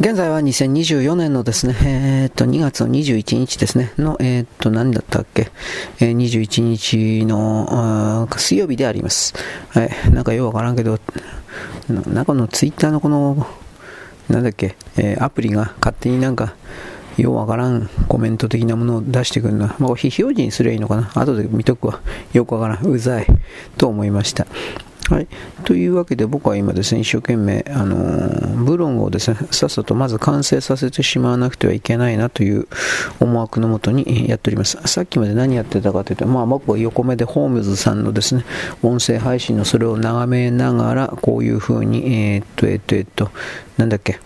現在は2024年のですね、えー、っと、2月の21日ですね、の、えー、っと、何だったっけ、えー、21日の水曜日であります。はい、なんかようわからんけど、中のツイッターのこの、なんだっけ、えー、アプリが勝手になんか、ようわからんコメント的なものを出してくるのは、まあ、非表示にすればいいのかな？後で見とくわ。よくわからん。うざい。と思いました。はい。というわけで僕は今ですね、一生懸命、あのー、ブロンをですね、さっさとまず完成させてしまわなくてはいけないなという思惑のもとにやっております。さっきまで何やってたかというと、まあ僕は横目でホームズさんのですね、音声配信のそれを眺めながら、こういうふうに、えー、っと、えー、っと、えー、っと、なんだっけ、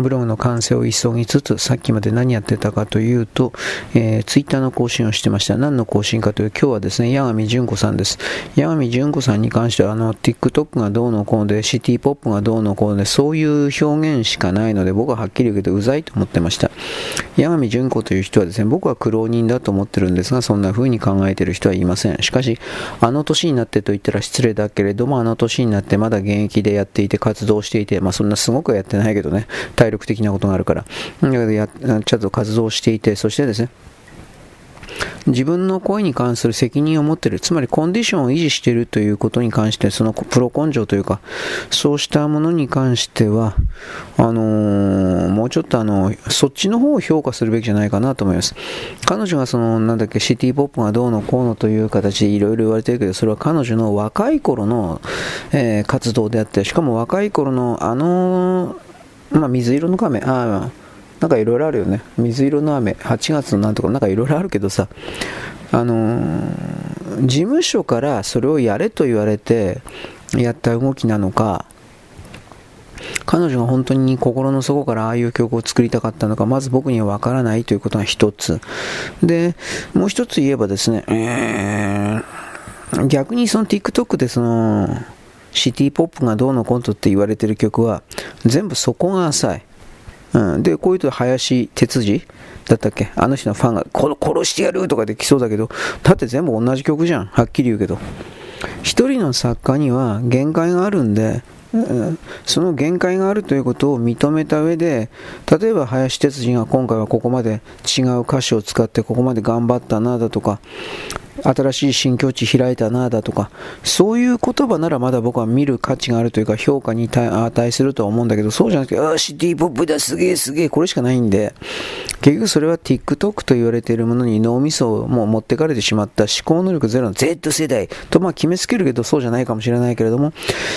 ブログの完成を急ぎつつ、さっきまで何やってたかというと、えー、ツイッターの更新をしてました。何の更新かという、今日はですね、八神純子さんです。八神純子さんに関しては、あの、TikTok がどうのこうで、シティポップがどうのこうで、そういう表現しかないので、僕ははっきり言うけど、うざいと思ってました。八神純子という人はですね、僕は苦労人だと思ってるんですが、そんな風に考えてる人はいません。しかし、あの年になってと言ったら失礼だけれども、あの年になってまだ現役でやっていて、活動していて、まあそんなすごくやってないけどね、体力的なことがあるから。だけどや、ちゃんと活動していて、そしてですね、自分の声に関する責任を持っている、つまりコンディションを維持しているということに関して、そのプロ根性というか、そうしたものに関しては、あのー、もうちょっとあの、そっちの方を評価するべきじゃないかなと思います。彼女がその、なんだっけ、シティポップがどうのこうのという形でいろいろ言われてるけど、それは彼女の若い頃の、えー、活動であって、しかも若い頃のあのまあ、水色の亀、ああ、なんかいろいろあるよね。水色の雨、8月のなんとか、なんかいろいろあるけどさ、あのー、事務所からそれをやれと言われてやった動きなのか、彼女が本当に心の底からああいう曲を作りたかったのか、まず僕にはわからないということが一つ。で、もう一つ言えばですね、えー、逆にその TikTok でその、シティポップがどうのコントって言われてる曲は、全部そこが浅い。うん、で、こういうと林哲司だったっけ？あの人のファンが、この殺してやるとかできそうだけど、だって全部同じ曲じゃん。はっきり言うけど。一人の作家には限界があるんで、その限界があるということを認めた上で、例えば林哲司が今回はここまで違う歌詞を使ってここまで頑張ったなだとか、新しい新境地開いたなだとか、そういう言葉ならまだ僕は見る価値があるというか評価に値するとは思うんだけど、そうじゃなくて、ああ、シティポップだ、すげえすげえ、これしかないんで、結局それは TikTok と言われているものに脳みそをもう持ってかれてしまった思考能力ゼロの Z 世代とまあ決めつけるけどそうじゃないかもしれないけれども、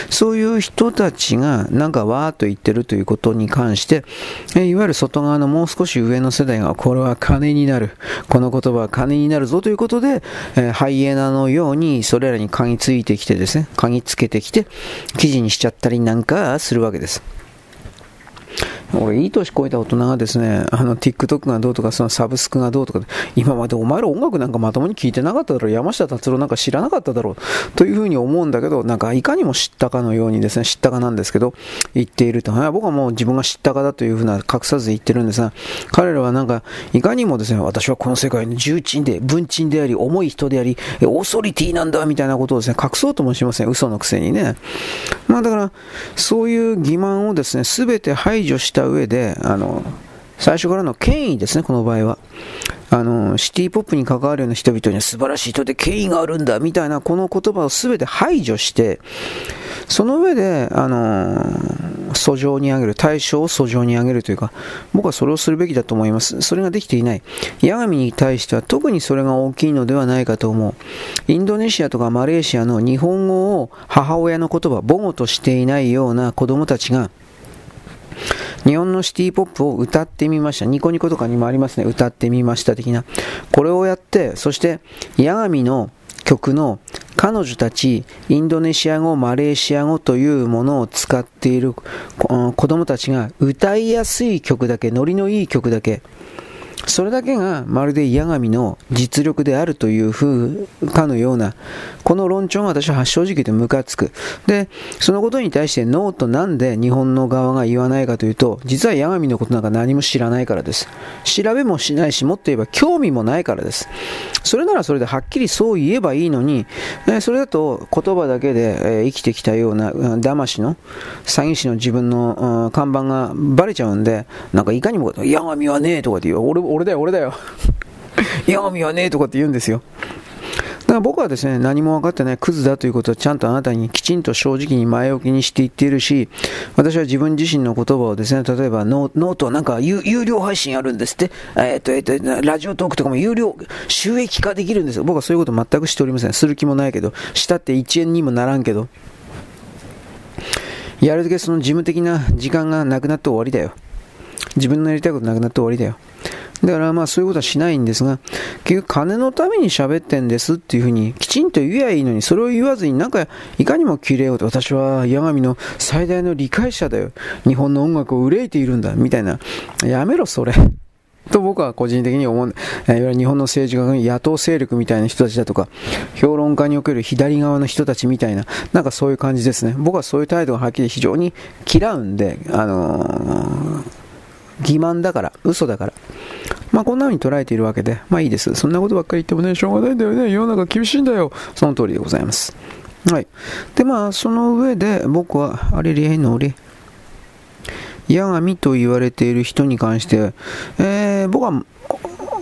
そういう人たちがなんかわーっと言ってるということに関して、いわゆる外側のもう少し上の世代がこれは金になる、この言葉は金になるぞということで、えー、ハイエナのようにそれらに嗅ぎついてきてですね、嗅ぎつけてきて、記事にしちゃったりなんかするわけです。俺、いい年こえた大人がですね、あの、TikTok がどうとか、そのサブスクがどうとか、今までお前ら音楽なんかまともに聞いてなかっただろう、山下達郎なんか知らなかっただろう、というふうに思うんだけど、なんかいかにも知ったかのようにですね、知ったかなんですけど、言っていると。僕はもう自分が知ったかだというふうな隠さず言ってるんですが、彼らはなんか、いかにもですね、私はこの世界の重鎮で、文鎮であり、重い人であり、オーソリティなんだ、みたいなことをですね、隠そうともしません。嘘のくせにね。まあだから、そういう欺瞞をですね、すべて排除してした上で、あの、最初からの権威ですね、この場合は。あの、シティポップに関わるような人々には素晴らしい人で権威があるんだ、みたいなこの言葉を全て排除して、その上で、あの、訴状に上げる、対象を訴状に上げるというか、僕はそれをするべきだと思います。それができていない。ヤガミに対しては特にそれが大きいのではないかと思う。インドネシアとかマレーシアの日本語を母親の言葉、母語としていないような子供たちが、日本のシティポップを歌ってみました。ニコニコとかにもありますね。歌ってみました的な。これをやって、そして、ヤガミの曲の彼女たち、インドネシア語、マレーシア語というものを使っている子供たちが歌いやすい曲だけ、ノリのいい曲だけ、それだけがまるで矢神の実力であるという風かのような、この論調が私は正直言ってムカつく。で、そのことに対してノーとなんで日本の側が言わないかというと、実は矢神のことなんか何も知らないからです。調べもしないし、もっと言えば興味もないからです。それならそれではっきりそう言えばいいのに、えそれだと言葉だけで、え生きてきたような騙しの、詐欺師の自分の看板がバレちゃうんで、なんかいかにも、矢神はねえとかって言う。俺俺だよ、俺だよ。矢神はねえとかって言うんですよ。だから僕はですね、何も分かってないクズだということをちゃんとあなたにきちんと正直に前置きにして言っているし、私は自分自身の言葉をですね、例えばノートなんか有料配信あるんですって、えっ、と、えっ、と、ラジオトークとかも有料、収益化できるんですよ。僕はそういうこと全くしておりません。する気もないけど、したって1円にもならんけど、やるだけその事務的な時間がなくなって終わりだよ。自分のやりたいことなくなって終わりだよ。だからまあそういうことはしないんですが、結局金のために喋ってんですっていうふうにきちんと言えばいいのに、それを言わずになんかいかにも綺麗をと、私は八神の最大の理解者だよ。日本の音楽を憂いているんだ。みたいな。やめろ、それ。と僕は個人的に思う。いわゆる日本の政治家が野党勢力みたいな人たちだとか、評論家における左側の人たちみたいな、なんかそういう感じですね。僕はそういう態度がはっきり非常に嫌うんで、あのー欺瞞だから、嘘だから。まあこんな風に捉えているわけで、まあいいです。そんなことばっかり言ってもね、しょうがないんだよね。世の中厳しいんだよ。その通りでございます。はい。で、まあその上で僕は、あれりえのり、八神と言われている人に関して、えー、僕はフ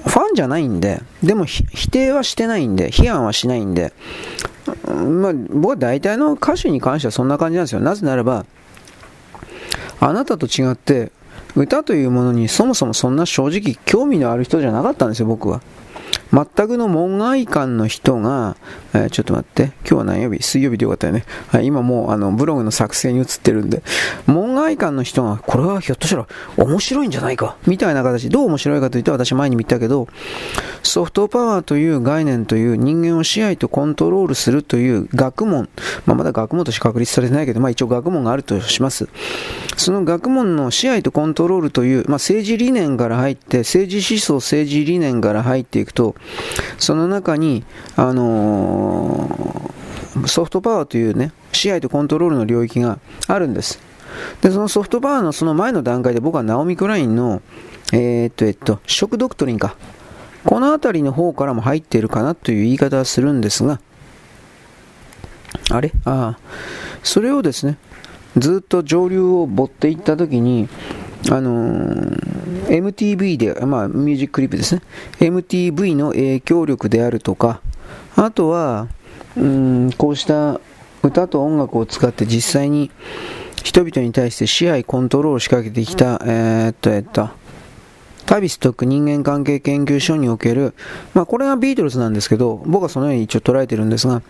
ァンじゃないんで、でも否定はしてないんで、批判はしないんで、まあ、僕は大体の歌手に関してはそんな感じなんですよ。なぜならば、あなたと違って、歌というものにそもそもそんな正直興味のある人じゃなかったんですよ、僕は。全くの門外漢の人が、えー、ちょっと待って、今日は何曜日？水曜日でよかったよね。はい、今もうあのブログの作成に移ってるんで、門外漢の人が、これはひょっとしたら面白いんじゃないか、みたいな形、どう面白いかというと、私前にも言ったけど、ソフトパワーという概念という人間を支配とコントロールするという学問、まあ、まだ学問として確立されてないけど、まあ、一応学問があるとします。その学問の支配とコントロールという、まあ、政治理念から入って、政治思想、政治理念から入っていくと、その中に、あのー、ソフトパワーというね、支配とコントロールの領域があるんです。で、そのソフトパワーのその前の段階で僕はナオミ・クラインの、えー、っと、えっと、ショックドクトリンか。この辺りの方からも入っているかなという言い方はするんですが、あれ？ああ。それをですね、ずっと上流を追っていったときに、あのー、MTV で、まあ、ミュージッククリップですね。MTV の影響力であるとか、あとは、うん、こうした歌と音楽を使って実際に人々に対して支配、コントロールを仕掛けてきた、えー、っと、えっと、タビストック人間関係研究所における、まあこれがビートルズなんですけど、僕はそのように一応捉えてるんですが、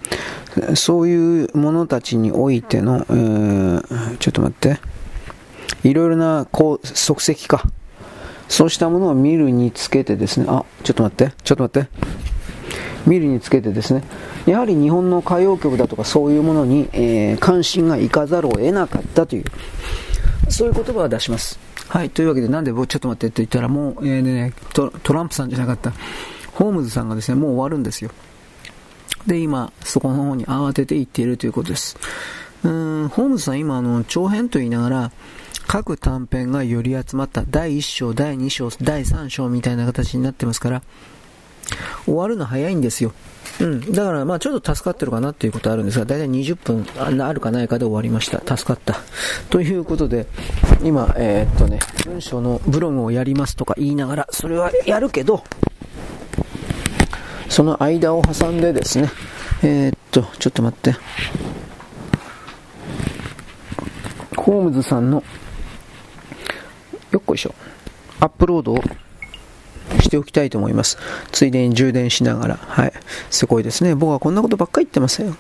そういう者たちにおいての、えー、ちょっと待って、いろいろなこう足跡か、そうしたものを見るにつけてですね、あ、ちょっと待って、ちょっと待って、見るにつけてですね、やはり日本の歌謡曲だとかそういうものに、えー、関心がいかざるを得なかったという、そういう言葉を出します。はい、というわけで、なんで僕ちょっと待ってって言ったら、もう、えー、ねト、トランプさんじゃなかった、ホームズさんがですね、もう終わるんですよ。で、今、そこの方に慌てて行っているということです。うん、ホームズさん今、あの、長編と言いながら、各短編がより集まった第1章、第2章、第3章みたいな形になってますから、終わるの早いんですよ。うん。だから、まあちょっと助かってるかなっていうことあるんですが、だいたい20分あるかないかで終わりました。助かった。ということで、今、えー、っとね、文章のブログをやりますとか言いながら、それはやるけど、その間を挟んでですね、えー、っと、ちょっと待って。ホームズさんの、よっこいしょ、アップロードをしておきたいと思います。ついでに充電しながら。はい。すごいですね。僕はこんなことばっかり言ってますよ。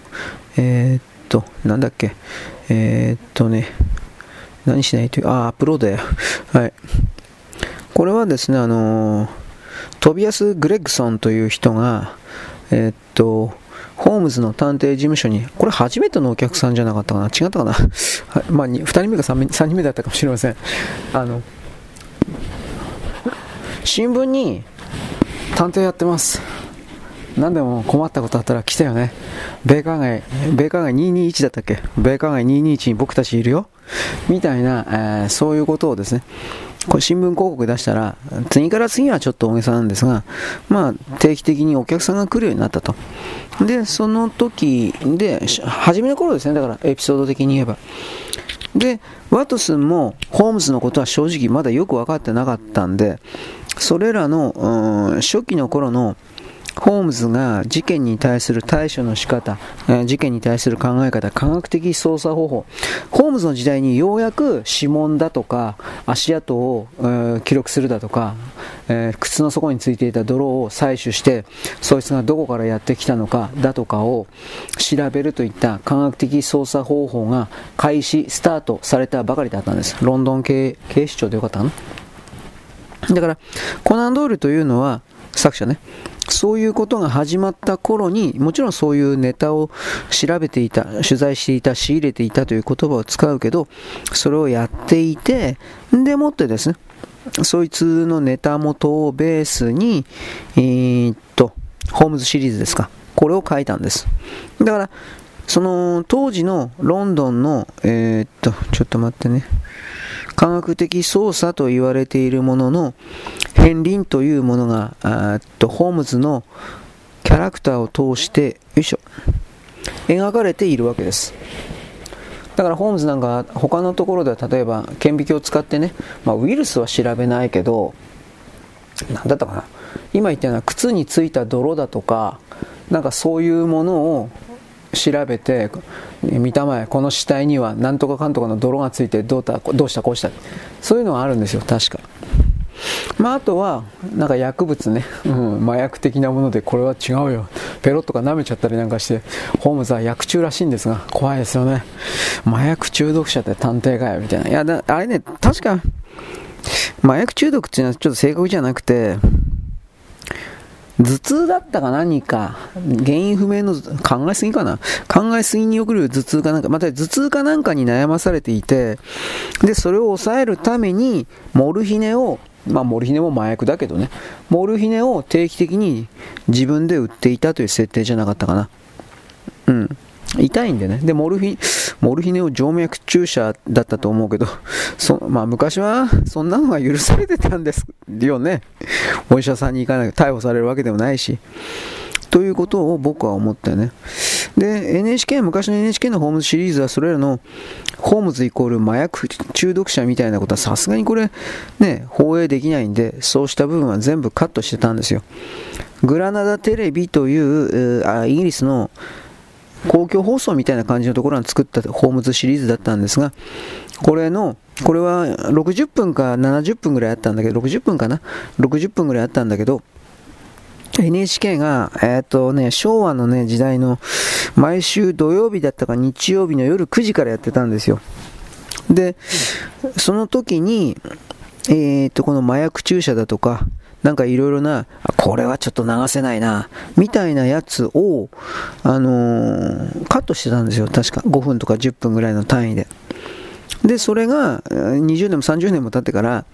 えー、っと、なんだっけ。えー、っとね、何しないという、あ、アップロードや。はい。これはですね、あのー、トビアス・グレッグソンという人が、え、っと、ホームズの探偵事務所に、これ初めてのお客さんじゃなかったかな違ったかな、はい、まあ、2人目か 3, 3人目だったかもしれません。あの、新聞に探偵やってます。何でも困ったことあったら来たよね。米韓街米韓街221だったっけ？米韓街221に僕たちいるよ。みたいな、えー、そういうことをですね。これ新聞広告出したら、次から次はちょっと大げさなんですが、まあ、定期的にお客さんが来るようになったと。で、その時で、初めの頃ですね、だからエピソード的に言えば。で、ワトスンもホームズのことは正直まだよく分かってなかったんで、それらの、初期の頃のホームズが事件に対する対処の仕方、え事件に対する考え方、科学的捜査方法、ホームズの時代にようやく指紋だとか足跡を、えー、記録するだとか、えー、靴の底についていた泥を採取して、そいつがどこからやってきたのかだとかを調べるといった科学的捜査方法が開始、スタートされたばかりだったんです。ロンドン警警視庁でよかったかな？だから、コナンドールというのは、作者ね、そういうことが始まった頃に、もちろんそういうネタを調べていた、取材していた、仕入れていたという言葉を使うけど、それをやっていて、でもってですね、そいつのネタ元をベースに、えー、っと、ホームズシリーズですか。これを書いたんです。だから、その当時のロンドンの、えー、っと、ちょっと待ってね。科学的操作と言われているものの片鱗というものがあとホームズのキャラクターを通してよいしょ描かれているわけです。だからホームズなんか他のところでは例えば顕微鏡を使ってね、まあ、ウイルスは調べないけど何だったかな今言ったような靴についた泥だとかなんかそういうものを調べて見たまえこの死体には何とかかんとかの泥がついてどうたどうしたこうした。そういうのがあるんですよ確か。まあ、あとはなんか薬物ね、うん、麻薬的なものでこれは違うよ。ペロッとか舐めちゃったりなんかしてホームズは薬中らしいんですが怖いですよね。麻薬中毒者って探偵かよみたいな。いやあれね確か麻薬中毒っていうのはちょっと正確じゃなくて頭痛だったか何か、原因不明の考えすぎかな？考えすぎによくる頭痛かなんか、また頭痛かなんかに悩まされていて、で、それを抑えるために、モルヒネを、まあ、モルヒネも麻薬だけどね、モルヒネを定期的に自分で売っていたという設定じゃなかったかな。うん。痛いんでね。で、モルヒ、モルヒネを静脈注射だったと思うけど、そまあ、昔はそんなのが許されてたんですよね。お医者さんに行かない逮捕されるわけでもないし。ということを僕は思ったよね。で、NHK、昔の NHK のホームズシリーズはそれらのホームズイコール麻薬中毒者みたいなことはさすがにこれね、放映できないんで、そうした部分は全部カットしてたんですよ。グラナダテレビという、イギリスの公共放送みたいな感じのところが作ったホームズシリーズだったんですが、これの、これは60分か70分ぐらいあったんだけど、60分かな ?60 分ぐらいあったんだけど、NHK が、えっ、とね、昭和のね、時代の、毎週土曜日だったか日曜日の夜9時からやってたんですよ。で、その時に、えっ、と、この麻薬注射だとか、なんかいろいろな、これはちょっと流せないな、みたいなやつを、あのー、カットしてたんですよ。確か5分とか10分ぐらいの単位で。で、それが20年も30年も経ってから、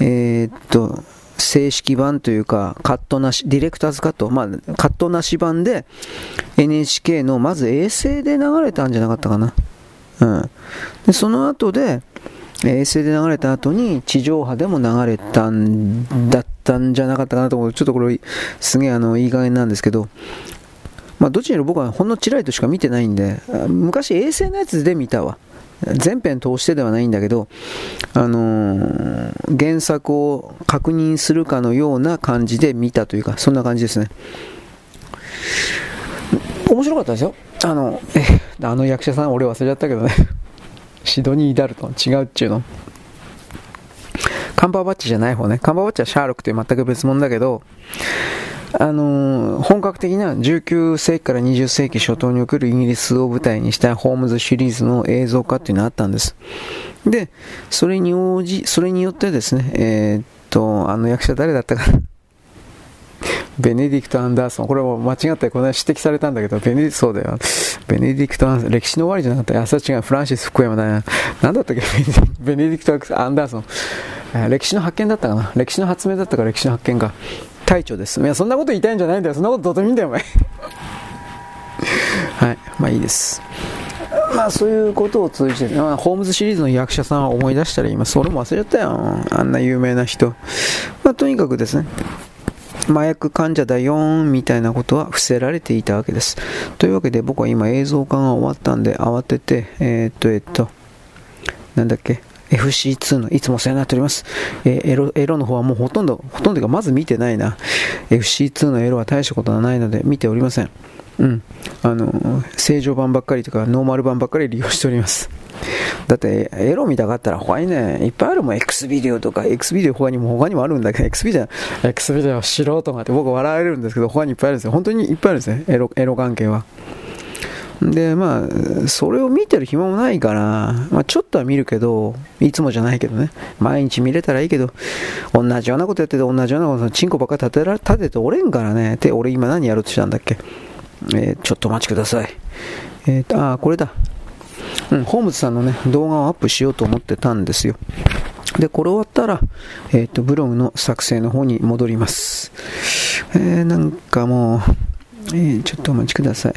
えー、っと、正式版というか、カットなし、ディレクターズカット、まあ、カットなし版で、NHK の、まず衛星で流れたんじゃなかったかな。うん。で、その後で、衛星で流れた後に地上波でも流れたんだったんじゃなかったかなと思う。ちょっとこれ、すげえあの、いい加減なんですけど、まあ、どっちにしろ僕はほんのちらりとしか見てないんで、昔衛星のやつで見たわ。全編通してではないんだけど、あのー、原作を確認するかのような感じで見たというか、そんな感じですね。面白かったですよ。あの、え、あの役者さん、俺忘れちゃったけどね。シドニー・ダルトン、違うっちゅうの。カンバーバッチじゃない方ね。カンバーバッチはシャーロックという全く別物だけど、あのー、本格的な19世紀から20世紀初頭におけるイギリスを舞台にしたホームズシリーズの映像化っていうのがあったんです。で、それに応じ、それによってですね、えー、っと、あの役者誰だったかなベネディクト・アンダーソン。これも間違ったこの指摘されたんだけど、ベネディそうだよ。ベネディクト・アンダーソン。歴史の終わりじゃなかった。朝違う。フランシス・福山だな。なんだったっけ？ベネディクト・アンダーソン。歴史の発見だったかな？歴史の発明だったか？歴史の発見か。隊長です。いや、そんなこと言いたいんじゃないんだよ。そんなことどうでもいいんだよ、お前。はい。まあいいです。まあそういうことを通じて、まあ、ホームズシリーズの役者さんは思い出したら今、それも忘れちゃったよ。あんな有名な人。まあとにかくですね。麻薬患者だよんみたいなことは伏せられていたわけです。というわけで僕は今映像化が終わったんで慌てて、えー、っと、えー、っと、なんだっけ、FC2 のいつもお世話になっております。えー、エロ、エロの方はもうほとんど、ほとんどがまず見てないな。FC2 のエロは大したことはないので見ておりません。うん。あの、正常版ばっかりとかノーマル版ばっかり利用しております。だって、エロ見たかったら他にね、いっぱいあるもん。X ビデオとか、X ビデオ他にも他にもあるんだけど、X ビデオ、X ビデオ素人がって僕笑われるんですけど、他にいっぱいあるんですよ。本当にいっぱいあるんですね。エロ、エロ関係は。で、まあ、それを見てる暇もないから、まあ、ちょっとは見るけど、いつもじゃないけどね、毎日見れたらいいけど、同じようなことやってて、同じようなこと、チンコばっか立てら立てておれんからね。で、俺今何やろうとしたんだっけ？えー、ちょっとお待ちください。えーと、あ、これだ。うん、ホームズさんのね、動画をアップしようと思ってたんですよ。で、これ終わったら、えっ、ー、と、ブログの作成の方に戻ります。えー、なんかもう、えー、ちょっとお待ちください。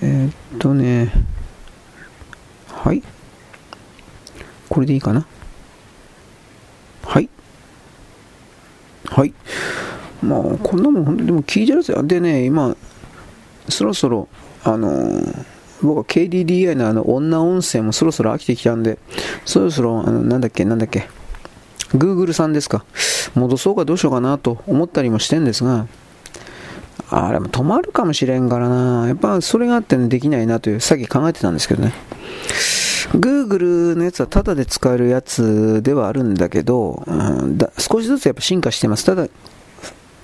えっとね、はい。これでいいかな？はい。はい。まあ、こんなもん本当にでも聞いてるやつでね、今、そろそろ、あの、僕は KDDI のあの女音声もそろそろ飽きてきたんで、そろそろ、あの、なんだっけ、なんだっけ、Google さんですか、戻そうかどうしようかなと思ったりもしてんですが、あれも止まるかもしれんからな、やっぱそれがあってね、できないなという、さっき考えてたんですけどね。Google のやつはタダで使えるやつではあるんだけど、うん、だ少しずつやっぱ進化してます。ただ、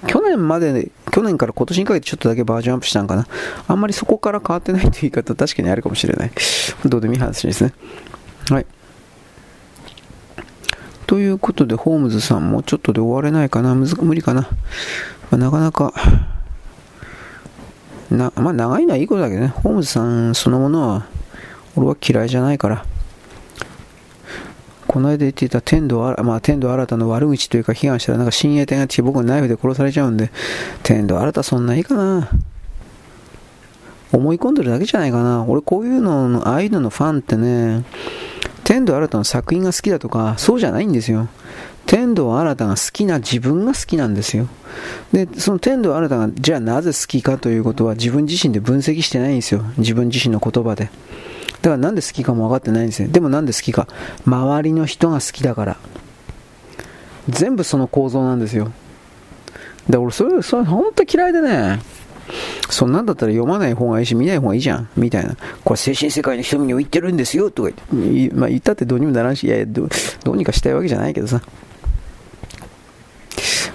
去年まで、去年から今年にかけてちょっとだけバージョンアップしたんかな。あんまりそこから変わってないという言い方確かにあるかもしれない。どうでもいい話ですね。はい。ということで、ホームズさんもちょっとで終われないかな。無理かな。まあ、なかなか、な、まあ長いのはいいことだけどね。ホームズさんそのものは、俺は嫌いじゃないから。この間言っていた天童あ、まあ、天童新たの悪口というか批判したらなんか親衛隊が来て僕のナイフで殺されちゃうんで、天童新たそんないいかな。思い込んでるだけじゃないかな。俺こういうのの、ああいうののファンってね、天童新たの作品が好きだとか、そうじゃないんですよ。天童新たが好きな自分が好きなんですよ。で、その天童新たがじゃあなぜ好きかということは自分自身で分析してないんですよ。自分自身の言葉で。だからなんで好きかも分かってないんですよ。でもなんで好きか。周りの人が好きだから。全部その構造なんですよ。で、俺、それ、それ、本当嫌いでね。そんなんだったら読まない方がいいし、見ない方がいいじゃん。みたいな。これ精神世界の瞳に言ってるんですよ。とか言っ。まあ言ったってどうにもならんし、いやい、どうにかしたいわけじゃないけどさ。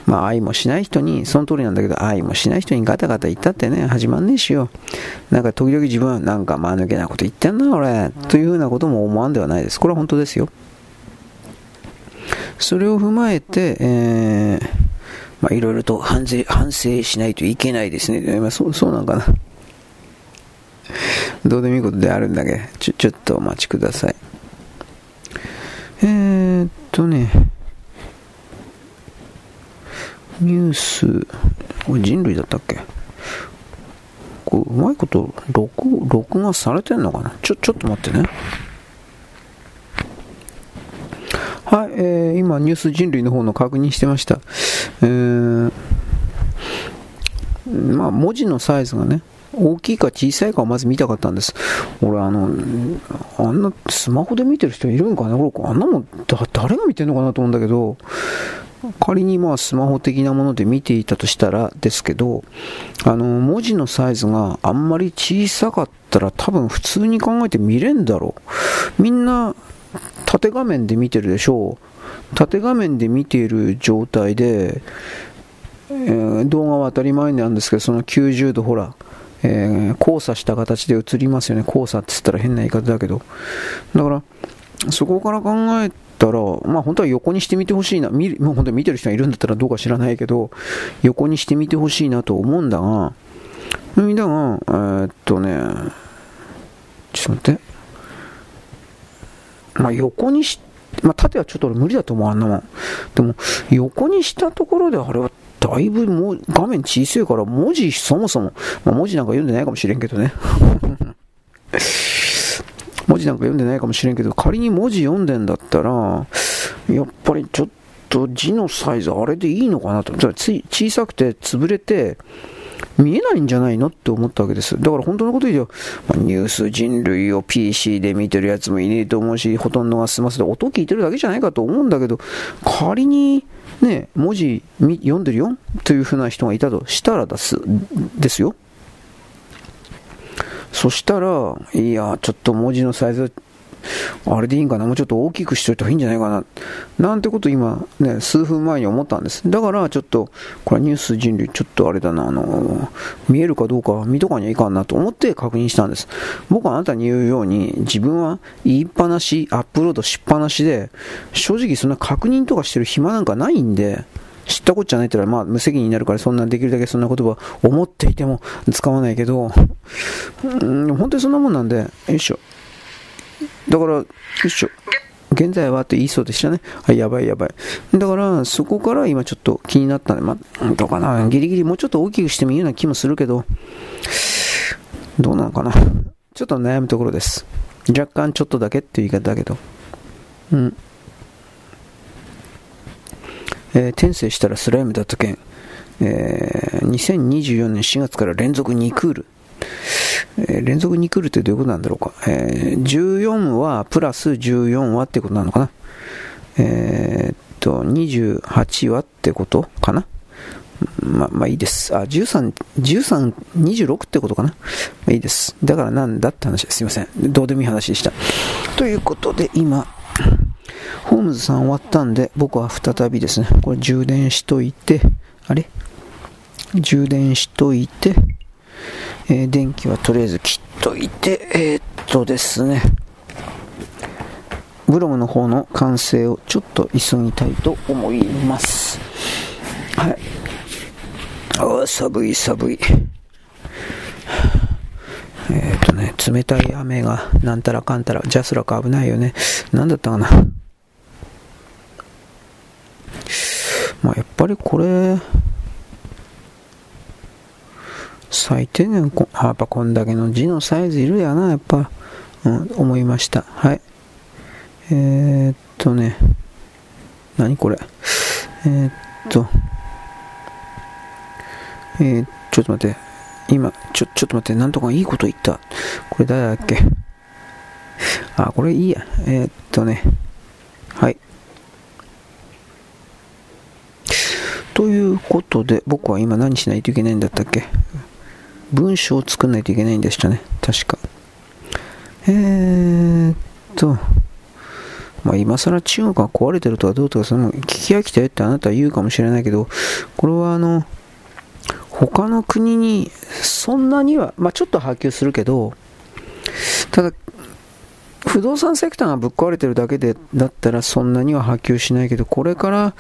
まあ愛もしない人に、その通りなんだけど、愛もしない人にガタガタ言ったってね、始まんねえしよ。なんか時々自分はなんか間抜けなこと言ってんな、俺。というふうなことも思わんではないです。これは本当ですよ。それを踏まえて、えー、まあいろいろと反省、反省しないといけないですね。まあそう、そうなんかな。どうでもいいことであるんだけど、ちょ、ちょっとお待ちください。えー、っとね、ニュース、これ人類だったっけ？こううまいこと録、録画されてんのかな？ちょ、ちょっと待ってね。はい、えー、今、ニュース人類の方の確認してました。えー、まあ、文字のサイズがね、大きいか小さいかをまず見たかったんです。俺、あの、あんなスマホで見てる人いるんかな俺、あんなもん、誰が見てんのかなと思うんだけど、仮にまあスマホ的なもので見ていたとしたらですけど、あの、文字のサイズがあんまり小さかったら多分普通に考えて見れんだろう。みんな縦画面で見てるでしょう。縦画面で見ている状態で、えー、動画は当たり前なんですけど、その90度ほら、えー、交差した形で映りますよね。交差って言ったら変な言い方だけど。だから、そこから考えたら、まあ本当は横にしてみてほしいな、見もう本当に見てる人がいるんだったらどうか知らないけど、横にしてみてほしいなと思うんだが、だが、えー、っとね、ちょっと待って。まあ横にし、まあ、縦はちょっと俺無理だと思う、あんなもん。でも、横にしたところであれはだいぶも画面小さいから文字そもそも、まあ、文字なんか読んでないかもしれんけどね。文字なんか読んでないかもしれんけど、仮に文字読んでんだったら、やっぱりちょっと字のサイズあれでいいのかなと。小さくて潰れて、見えないんじゃないのって思ったわけです。だから本当のこと言うと、ま、ニュース人類を PC で見てるやつもいねえと思うし、ほとんどが済ませて音聞いてるだけじゃないかと思うんだけど、仮にね、文字読んでるよというふうな人がいたとしたらですですよ。そしたら、いや、ちょっと文字のサイズあれでいいんかな？もうちょっと大きくしといた方がいいんじゃないかな？なんてこと今、ね、数分前に思ったんです。だからちょっと、これニュース人類ちょっとあれだな、あの、見えるかどうか見とかにはいかんなと思って確認したんです。僕はあなたに言うように、自分は言いっぱなし、アップロードしっぱなしで、正直そんな確認とかしてる暇なんかないんで、知ったこっちゃないって言ったら、まあ、無責任になるから、そんな、できるだけそんな言葉思っていても使わないけど、うん、本当にそんなもんなんで、よいしょ。だから、よいしょ。現在はって言いそうでしたね。はい、やばいやばい。だから、そこから今ちょっと気になったんで、まあ、どうかな。ギリギリもうちょっと大きくしてもいいような気もするけど、どうなのかな。ちょっと悩むところです。若干ちょっとだけっていう言い方だけど。うん。えー、転生したらスライムだった件。えー、2024年4月から連続2クール。えー、連続に来るってどういうことなんだろうか。えー、14話プラス14話ってことなのかな。えー、っと、28話ってことかな。ま、まあいいです。あ、13、13、26ってことかな。まあいいです。だからなんだって話です。すいません。どうでもいい話でした。ということで、今、ホームズさん終わったんで、僕は再びですね、これ充電しといて、あれ？充電しといて、えー、電気はとりあえず切っといて、えー、っとですね、ブログの方の完成をちょっと急ぎたいと思います。はい。ああ、寒い寒い。えっ、とね、冷たい雨がなんたらかんたら、ジャスラック危ないよね。なんだったかな？まあ、やっぱりこれ、最低限こ、やっぱこんだけの字のサイズいるやな、やっぱ、うん、思いました。はい。えー、っとね、何これ？えー、っと、えー、ちょっと待って。今、ちょ、ちょっと待って、なんとかいいこと言った。これ誰だっけ？あ、これいいや。えー、っとね、はい。ということで、僕は今何しないといけないんだったっけ？文章を作んないといけないんでしたね。確か。えーっと、まあ、今更中国が壊れてるとかどうとか、その、聞き飽きたよってあなたは言うかもしれないけど、これはあの、他の国にそんなには、まあ、ちょっと波及するけど、ただ、不動産セクターがぶっ壊れてるだけでだったらそんなには波及しないけど、これから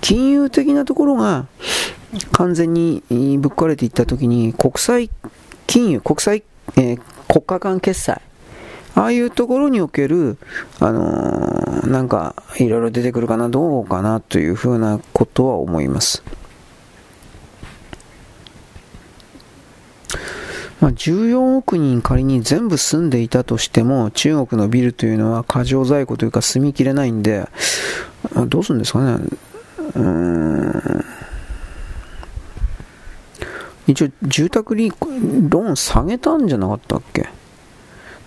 金融的なところが完全にぶっ壊れていったときに、国際金融、国際、えー、国家間決済、ああいうところにおける、あのー、なんか、いろいろ出てくるかな、どうかな、というふうなことは思います。まあ、14億人仮に全部住んでいたとしても、中国のビルというのは過剰在庫というか住みきれないんで、どうするんですかね。うん一応住宅にローン下げたんじゃなかったっけ？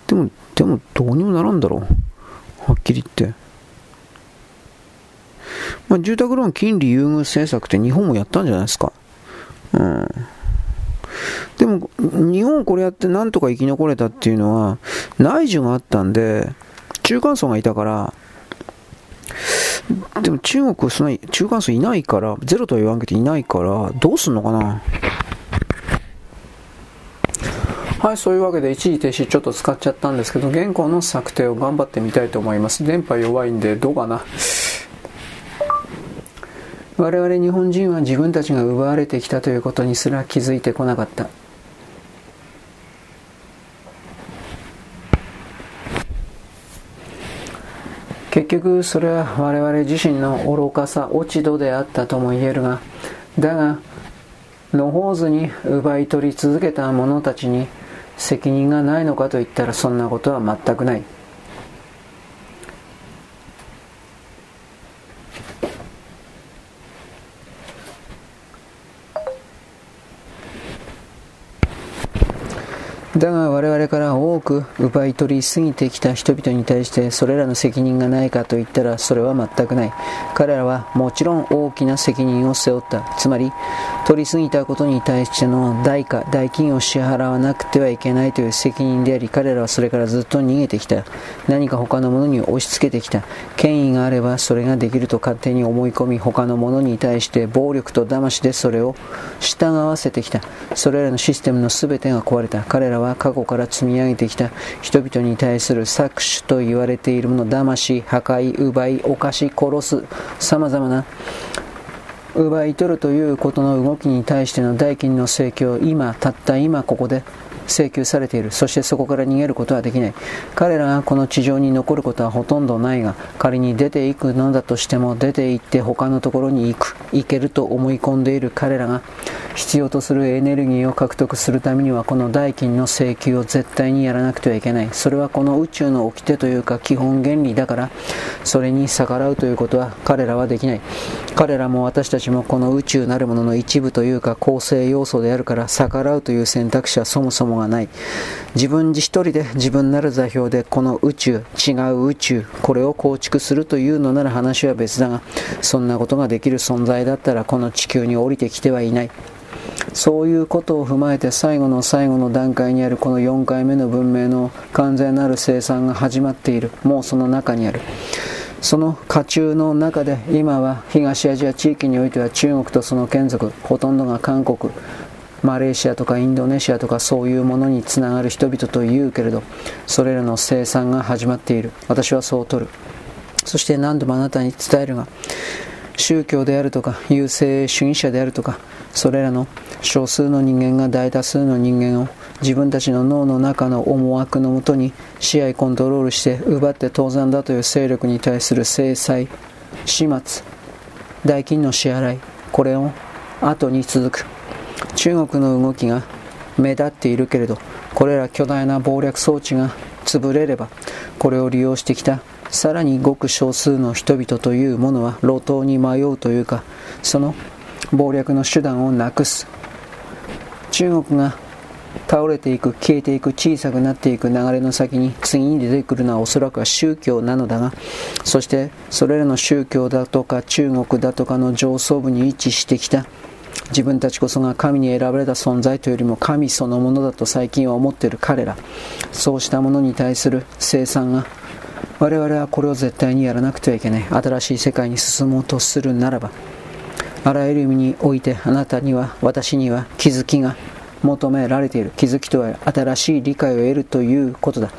でも、でもどうにもならんだろう。はっきり言って。まあ、住宅ローン金利優遇政策って日本もやったんじゃないですか。うん。でも、日本これやってなんとか生き残れたっていうのは、内需があったんで、中間層がいたから、でも中国そんな中間層いないから、ゼロとは言わんけどいないから、どうすんのかな？はい、そういうわけで一時停止ちょっと使っちゃったんですけど、原稿の策定を頑張ってみたいと思います。電波弱いんで、どうかな？我々日本人は自分たちが奪われてきたということにすら気づいてこなかった。結局それは我々自身の愚かさ落ち度であったとも言えるがだが野放図に奪い取り続けた者たちに責任がないのかといったらそんなことは全くない。だが我々から多く奪い取りすぎてきた人々に対してそれらの責任がないかと言ったらそれは全くない。彼らはもちろん大きな責任を背負った。つまり取りすぎたことに対しての代価代金を支払わなくてはいけないという責任であり彼らはそれからずっと逃げてきた。何か他のものに押し付けてきた。権威があればそれができると勝手に思い込み他のものに対して暴力と騙しでそれを従わせてきた。それらのシステムの全てが壊れた。彼らは過去から積み上げてきた人々に対する搾取と言われているもの騙し破壊奪い犯し殺すさまざまな奪い取るということの動きに対しての代金の請求を今たった今ここで請求されている。そしてそこから逃げることはできない。彼らがこの地上に残ることはほとんどないが仮に出ていくのだとしても出て行って他のところに行く行けると思い込んでいる。彼らが必要とするエネルギーを獲得するためにはこの代金の請求を絶対にやらなくてはいけない。それはこの宇宙の掟というか基本原理だからそれに逆らうということは彼らはできない。彼らも私たちもこの宇宙なるものの一部というか構成要素であるから逆らうという選択肢はそもそもがない。自分自一人で自分なる座標でこの宇宙違う宇宙これを構築するというのなら話は別だがそんなことができる存在だったらこの地球に降りてきてはいない。そういうことを踏まえて最後の最後の段階にあるこの4回目の文明の完全なる生産が始まっている。もうその中にある。その渦中の中で今は東アジア地域においては中国とその眷属ほとんどが韓国。マレーシアとかインドネシアとかそういうものにつながる人々というけれどそれらの生産が始まっている。私はそう取る。そして何度もあなたに伝えるが宗教であるとか優勢主義者であるとかそれらの少数の人間が大多数の人間を自分たちの脳の中の思惑のもとに支配コントロールして奪って当然だという勢力に対する制裁始末代金の支払いこれを後に続く。中国の動きが目立っているけれどこれら巨大な謀略装置が潰れればこれを利用してきたさらにごく少数の人々というものは路頭に迷うというかその謀略の手段をなくす。中国が倒れていく消えていく小さくなっていく流れの先に次に出てくるのはおそらくは宗教なのだがそしてそれらの宗教だとか中国だとかの上層部に位置してきた自分たちこそが神に選ばれた存在というよりも神そのものだと最近は思っている彼ら。そうしたものに対する生産が我々はこれを絶対にやらなくてはいけない。新しい世界に進もうとするならばあらゆる意味においてあなたには私には気づきが求められている。気づきとは新しい理解を得るということだ。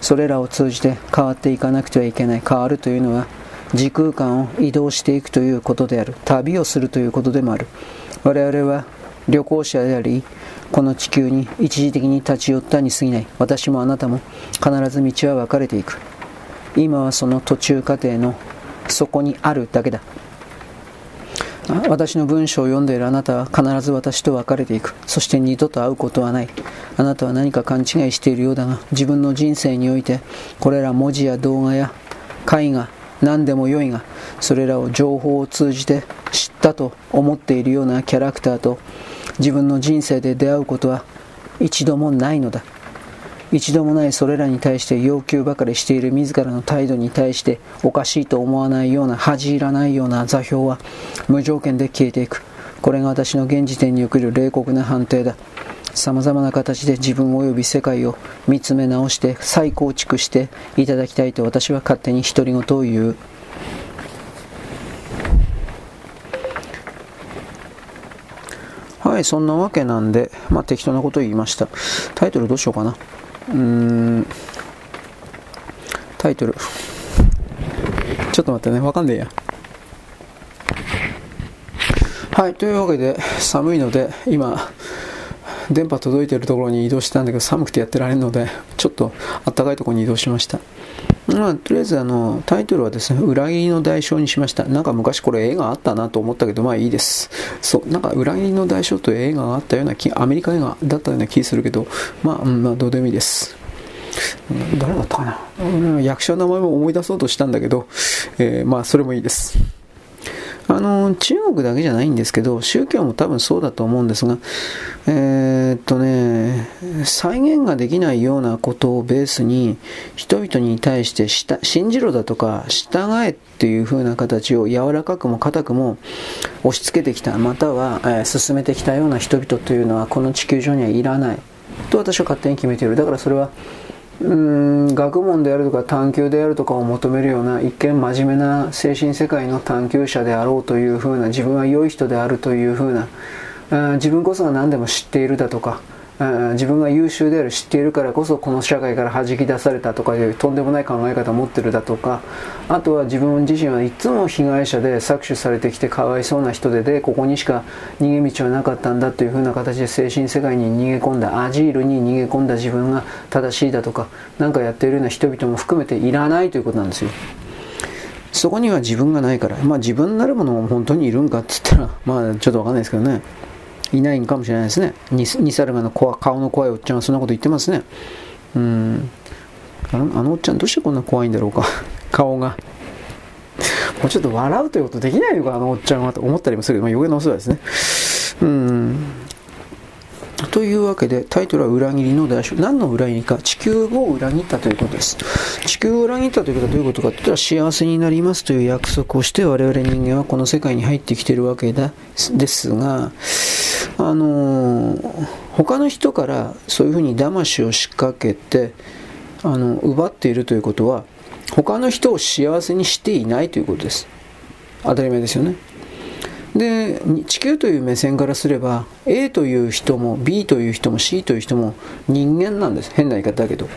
それらを通じて変わっていかなくてはいけない。変わるというのは時空間を移動していくということである。旅をするということでもある。我々は旅行者でありこの地球に一時的に立ち寄ったに過ぎない。私もあなたも必ず道は分かれていく。今はその途中過程のそこにあるだけだ。私の文章を読んでいるあなたは必ず私と別れていく。そして二度と会うことはない。あなたは何か勘違いしているようだが自分の人生においてこれら文字や動画や絵画何でも良いがそれらを情報を通じて知ったと思っているようなキャラクターと自分の人生で出会うことは一度もないのだ。一度もないそれらに対して要求ばかりしている自らの態度に対しておかしいと思わないような恥じらないような座標は無条件で消えていく。これが私の現時点における冷酷な判定だ。さまざまな形で自分及び世界を見つめ直して再構築していただきたいと私は勝手に独り言を言うはい、そんなわけなんで、まあ、適当なことを言いました。タイトルどうしようかな。うーん、タイトル。ちょっと待ってね、わかんねえや。はい、というわけで、寒いので、今、電波届いてるところに移動したんだけど、寒くてやってられるので、ちょっとあったかいところに移動しました。まあ、とりあえずあのタイトルはですね、裏切りの代償にしました。なんか昔これ映画あったなと思ったけど、まあいいです。そう、なんか裏切りの代償という映画があったような気、アメリカ映画だったような気するけど、まあ、うん、まあどうでもいいです。誰だったかな、うん、役者の名前も思い出そうとしたんだけど、えー、まあそれもいいです。あの、中国だけじゃないんですけど、宗教も多分そうだと思うんですが、えー、っとね、再現ができないようなことをベースに、人々に対して信じろだとか、従えっていう風な形を柔らかくも硬くも押し付けてきた、または、えー、進めてきたような人々というのは、この地球上にはいらない。と私は勝手に決めている。だからそれは、うん学問であるとか探求であるとかを求めるような一見真面目な精神世界の探求者であろうというふうな自分は良い人であるというふうな自分こそが何でも知っているだとか自分が優秀である知っているからこそこの社会から弾き出されたとかいうとんでもない考え方を持ってるだとかあとは自分自身はいつも被害者で搾取されてきてかわいそうな人ででここにしか逃げ道はなかったんだというふうな形で精神世界に逃げ込んだアジールに逃げ込んだ自分が正しいだとか何かやっているような人々も含めていらないということなんですよ。そこには自分がないから、まあ自分なるものも本当にいるんかって言ったら、まあちょっとわかんないですけどね。いないんかもしれないですね。ニサルガの顔の怖いおっちゃんはそんなこと言ってますね。うん。あのおっちゃんどうしてこんな怖いんだろうか。顔が。もうちょっと笑うということできないのか、あのおっちゃんはと思ったりもするけど、まあ、余計なお世話ですね。うん。というわけでタイトルは裏切りの代償。何の裏切りか？地球を裏切ったということです。地球を裏切ったということはどういうことかといったら幸せになりますという約束をして我々人間はこの世界に入ってきているわけですがあの他の人からそういうふうに騙しを仕掛けてあの奪っているということは他の人を幸せにしていないということです。当たり前ですよね。で地球という目線からすれば A という人も B という人も C という人も人間なんです。変な言い方だけど。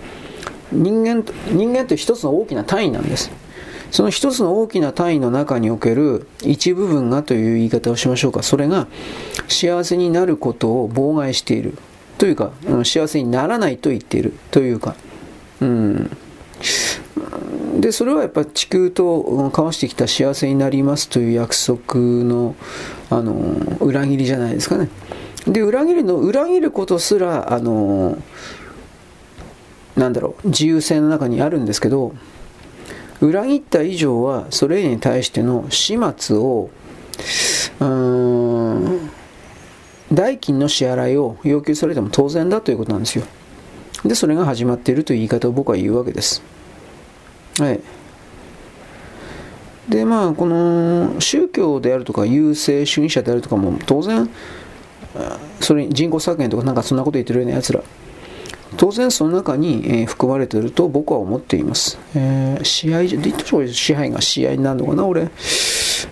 人間人間という一つの大きな単位なんです。その一つの大きな単位の中における一部分がという言い方をしましょうか。それが幸せになることを妨害している。というか幸せにならないと言っている。というかうん。でそれはやっぱ地球と交わしてきた幸せになりますという約束のあの裏切りじゃないですかね。で裏切りの裏切ることすらあのなんだろう自由性の中にあるんですけど裏切った以上はそれに対しての始末をうん代金の支払いを要求されても当然だということなんですよ。でそれが始まっているという言い方を僕は言うわけですはいでまあこの宗教であるとか優勢主義者であるとかも当然それに人口削減とかなんかそんなこと言ってるようなやつら当然その中に、え、含まれていると僕は思っています。えー、試合、支配が試合になるのかな、俺。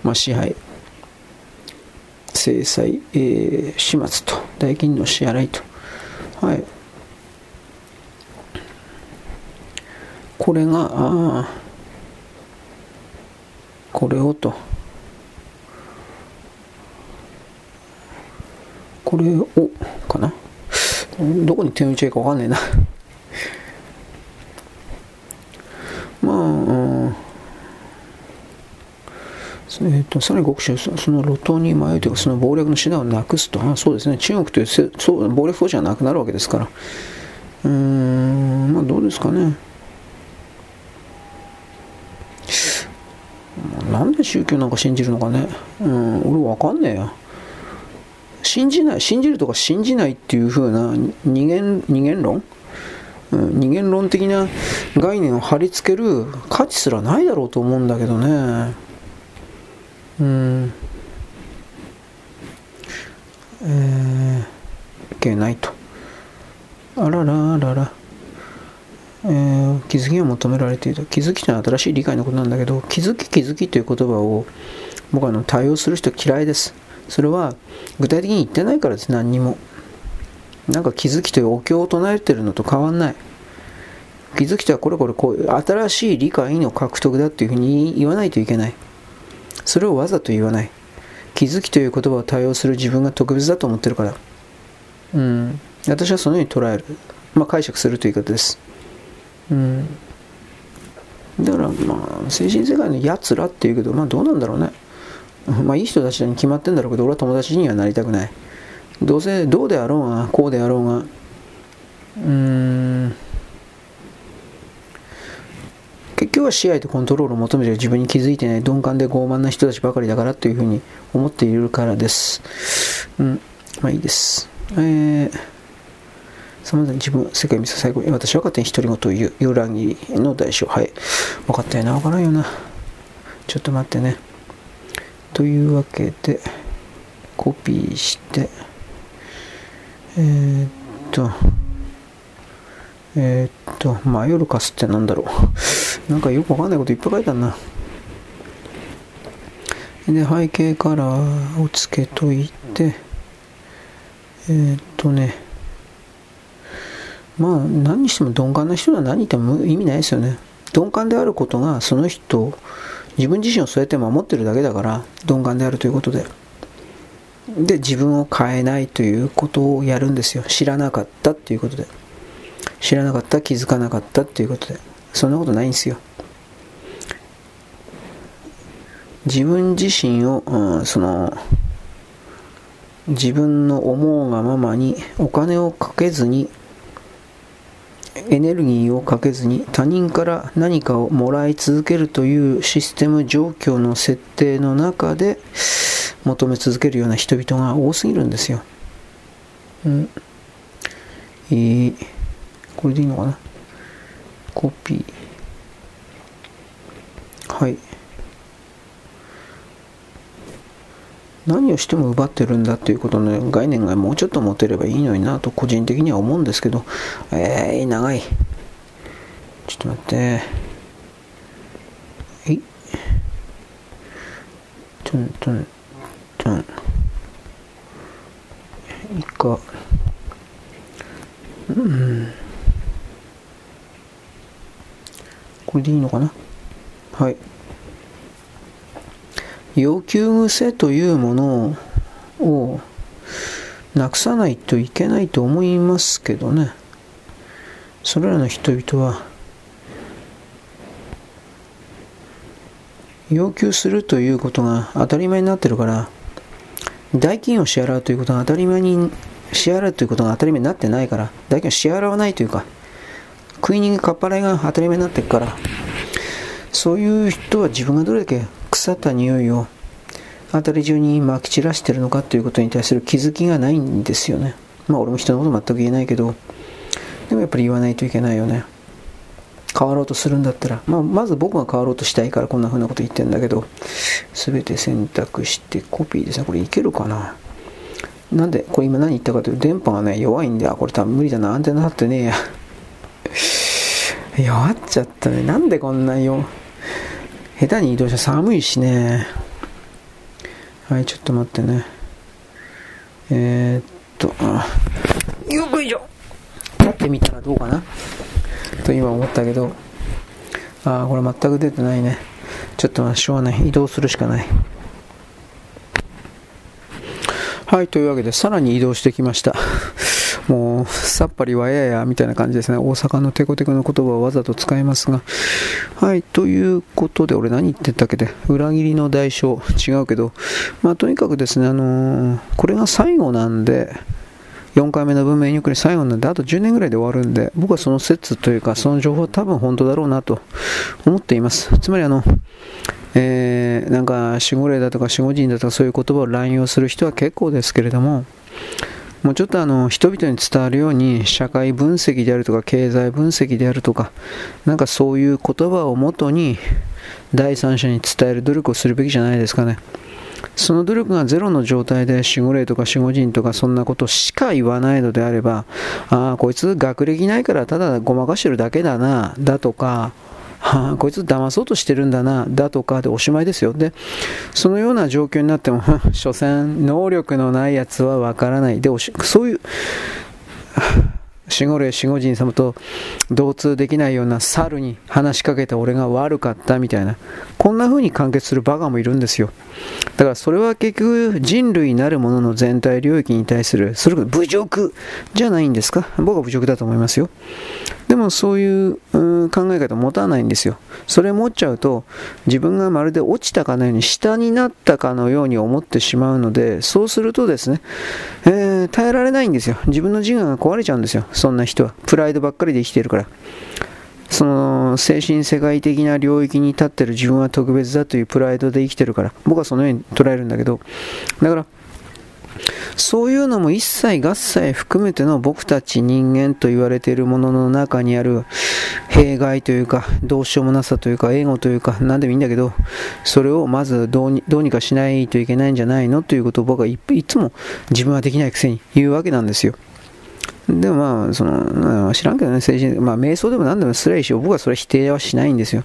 まあ、支配、制裁、えー、始末と、代金の支払いと。はい。これが、あこれをと。これを、かな？どこに点打ちゃいいかわかんねえな。まあ、うん、えーと、さらに極主その路頭に迷うというかその謀略の手段をなくすと。あそうですね。中国というそう謀略装置がなくなるわけですから。うんまあどうですかね。なんで宗教なんか信じるのかねうん俺わかんねえや信じない、信じるとか信じないっていう風な二元二元論、うん、二元論的な概念を貼り付ける価値すらないだろうと思うんだけどね。うん。えー、いけないと。あらららら。えー、気づきが求められていた。気づきというのは新しい理解のことなんだけど、気づき気づきという言葉を僕はの対応する人嫌いです。それは具体的に言ってないからです、何にも。なんか気づきというお経を唱えてるのと変わんない。気づきとはこれこれこういう新しい理解の獲得だっていうふうに言わないといけない。それをわざと言わない。気づきという言葉を対応する自分が特別だと思ってるから。うん。私はそのように捉える。まあ解釈するという言い方です。うん。だからまあ精神世界のやつらっていうけどまあどうなんだろうねまあいい人たちに決まってんだろうけど俺は友達にはなりたくないどうせどうであろうがこうであろうがうーん結局は支配とコントロールを求めて自分に気づいてない鈍感で傲慢な人たちばかりだからというふうに思っているからです。うん、まあいいです。えー、さまざま自分、世界見せ最後に私は勝手に独り言を言う、裏切りの代償。はい。分かったよな、分からんよな。ちょっと待ってね。というわけで、コピーして、えー、っと、えー、っと、マヨルカスってなんだろう。なんかよくわかんないこといっぱい書いてあるな。で、背景カラーをつけといて、えー、っとね、まあ、何にしても鈍感な人は何言っても意味ないですよね。鈍感であることが、その人、自分自身をそうやって守ってるだけだから、鈍感であるということで。で、自分を変えないということをやるんですよ。知らなかったっていうことで。知らなかった気づかなかったっていうことでそんなことないんですよ自分自身を、うん、その自分の思うがままにお金をかけずにエネルギーをかけずに他人から何かをもらい続けるというシステム状況の設定の中で求め続けるような人々が多すぎるんですよ。うん、えーこれでいいのかな？コピー。はい。何をしても奪ってるんだっていうことの概念がもうちょっと持てればいいのになと個人的には思うんですけど。えー、長い。ちょっと待って。はい。トントントン。いいか。うん。これでいいのかな？はい。要求癖というものをなくさないといけないと思いますけどね。それらの人々は要求するということが当たり前になってるから代金を支払うということが当たり前に支払うということが当たり前になってないから代金を支払わないというか食い逃げかっぱらいが当たり前になってるからそういう人は自分がどれだけ腐った匂いを辺り中にまき散らしてるのかということに対する気づきがないんですよね。まあ俺も人のこと全く言えないけどでもやっぱり言わないといけないよね。変わろうとするんだったら、まあ、まず僕が変わろうとしたいからこんな風なこと言ってんだけど全て選択してコピーですねこれいけるかな。なんでこれ今何言ったかというと電波がね弱いんだこれ多分無理だな。アンテナ張ってねえや。弱っちゃったね。なんでこんなよ。下手に移動したら寒いしね。はい、ちょっと待ってね。えー、っと、よくいしょやってみたらどうかな？と今思ったけど、ああ、これ全く出てないね。ちょっとまあ、しょうがない。移動するしかない。はい、というわけで、さらに移動してきました。もうさっぱりわややみたいな感じですね。大阪のテコテコの言葉をわざと使いますが。はい、ということで、俺何言ってたっけで、裏切りの代償、違うけど、まあとにかくですね、あのー、これが最後なんで、4回目の文明ニュークリ最後なんで、あと10年ぐらいで終わるんで、僕はその説というか、その情報は多分本当だろうなと思っています。つまりあの、えー、なんか守護霊だとか守護人だとかそういう言葉を乱用する人は結構ですけれども、もうちょっとあの人々に伝わるように社会分析であるとか経済分析であるとかなんかそういう言葉をもとに第三者に伝える努力をするべきじゃないですかね。その努力がゼロの状態で守護霊とか守護人とかそんなことしか言わないのであればああこいつ学歴ないからただごまかしてるだけだなだとかはあ、こいつ騙そうとしてるんだな、だとかでおしまいですよ。で、そのような状況になっても、所詮、能力のないやつはわからない。で、そういう、守護霊、守護神様と同通できないような猿に話しかけた俺が悪かったみたいな、こんな風に完結するバカもいるんですよ。だからそれは結局人類なるものの全体領域に対する、それこそ侮辱じゃないんですか？僕は侮辱だと思いますよ。でもそういう考え方持たないんですよ。それ持っちゃうと自分がまるで落ちたかのように下になったかのように思ってしまうのでそうするとですね、えー、耐えられないんですよ。自分の自我が壊れちゃうんですよ。そんな人は。プライドばっかりで生きてるから。その精神世界的な領域に立ってる自分は特別だというプライドで生きてるから。僕はそのように捉えるんだけど。だからそういうのも一切合切含めての僕たち人間と言われているものの中にある弊害というか、どうしようもなさというか、エゴというか、何でもいいんだけど、それをまずどうにどうにかしないといけないんじゃないの？ということを僕はいつも自分はできないくせに言うわけなんですよ。でもまあ、その、知らんけどね、精神、まあ、瞑想でも何でもすればいいし、僕はそれ否定はしないんですよ。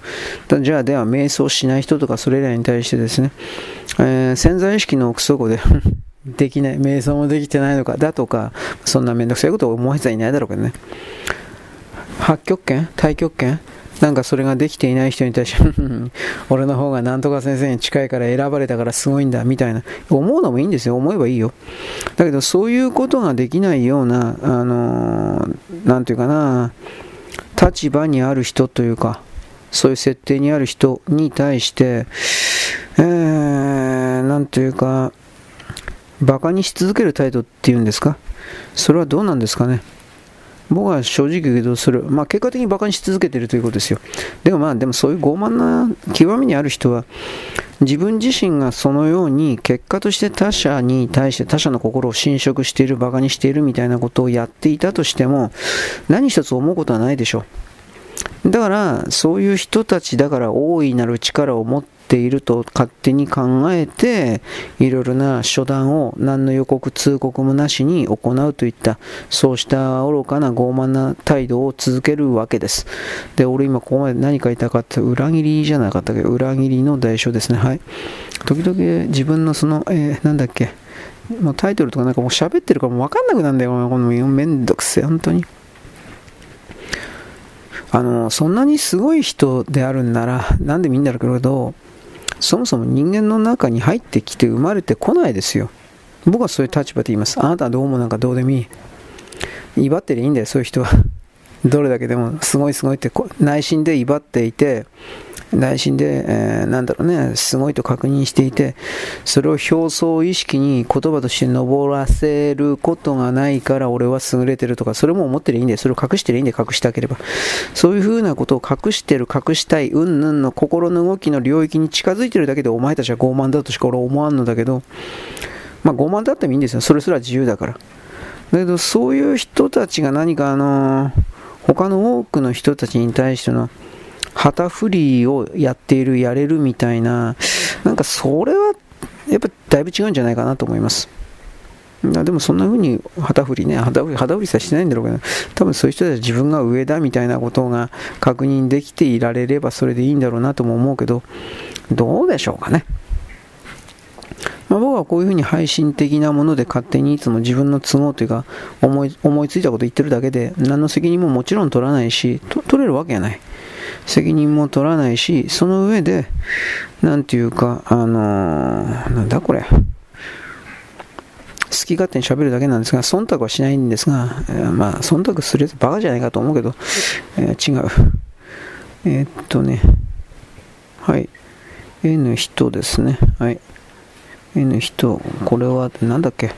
じゃあ、では、瞑想しない人とか、それらに対してですね、えー、潜在意識の奥底で できない、瞑想もできてないのか、だとか、そんなめんどくさいことを思う人はいないだろうけどね。八極拳？太極拳？なんかそれができていない人に対して 俺の方がなんとか先生に近いから選ばれたからすごいんだ、みたいな。思うのもいいんですよ。思えばいいよ。だけど、そういうことができないような、あのー、なんていうかな、立場にある人というか、そういう設定にある人に対して、えー、なんというか、バカにし続ける態度っていうんですか？それはどうなんですかね？僕は正直言うと、それ、まあ結果的に馬鹿にし続けているということですよ。でもまあ、でもそういう傲慢な極みにある人は、自分自身がそのように結果として他者に対して他者の心を侵食している、馬鹿にしているみたいなことをやっていたとしても、何一つ思うことはないでしょう。だから、そういう人たちだから大いなる力を持っていると勝手に考えていろいろな初段を何の予告通告もなしに行うといったそうした愚かな傲慢な態度を続けるわけです。で俺今ここまで何書いたかって裏切りじゃなかったけ？ど裏切りの代償ですね。はい。時々自分のその、えー、なんだっけ？もうタイトルとかなんかもう喋ってるからもう分かんなくなるんだよ。このめんどくせえ。本当に。あのそんなにすごい人であるんならなんでみんなだけどそもそも人間の中に入ってきて生まれてこないですよ。僕はそういう立場で言います。あなたはどうもなんかどうでもいい。威張ってりゃいいんだよ、そういう人は。どれだけでもすごいすごいって内心で威張っていて、内心で、えー、なんだろうね、すごいと確認していて、それを表層意識に言葉として登らせることがないから俺は優れてるとか、それも思ってりゃいいんだよ。それを隠してりゃいいんだよ、隠したければ。そういうふうなことを隠してる、隠したい、うんぬんの心の動きの領域に近づいてるだけでお前たちは傲慢だとしか俺は思わんのだけど、まあ傲慢だってもいいんですよ。それすら自由だから。だけど、そういう人たちが何かあのー、他の多くの人たちに対しての旗振りをやっている、やれるみたいな、なんかそれはやっぱだいぶ違うんじゃないかなと思います。でもそんな風に旗振りね、旗振り、旗振りさしてないんだろうけど、多分そういう人たちは自分が上だみたいなことが確認できていられればそれでいいんだろうなとも思うけど、どうでしょうかね。まあ、僕はこういうふうに配信的なもので勝手にいつも自分の都合というか思い思いついたこと言ってるだけで何の責任ももちろん取らないし取れるわけがない。責任も取らないし、その上で、なんていうか、あのー、なんだこれ。好き勝手に喋るだけなんですが、忖度はしないんですが、えー、まあ、忖度するやつバカじゃないかと思うけど、えー、違う。えー、っとね、はい。N 人ですね。はい。N 人、これは、なんだっけ。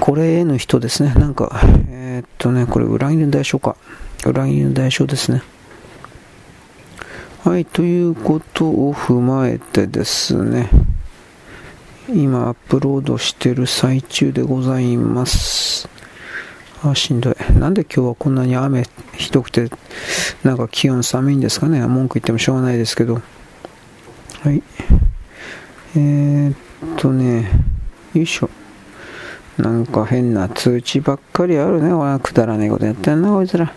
これ N 人ですね。なんか、え、っとね、これ裏切りの代償か。裏切りの代償ですね。はい、ということを踏まえてですね、今アップロードしてる最中でございます。あ、しんどい。なんで今日はこんなに雨ひどくて、なんか気温寒いんですかね。文句言ってもしょうがないですけど。はい。えー、っとね、よいしょ。なんか変な通知ばっかりあるね。くだらねえことやってんな、こいつら。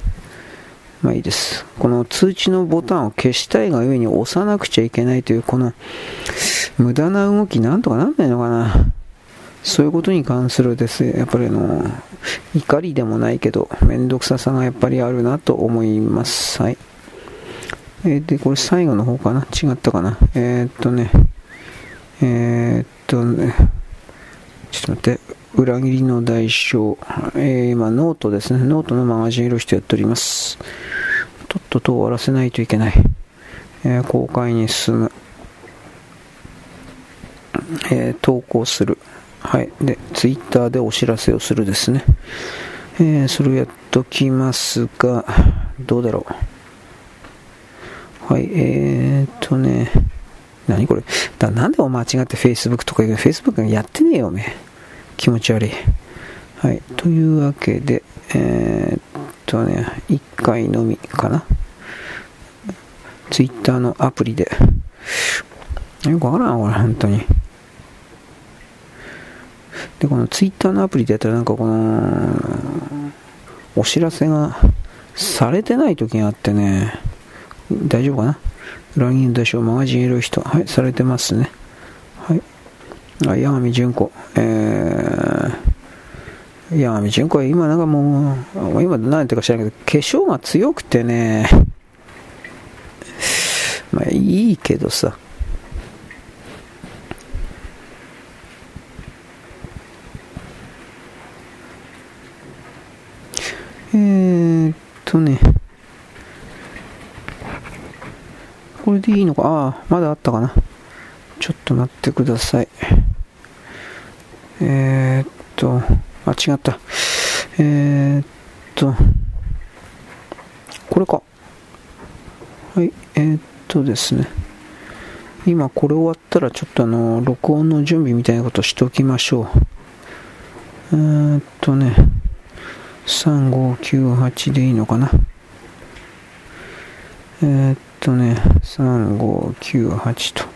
まあいいです。この通知のボタンを消したいがゆえに押さなくちゃいけないという、この無駄な動きなんとかなんないのかな。そういうことに関するですやっぱりあの、怒りでもないけど、めんどくささがやっぱりあるなと思います。はい。えー、で、これ最後の方かな？違ったかな？えー、っとね、えー、っとね、ちょっと待って。裏切りの代償。えー、今、ノートですね。ノートのマガジン色してやっております。とっとと終わらせないといけない。えー、公開に進む。えー、投稿する。はい。で、ツイッターでお知らせをするですね。えー、それをやっときますが、どうだろう。はい、えーっとね、何これ。だなんでお間違って Facebook とか言う Facebook やってねえよ、おめえ。気持ち悪い。はい。というわけで、えー、っとね、1回のみかな。Twitter のアプリで。よくわからん、これ、本当に。で、この Twitter のアプリでやったら、なんかこの、お知らせがされてない時があってね、大丈夫かな？ラインでしょ？うマガジンいる人。はい、されてますね。はい。あ、八神純子。えー、八神純子は今なんかもう、今何やってか知らないけど、化粧が強くてね、まあいいけどさ。えー、っとね、これでいいのか？ああ、まだあったかな。ちょっと待ってください。えー、っと、あ、違った。えー、っと、これか。はい、えー、っとですね。今これ終わったらちょっとあの、録音の準備みたいなことしておきましょう。えー、っとね、3598でいいのかな。えー、っとね、3598と。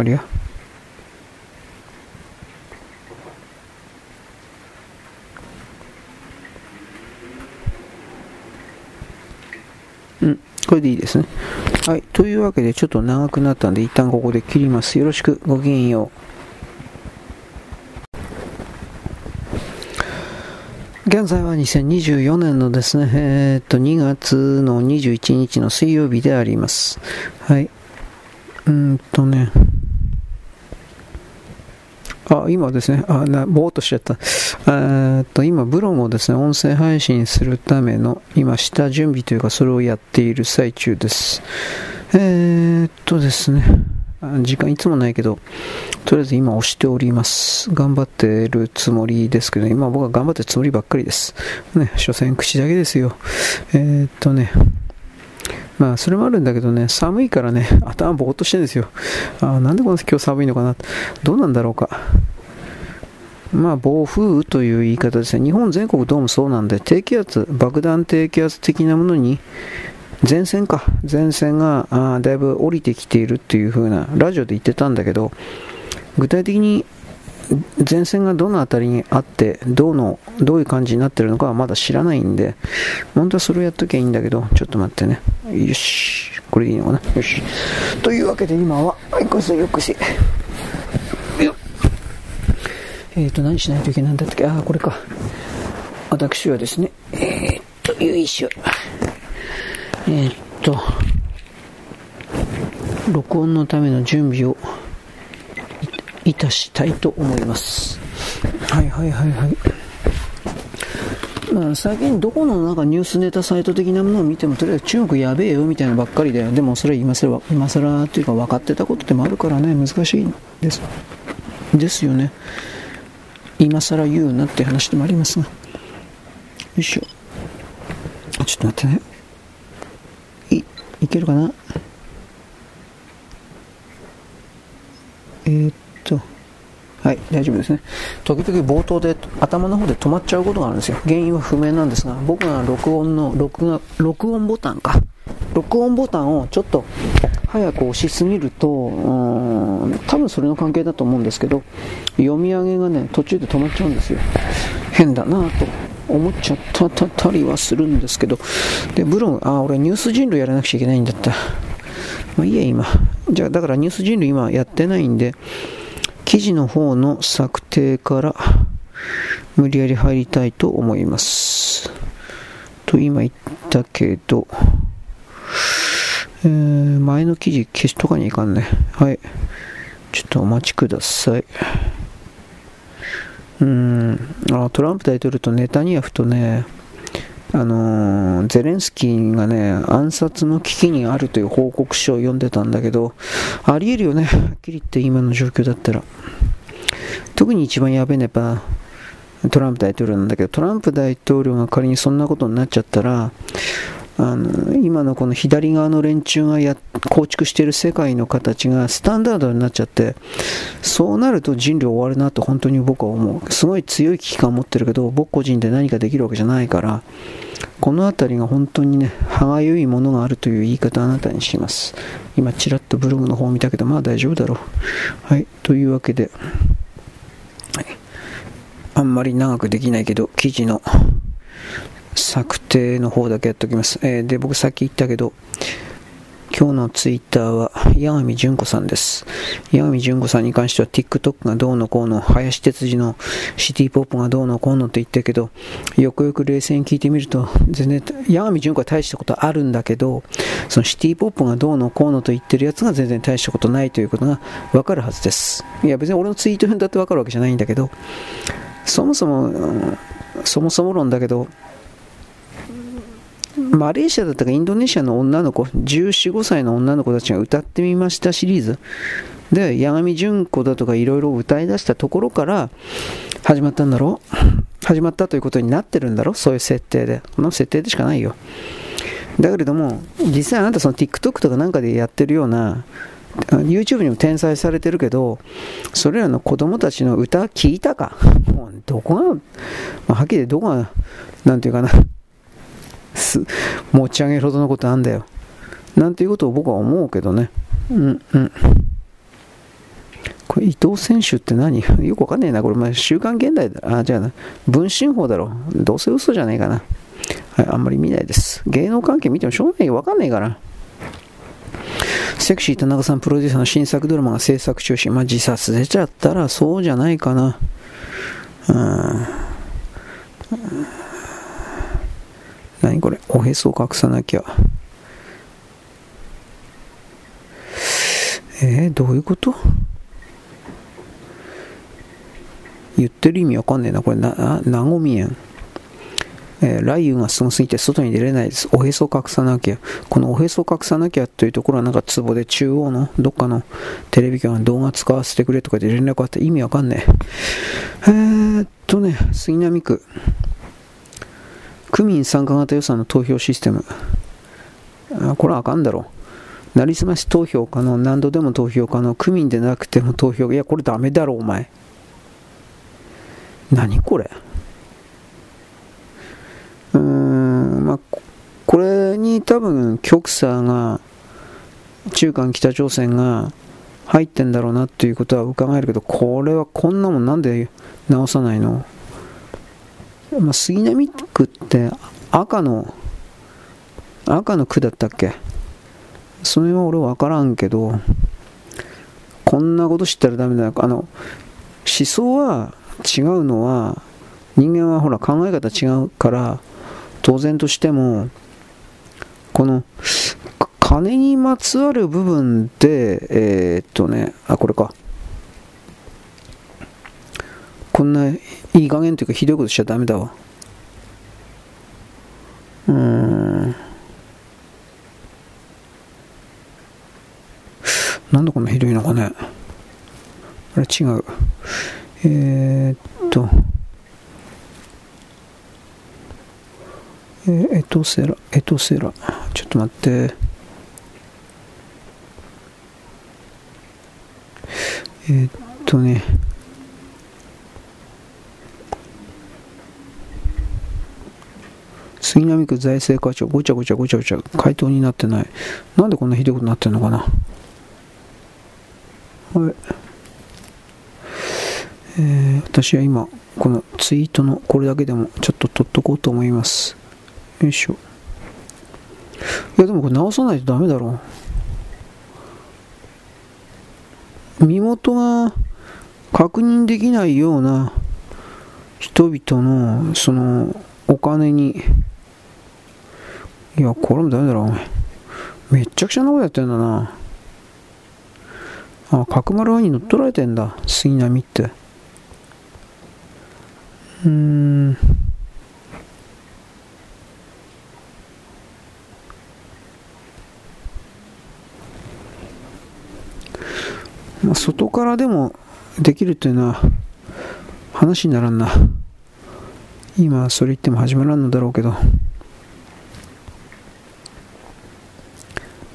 ありゃうん、これでいいですね。はい。というわけで、ちょっと長くなったんで、一旦ここで切ります。よろしく、ごきげんよう。現在は2024年のですね、えー、っと、2月の21日の水曜日であります。はい。うんとね、あ、今ですね、あ、な、ぼーっとしちゃった。えっと、今、ブログをですね、音声配信するための、今、下準備というか、それをやっている最中です。えー、っとですね、時間いつもないけど、とりあえず今押しております。頑張ってるつもりですけど、今僕は頑張ってるつもりばっかりです。ね、所詮口だけですよ。えー、っとね、まあ、それもあるんだけどね、寒いからね、頭ぼーっとしてるんですよ。あなんでこの今日寒いのかな。どうなんだろうか。まあ、暴風雨という言い方ですね。日本全国どうもそうなんで、低気圧、爆弾低気圧的なものに、前線か、前線があだいぶ降りてきているっていう風な、ラジオで言ってたんだけど、具体的に前線がどの辺りにあって、どうの、どういう感じになってるのかはまだ知らないんで、本当はそれをやっときゃいいんだけど、ちょっと待ってね。よし。これでいいのかなよし。というわけで今は、はい、こそよくし。えっ、ー、と、何しないといけないんだったっけ？ああ、これか。私はですね、えー、っと、よいしょ。えー、っと、録音のための準備をいたしたいと思います。はいはいはいはい。まあ、最近どこのなんかニュースネタサイト的なものを見てもとりあえず中国やべえよみたいなばっかりででもそれ今更今更というか分かってたことでもあるからね難しいです。ですよね。今更言うなって話でもありますが。よいしょ。ちょっと待ってね。いいけるかな？えー、っはい、大丈夫ですね。時々冒頭で頭の方で止まっちゃうことがあるんですよ。原因は不明なんですが、僕が録音の、録画、録音ボタンか。録音ボタンをちょっと早く押しすぎると、うん、多分それの関係だと思うんですけど、読み上げがね、途中で止まっちゃうんですよ。変だなと思っちゃったたりはするんですけど、で、ブログ、あ、俺ニュース人類やらなくちゃいけないんだった。まあいいや、今。じゃあ、だからニュース人類今やってないんで、記事の方の策定から無理やり入りたいと思います。と今言ったけど、えー、前の記事消しとかにいかんね。はい。ちょっとお待ちください。うんあトランプ大統領とネタニヤフとね、あのー、ゼレンスキーがね、暗殺の危機にあるという報告書を読んでたんだけど、ありえるよね、はっきり言って今の状況だったら。特に一番やべえのはトランプ大統領なんだけど、トランプ大統領が仮にそんなことになっちゃったら、あの今のこの左側の連中がや構築している世界の形がスタンダードになっちゃってそうなると人類終わるなと本当に僕は思う。すごい強い危機感を持ってるけど僕個人で何かできるわけじゃないからこの辺りが本当にね歯がゆいものがあるという言い方をあなたにします。今ちらっとブログの方を見たけどまあ大丈夫だろう。はい。というわけで、はい、あんまり長くできないけど記事の策定の方だけやっておきます。えー、で、僕さっき言ったけど、今日のツイッターは、八神純子さんです。八神純子さんに関しては TikTok がどうのこうの、林哲司のシティポップがどうのこうのって言ってるけど、よくよく冷静に聞いてみると、全然、八神純子は大したことあるんだけど、そのシティポップがどうのこうのと言ってるやつが全然大したことないということがわかるはずです。いや、別に俺のツイートだってわかるわけじゃないんだけど、そもそも、そもそも論だけど、マレーシアだったかインドネシアの女の子、14、5歳の女の子たちが歌ってみましたシリーズ。で、八神純子だとかいろいろ歌い出したところから始まったんだろう？始まったということになってるんだろそういう設定で。この設定でしかないよ。だけれども、実際あなたその TikTok とかなんかでやってるような YouTube にも転載されてるけど、それらの子供たちの歌聞いたか？もうどこが、まあ、はっきりどこが、なんていうかな、持ち上げるほどのことあんだよ。なんていうことを僕は思うけどね。うんうん。これ伊藤選手って何？よくわかんねえな。これ、まあ、週刊現代だ。あ、じゃあな、文春法だろ。どうせ嘘じゃねえかな。はい、あんまり見ないです。芸能関係見てもしょうがない。わかんねえから。セクシー田中さんプロデューサーの新作ドラマが制作中止。まあ、自殺出ちゃったらそうじゃないかな。うん。何これ？おへそを隠さなきゃ。えー、どういうこと？言ってる意味わかんねえな。これな、なごみえん？えー、雷雨がすごすぎて外に出れないです。おへそを隠さなきゃ。このおへそを隠さなきゃというところはなんかツボで中央のどっかのテレビ局が動画使わせてくれとかで連絡あって意味わかんねえ。えー、っとね、杉並区。区民参加型予算の投票システム。あこれはあかんだろう。なりすまし投票可能、何度でも投票可能、区民でなくても投票、いや、これダメだろ、お前。何これうーん、まあ、これに多分、極左が、中間北朝鮮が入ってんだろうなっていうことは伺えるけど、これはこんなもんなんで直さないの？まあ、杉並区って赤の赤の区だったっけ？それは俺分からんけどこんなこと知ったらダメだあの思想は違うのは人間はほら考え方違うから当然としてもこの金にまつわる部分でえー、っとねあこれか。こんないい加減というかひどいことしちゃダメだわ。うん。なんでこんなひどいのかね。あれ違う。えー、っと。えー、エトセラ、エトセラ。ちょっと待って。えー、っとね。杉並区財政課長、ごちゃごちゃごちゃごちゃ、回答になってない。なんでこんなひどいことになってんのかな。はい。えー、私は今、このツイートのこれだけでもちょっと取っとこうと思います。よいしょ。いや、でもこれ直さないとダメだろう。身元が確認できないような人々のそのお金にいや、これもダメだろ、お前。めっちゃくちゃなことやってんだな。あ、角丸ワに乗っ取られてんだ。杉並って。うーん。まあ、外からでもできるっていうのは話にならんな。今それ言っても始まらんのだろうけど。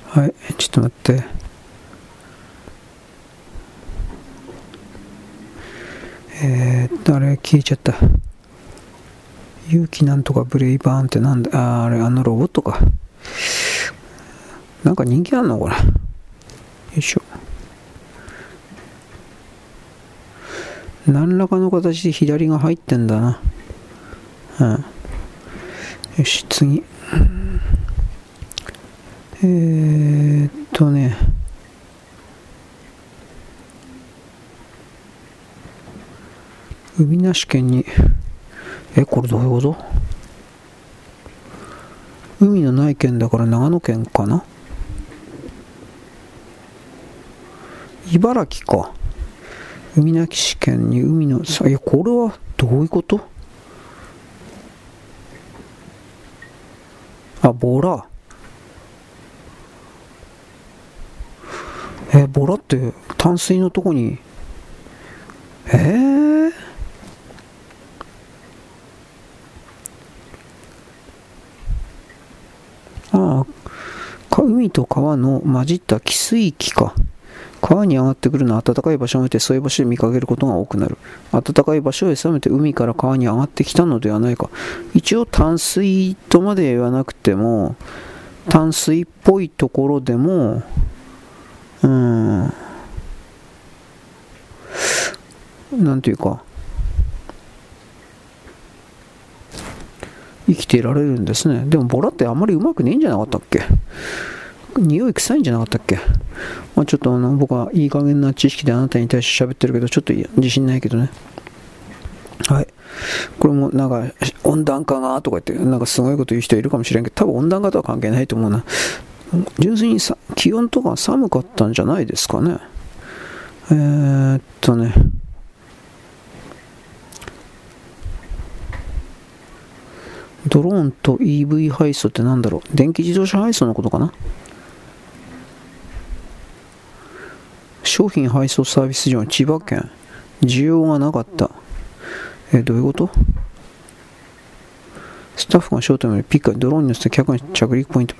はい、ちょっと待って。えー、っと、あれ消えちゃった。勇気なんとかブレイバーンってなんだ？ああれ、あのロボットか。なんか人気あんのこれ。よいしょ。何らかの形で左が入ってんだな。うん。よし、次。えー、っとね。海なし県に、え、これどういうこと？海のない県だから長野県かな？茨城か。海なし県に海の、さ、いや、これはどういうこと？あ、ボラ。え、ボラって淡水のとこに、えー、ああ、海と川の混じった汽水域か。川に上がってくるのは暖かい場所を見てそういう場所で見かけることが多くなる。暖かい場所へ冷めて海から川に上がってきたのではないか。一応淡水とまで言わなくても、淡水っぽいところでも、うん、なんていうか、生きていられるんですね。でもボラってあんまりうまくねえんじゃなかったっけ？匂い臭いんじゃなかったっけ、まあ、ちょっとあの僕はいい加減な知識であなたに対して喋ってるけど、ちょっと自信ないけどね。はい。これもなんか温暖化がとか言って、なんかすごいこと言う人いるかもしれんけど、多分温暖化とは関係ないと思うな。純粋にさ気温とか寒かったんじゃないですかね。えー、っとね。ドローンと EV 配送って何だろう？電気自動車配送のことかな？商品配送サービス上千葉県需要がなかった。えどういうこと？スタッフが商店よりピックドローンに乗せて客に着陸ポイント。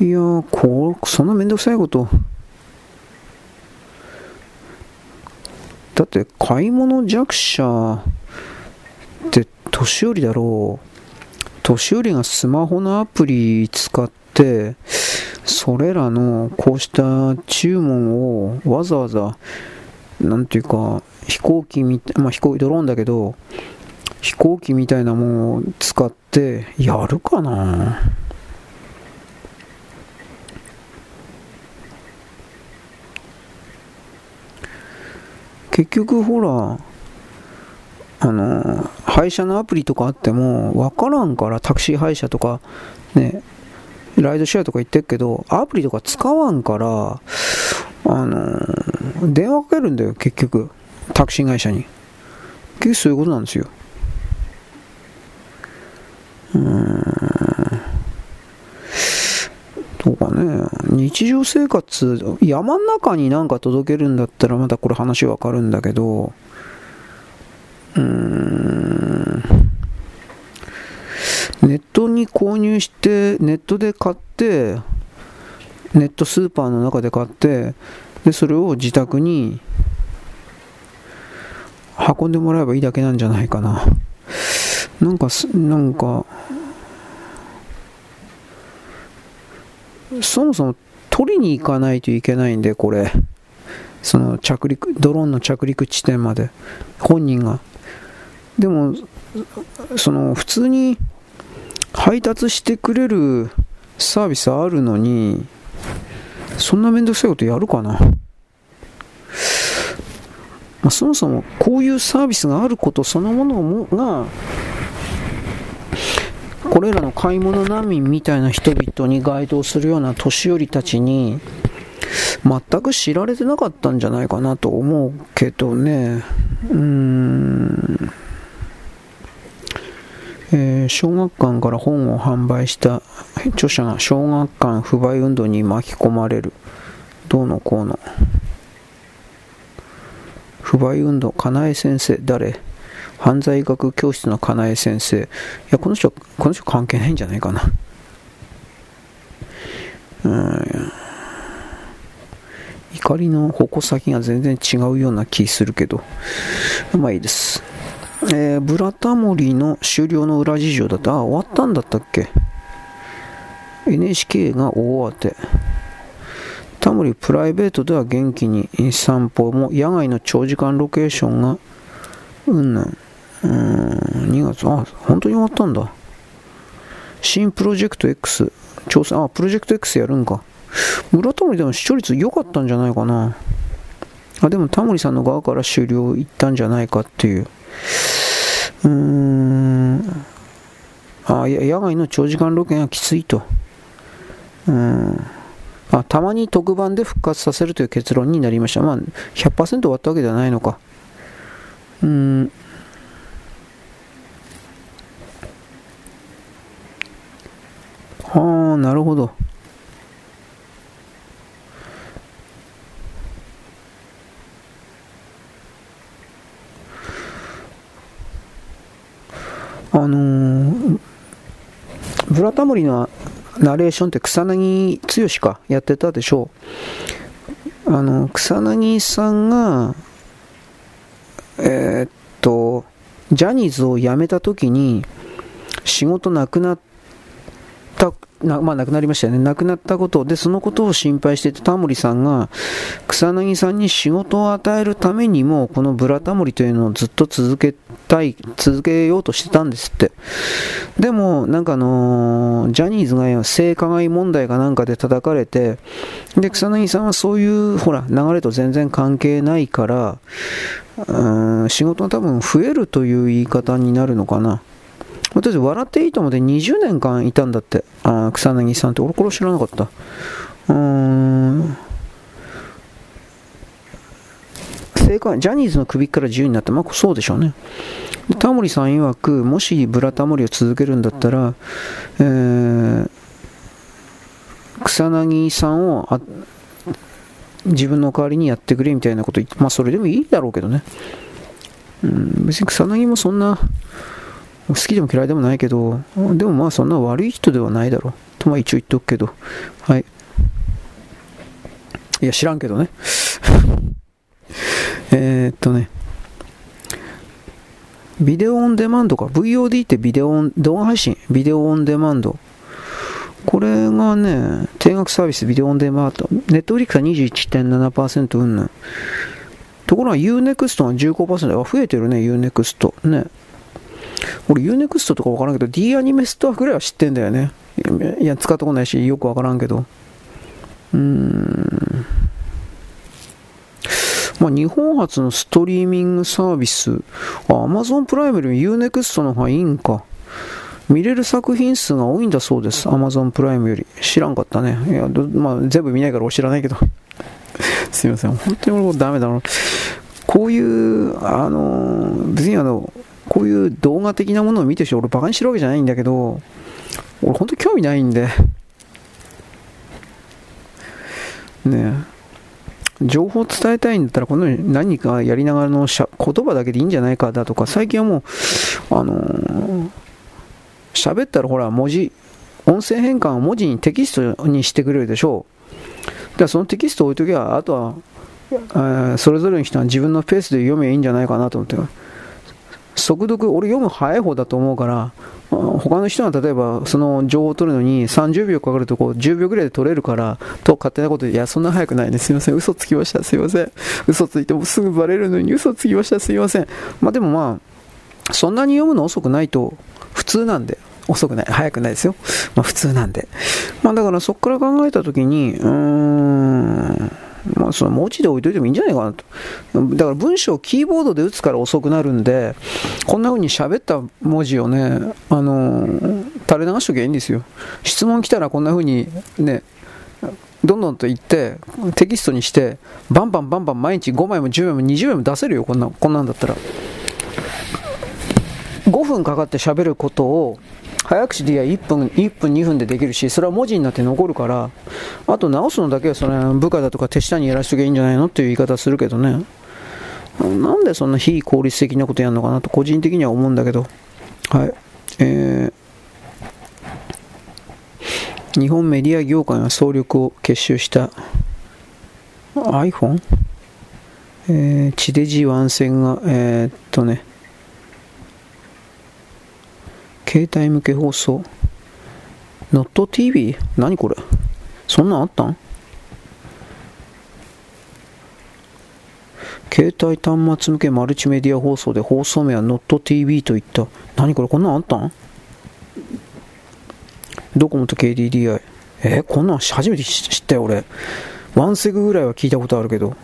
いやーこそんなめんどくさいこと。だって買い物弱者って年寄りだろう。年寄りがスマホのアプリ使ってそれらのこうした注文をわざわざ、なんていうか、飛行機みたい、まあ飛行機、ドローンだけど、飛行機みたいなものを使ってやるかな？結局ほら、あの、配車のアプリとかあっても、わからんから、タクシー配車とか、ね、ライドシェアとか言ってるけど、アプリとか使わんから、あのー、電話かけるんだよ、結局。タクシー会社に。結局そういうことなんですよ。うーん。とかね、日常生活、山の中になんか届けるんだったらまたこれ話わかるんだけど、うーん。ネットに購入して、ネットで買って、ネットスーパーの中で買って、で、それを自宅に運んでもらえばいいだけなんじゃないかな。なんか、なんか、そもそも取りに行かないといけないんで、これ。その着陸、ドローンの着陸地点まで。本人が。でも、その普通に配達してくれるサービスあるのに、そんなめんどくさいことやるかな？まあ、そもそもこういうサービスがあることそのものもが、これらの買い物難民みたいな人々に該当するような年寄りたちに、全く知られてなかったんじゃないかなと思うけどね。うーん。えー、小学館から本を販売した著者が小学館不買運動に巻き込まれる。どうのこうの。不買運動、かなえ先生、誰？犯罪学教室のかなえ先生。いや、この人、この人関係ないんじゃないかな。うん。怒りの矛先が全然違うような気するけど。まあいいです。えー、ブラタモリの終了の裏事情だった。あ、終わったんだったっけ ?NHK が大当て。タモリプライベートでは元気に散歩も野外の長時間ロケーションがうんぬん。うん、2月、あ、本当に終わったんだ。新プロジェクト X、挑戦、あ、プロジェクト X やるんか。村タモリでも視聴率良かったんじゃないかな。あ、でもタモリさんの側から終了いったんじゃないかっていう。うーん。あ、野外の長時間ロケがきついと。うん。あ、たまに特番で復活させるという結論になりました。まあ、100%終わったわけではないのか。うん。はあ、なるほど。あのー、ブラタモリのナレーションって草薙剛かやってたでしょう。あの、草薙さんが、えー、っと、ジャニーズを辞めた時に仕事なくなったなまあ、亡くなりましたよね。亡くなったことで、そのことを心配していたタモリさんが、草薙さんに仕事を与えるためにも、このブラタモリというのをずっと続けたい、続けようとしてたんですって。でも、なんかあのー、ジャニーズが性加害問題かなんかで叩かれて、で、草薙さんはそういう、ほら、流れと全然関係ないから、うん仕事が多分増えるという言い方になるのかな。私、笑っていいと思って20年間いたんだって。あ草薙さんって。俺これ知らなかった。うーん。正解、ジャニーズの首から自由になった。まあ、そうでしょうね。タモリさん曰く、もしブラタモリを続けるんだったら、えー、草薙さんをあ自分の代わりにやってくれみたいなこと、まあそれでもいいだろうけどね。うん、別に草薙もそんな、好きでも嫌いでもないけど、でもまあそんな悪い人ではないだろう。とまあ一応言っておくけど。はい。いや、知らんけどね。えっとね。ビデオオンデマンドか。VOD ってビデオオン、動画配信？ビデオオンデマンド。これがね、定額サービス、ビデオオンデマンド。ネットフリックスは21.7%うんぬん。ところが UNEXT が15%。あ、増えてるね、UNEXT。ね。俺 UNEXT とかわからんけど D アニメストアぐらいは知ってんだよね。いや、使ったことないし、よくわからんけど。うーん。まあ、日本初のストリーミングサービス。あ、Amazon プライムより UNEXT の方がいいんか。見れる作品数が多いんだそうです。Amazon プライムより。知らんかったね。いや、まあ、全部見ないから知らないけど。すいません。本当に俺もダメだな。こういう、あの、別にあの、こういう動画的なものを見てる人、俺バカにしてるわけじゃないんだけど、俺本当興味ないんで、ねえ情報を伝えたいんだったら、このように何かやりながらのしゃ言葉だけでいいんじゃないかだとか、最近はもう、あのー、喋ったらほら、文字、音声変換を文字にテキストにしてくれるでしょう。だからそのテキストを置いときゃ、あとは、えー、それぞれの人は自分のペースで読めばいいんじゃないかなと思って。速読、俺読む早い方だと思うから、他の人が例えばその情報を取るのに30秒かかるとこう10秒ぐらいで取れるからと勝手なことで、いや、そんな早くないね。すいません。嘘つきました。すいません。嘘ついてもすぐバレるのに嘘つきました。すいません。まあでもまあ、そんなに読むの遅くないと普通なんで。遅くない。早くないですよ。まあ普通なんで。まあだからそこから考えたときに、うーん、まあ、その文字で置いといてもいいんじゃないかなと。だから文章をキーボードで打つから遅くなるんで、こんな風に喋った文字をね、あの垂れ流しときゃいいんですよ。質問来たらこんな風にね、どんどんと言って、テキストにして、バンバンバンバン毎日5枚も10枚も20枚も出せるよ、こんなこんなんだったら。5分かかって喋ることを、早口でいや1分、1分2分でできるし、それは文字になって残るから、あと直すのだけはそれ部下だとか手下にやらしときゃいいんじゃないのっていう言い方するけどね。なんでそんな非効率的なことやるのかなと個人的には思うんだけど。はい。えー、日本メディア業界が総力を結集した iPhone? えー、地デジワン線が、えー、っとね、携帯向け放送。Not TV? 何これ？そんなんあったん？携帯端末向けマルチメディア放送で放送名は NotTV といった。何これ？こんなんあったん？ドコモと KDDI。えー、こんなん初めて知ったよ俺。ワンセグぐらいは聞いたことあるけど。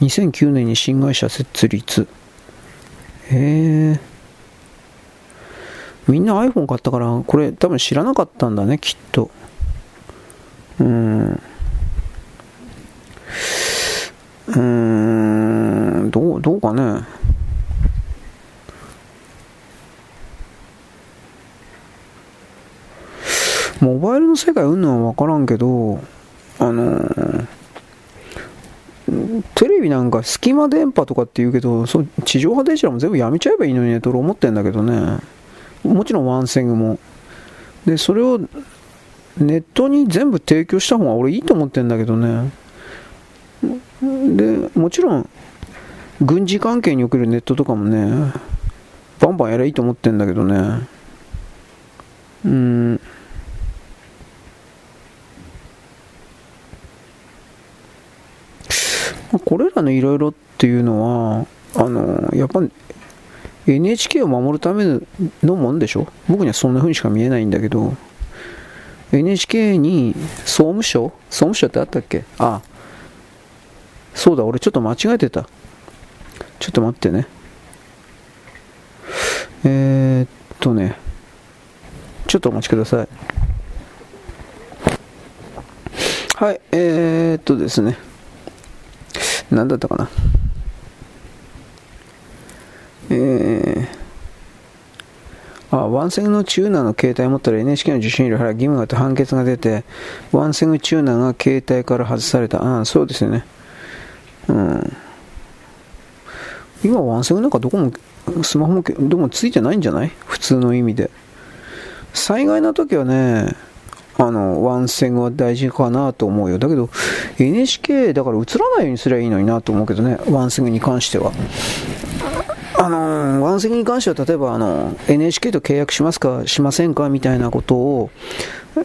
2009年に新会社設立。へえ。みんな iPhone 買ったから、これ多分知らなかったんだね、きっと。うん。うーん、どう、どうかね。モバイルの世界うんのは分からんけど、あのー、テレビなんか隙間電波とかって言うけど、そ地上波デジタルも全部やめちゃえばいいのにねと思ってんだけどね。もちろんワンセグも。で、それをネットに全部提供した方が俺いいと思ってんだけどね。で、もちろん、軍事関係におけるネットとかもね、バンバンやればいいと思ってんだけどね。うん。これらのいろいろっていうのは、あの、やっぱ NHK を守るためのもんでしょ？僕にはそんな風にしか見えないんだけど、NHK に総務省？総務省ってあったっけ？あ、そうだ、俺ちょっと間違えてた。ちょっと待ってね。えー、っとね、ちょっとお待ちください。はい、えー、っとですね。何だったかな？えー、あ、ワンセグのチューナーの携帯を持ったら NHK の受信料払う義務があって判決が出て、ワンセグチューナーが携帯から外された。ああ、そうですよね。うん。今ワンセグなんかどこも、スマホもどこもついてないんじゃない？普通の意味で。災害の時はね、あの、ワンセグは大事かなと思うよ。だけど、NHK だから映らないようにすればいいのになと思うけどね、ワンセグに関しては。あの、ワンセグに関しては、例えば、あの、NHK と契約しますか、しませんかみたいなことを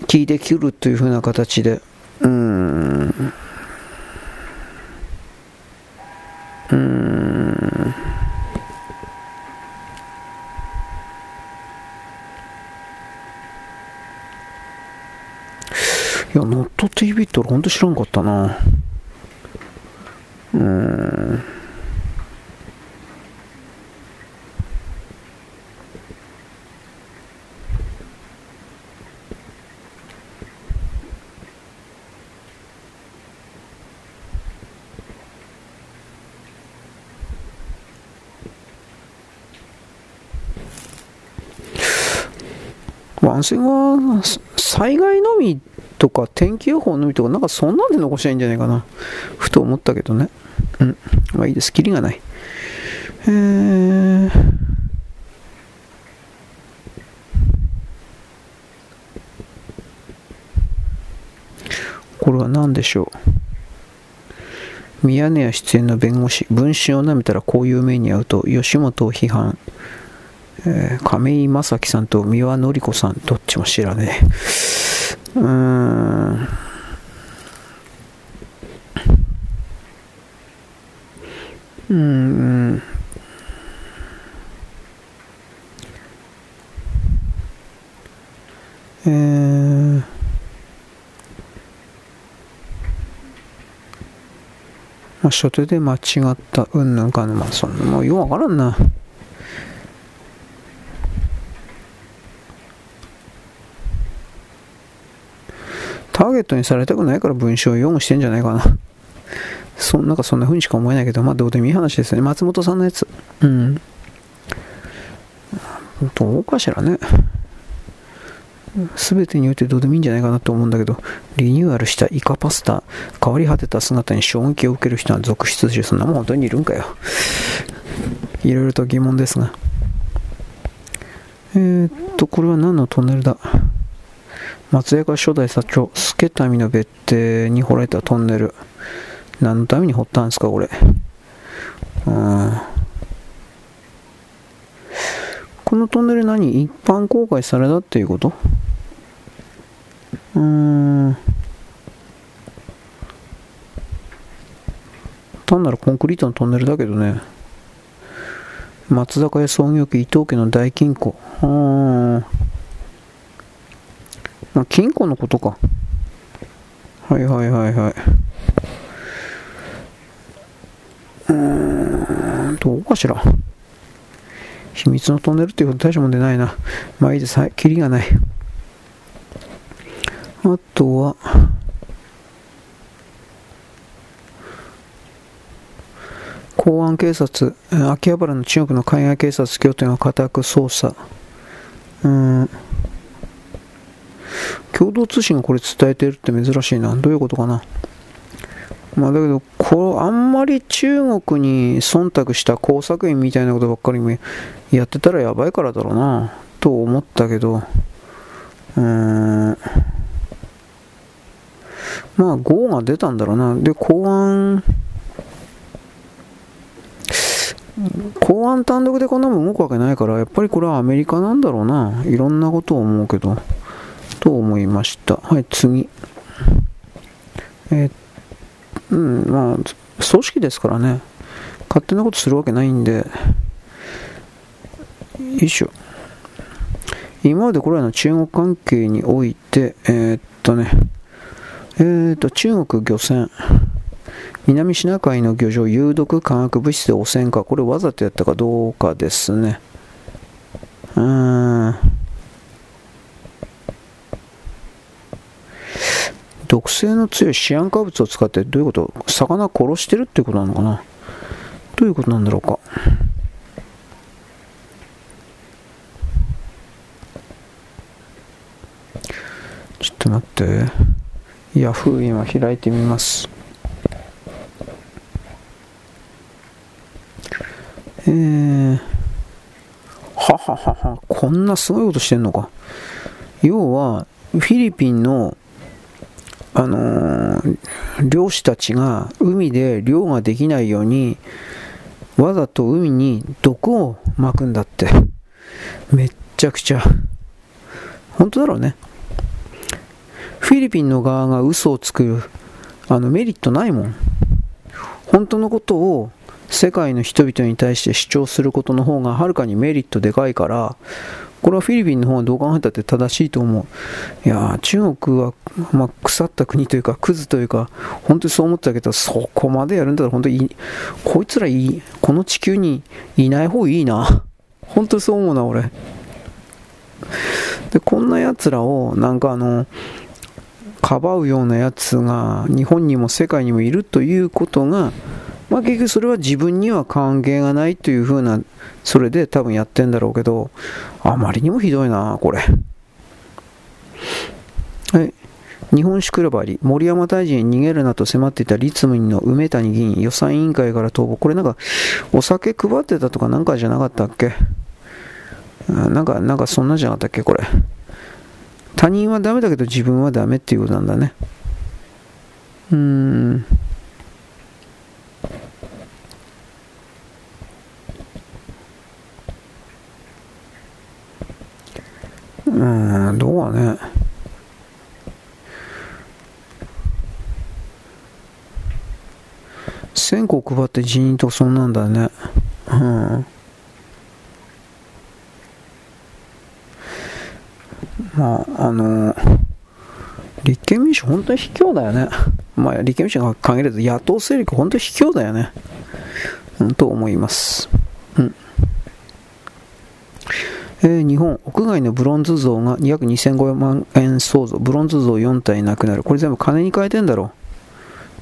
聞いてくるというふうな形で、うん。うん。いや、ノット TV って俺ほんと知らんかったな。うん。ワンセグは災害のみとか天気予報のみとかなんかそんなんで残したらいいんじゃないかな。ふと思ったけどね。うん。まあいいです。キリがない。えー。これは何でしょう？ミヤネ屋出演の弁護士文春を舐めたらこういう目に遭うと吉本を批判。えー、亀井正樹さんと三輪典子さん、どっちも知らねえ。うーん。うん。えー、まあ、初手で間違ったうんぬんかの、まあ、そんな、もうようわからんな。ターゲットにされたくないから文章を読むしてんじゃないかな。そなんかそんな風にしか思えないけど、まあどうでもいい話ですよね。松本さんのやつ。うん。どうかしらね。全てにおいてどうでもいいんじゃないかなと思うんだけど、リニューアルしたイカパスタ、変わり果てた姿に衝撃を受ける人は続出し、そんなもん本当にいるんかよ。いろいろと疑問ですが。えー、っと、これは何のトンネルだ？松江が初代社長、助民の別邸に掘られたトンネル。何のために掘ったんですか、これ。うん。このトンネル何一般公開されたっていうこと？うーん。単なるコンクリートのトンネルだけどね。松坂屋創業期伊藤家の大金庫。うん。まあ、金庫のことか。はいはいはいはい。うーん、どうかしら。秘密のトンネルっていうほど大したもんでないな。まあいいです。はい。キリがない。あとは、公安警察、秋葉原の中国の海外警察拠点を家宅捜査。うん。共同通信がこれ伝えてるって珍しいな。どういうことかな。まあだけど、こう、あんまり中国に忖度した工作員みたいなことばっかりやってたらやばいからだろうな、と思ったけど、うーん。まあ、5が出たんだろうな。で、公安、公安単独でこんなもん動くわけないから、やっぱりこれはアメリカなんだろうな。いろんなことを思うけど、と思いました。はい、次。えー、うん、まあ、組織ですからね。勝手なことするわけないんで、よいしょ。今までこれらの中国関係において、えー、っとね、えー、っと、中国漁船、南シナ海の漁場、有毒化学物質で汚染か、これわざとやったかどうかですね。うーん。毒性の強いシアン化物を使ってどういうこと？魚殺してるってことなのかな？どういうことなんだろうか？ちょっと待って。ヤフー今開いてみます。えー、はははは、こんなすごいことしてんのか。要は、フィリピンの、あのー、漁師たちが海で漁ができないように、わざと海に毒を撒くんだって。めっちゃくちゃ。本当だろうね。フィリピンの側が嘘をつくあのメリットないもん。本当のことを世界の人々に対して主張することの方がはるかにメリットでかいから、これはフィリピンの方がどう考えたって正しいと思う。いや中国は、まあ、腐った国というか、クズというか、本当にそう思ってたけど、そこまでやるんだったら本当にこいつらいい、この地球にいない方がいいな。本当にそう思うな、俺。で、こんな奴らを、なんかあの、かばうようなやつが日本にも世界にもいるということが、まあ、結局それは自分には関係がないというふうな、それで多分やってんだろうけど、あまりにもひどいな、これ。はい。日本酒クラブあり、森山大臣に逃げるなと迫っていた立務の梅谷議員、予算委員会から逃亡。これなんか、お酒配ってたとかなんかじゃなかったっけ？なんか、なんかそんなじゃなかったっけ？これ。他人はダメだけど自分はダメっていうことなんだね。うーん。うん、どうはね。1000個配って自民党そんなんだね。うん。まあ、あのー、立憲民主本当に卑怯だよね。まあ、立憲民主が限らず野党勢力本当に卑怯だよね。うん、と思います。えー、日本、屋外のブロンズ像が約2500万円相当、ブロンズ像4体なくなる。これ全部金に変えてんだろ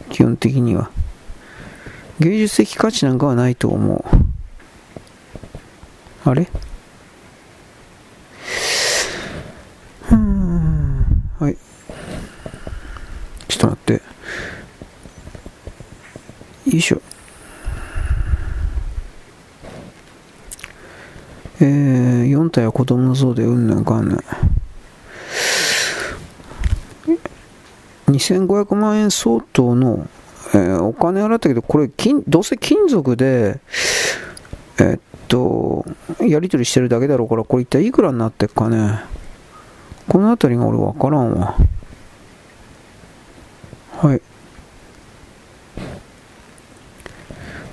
う。基本的には。芸術的価値なんかはないと思う。あれ？うん。はい。ちょっと待って。よいしょ。えー、4体は子供の像でうんぬんかんぬん。2500万円相当の、えー、お金払ったけど、これ金、どうせ金属で、えー、っと、やり取りしてるだけだろうから、これ一体いくらになってっかね。この辺りが俺わからんわ。はい。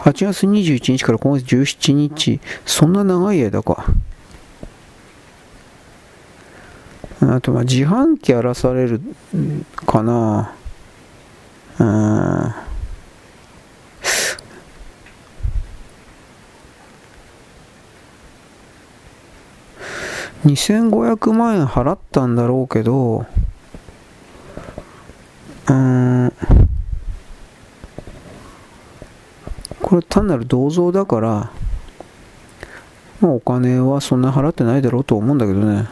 8月21日から今月17日、そんな長い間か。あと、まあ、自販機荒らされるかな。うん。2500万円払ったんだろうけど、うん。これ単なる銅像だから、まあ、お金はそんな払ってないだろうと思うんだけどね。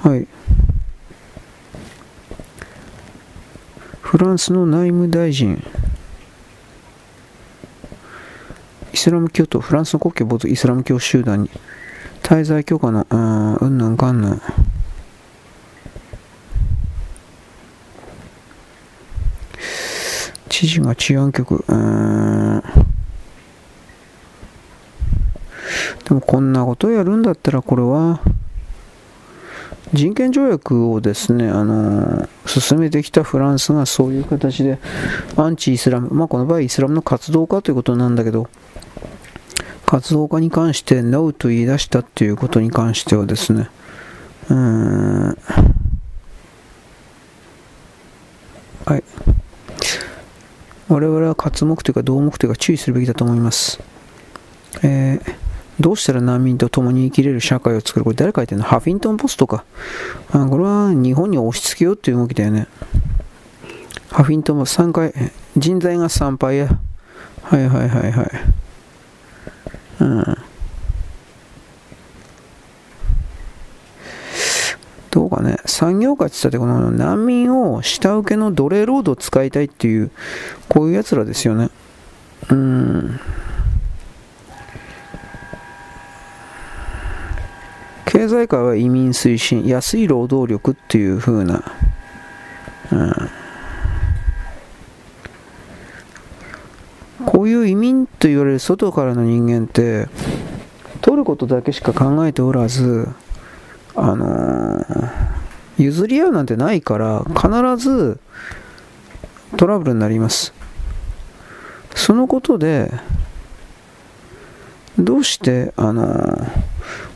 はい。フランスの内務大臣、イスラム教徒、フランスの国旗を持つイスラム教集団に滞在許可の、うん、うんぬんかんぬん。知事が治安局、うん。でもこんなことをやるんだったらこれは、人権条約をですね、あの進めてきたフランスがそういう形でアンチイスラム、まあ、この場合イスラムの活動家ということなんだけど、活動家に関して NO と言い出したっていうことに関してはですね、うん、はい。我々は活目というか動目というか注意するべきだと思います。えー、どうしたら難民と共に生きれる社会を作るこれ誰書いてるの？ハフィントンポストか。あこれは日本に押し付けようっていう動きだよね。ハフィントンも3回、人材が参拝や。はいはいはいはい。うん。どうかね、産業化って言ったって、この難民を下請けの奴隷労働使いたいっていう、こういうやつらですよね。うん。経済界は移民推進、安い労働力っていう風な、うん。こういう移民と言われる外からの人間って、取ることだけしか考えておらず、あのー、譲り合うなんてないから必ずトラブルになります。そのことでどうしてあのー、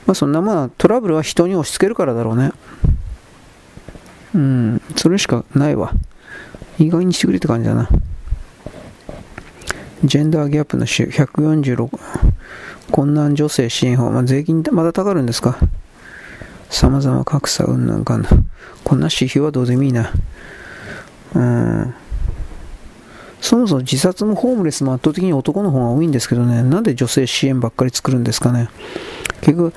まあそんなまあトラブルは人に押し付けるからだろうね。うんそれしかないわ。意外にしてくれって感じだな。ジェンダーギャップの146困難女性支援法、まあ、税金まだたかるんですか？様々格差うんなんかん。こんな指標はどうでもいいな。うん。そもそも自殺もホームレスも圧倒的に男の方が多いんですけどね、なんで女性支援ばっかり作るんですかね。結局、